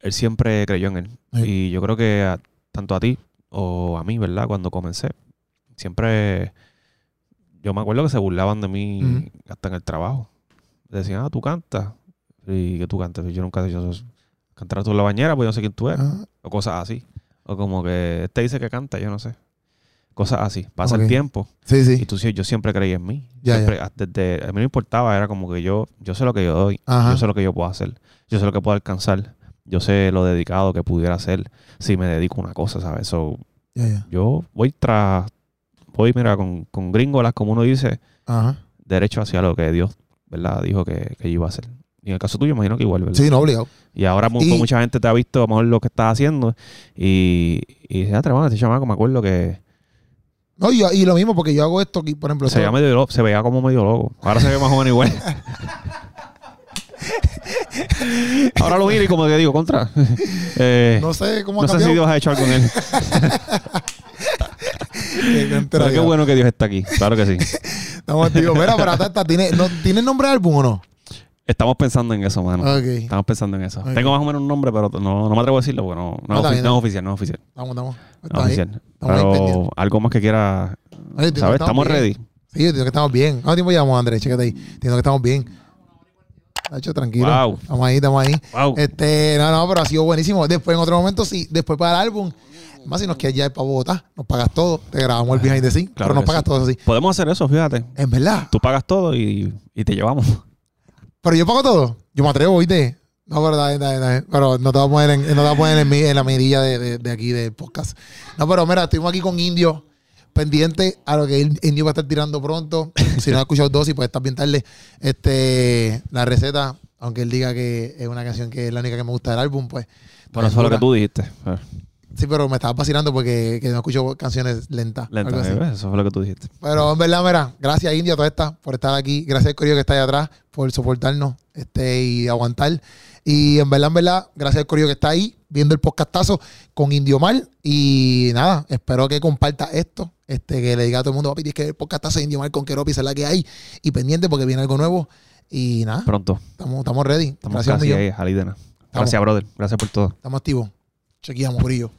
él siempre creyó en él. Y yo creo que tanto a ti o a mí, ¿verdad? Cuando comencé, siempre. Yo me acuerdo que se burlaban de mí hasta en el trabajo. Decían, ah, tú cantas. Y que tú cantas. Yo nunca he dicho eso. Cantar tú en la bañera, pues yo no sé quién tú eres. O cosas así. O como que este dice que canta, yo no sé. Cosas así. Pasa el tiempo. Sí, sí. Y tú yo siempre creí en mí. siempre, Desde, a mí no importaba, era como que yo, yo sé lo que yo doy. Yo sé lo que yo puedo hacer. Yo sé lo que puedo alcanzar. Yo sé lo dedicado que pudiera ser si me dedico a una cosa, ¿sabes? So, Yo voy tras, voy, mira, con, con gringolas, como uno dice, derecho hacia lo que Dios, ¿verdad? Dijo que, que iba a hacer. Y en el caso tuyo, imagino que igual, ¿verdad? Sí, no, obligado. Y ahora mucha gente te ha visto a lo mejor lo que estás haciendo y, y dice, ah, tremendo, este chamaco, me acuerdo que... No, y, y, lo mismo, porque yo hago esto aquí, por ejemplo... Se, veía medio, se veía como medio loco. Ahora se ve más menos igual. Ahora lo miro y como que digo, contra. Eh, no sé cómo No sé si Dios ha hecho algo con él. pero qué bueno que Dios está aquí. Claro que sí. Digo, mira, pero ¿tiene, no, ¿tiene nombre de álbum o no? Estamos pensando en eso, mano. Estamos pensando en eso. Tengo más o menos un nombre, pero no, no me atrevo a decirlo porque no, no, es, oficial, no es oficial. Estamos, estamos. No es oficial. pero algo más que quiera. ¿Sabes? Estamos, ready. Sí, yo digo que estamos bien. ¿Cuánto tiempo llevamos, Andrés? Chécate ahí. Entiendo que estamos bien. Hecho, tranquilo. Estamos ahí, estamos ahí. Este, no, no, pero ha sido buenísimo. Después, en otro momento, sí, después para el álbum, más si nos quieres ya ir para Bogotá, nos pagas todo, te grabamos el behind the scene, claro pero nos pagas todo así. Podemos hacer eso, fíjate. En verdad. Tú pagas todo y, y te llevamos. Pero yo pago todo. Yo me atrevo, ¿viste? No, verdad, pero no te voy a poner en, no te voy a poner en, en la medilla de, de, de, aquí del podcast. No, pero mira, estuvimos aquí con Indio pendiente a lo que Indio va a estar tirando pronto. si no has escuchado dos, y pues está bien tarde. Este, la receta, aunque él diga que es una canción que es la única que me gusta del álbum, pues. Bueno, eso es lo que tú dijiste. Sí, pero me estaba vacilando porque no escucho canciones lentas. Lentas, eso fue lo que tú dijiste. Pero en verdad, mira, gracias India toda esta por estar aquí. Gracias al corillo que está ahí atrás por soportarnos este, y aguantar. Y en verdad, en verdad, gracias al corillo que está ahí viendo el podcastazo con Indio Mal. Y nada, espero que comparta esto. Este, que le diga a todo el mundo, papi, es que el podcastazo de Indio Mal con Keropi es la que hay. Y pendiente porque viene algo nuevo. Y nada. Pronto. Estamos, estamos ready. Estamos Gracias, casi ahí, Gracias, brother. Gracias por todo. Estamos activos. Chequeamos, brillo.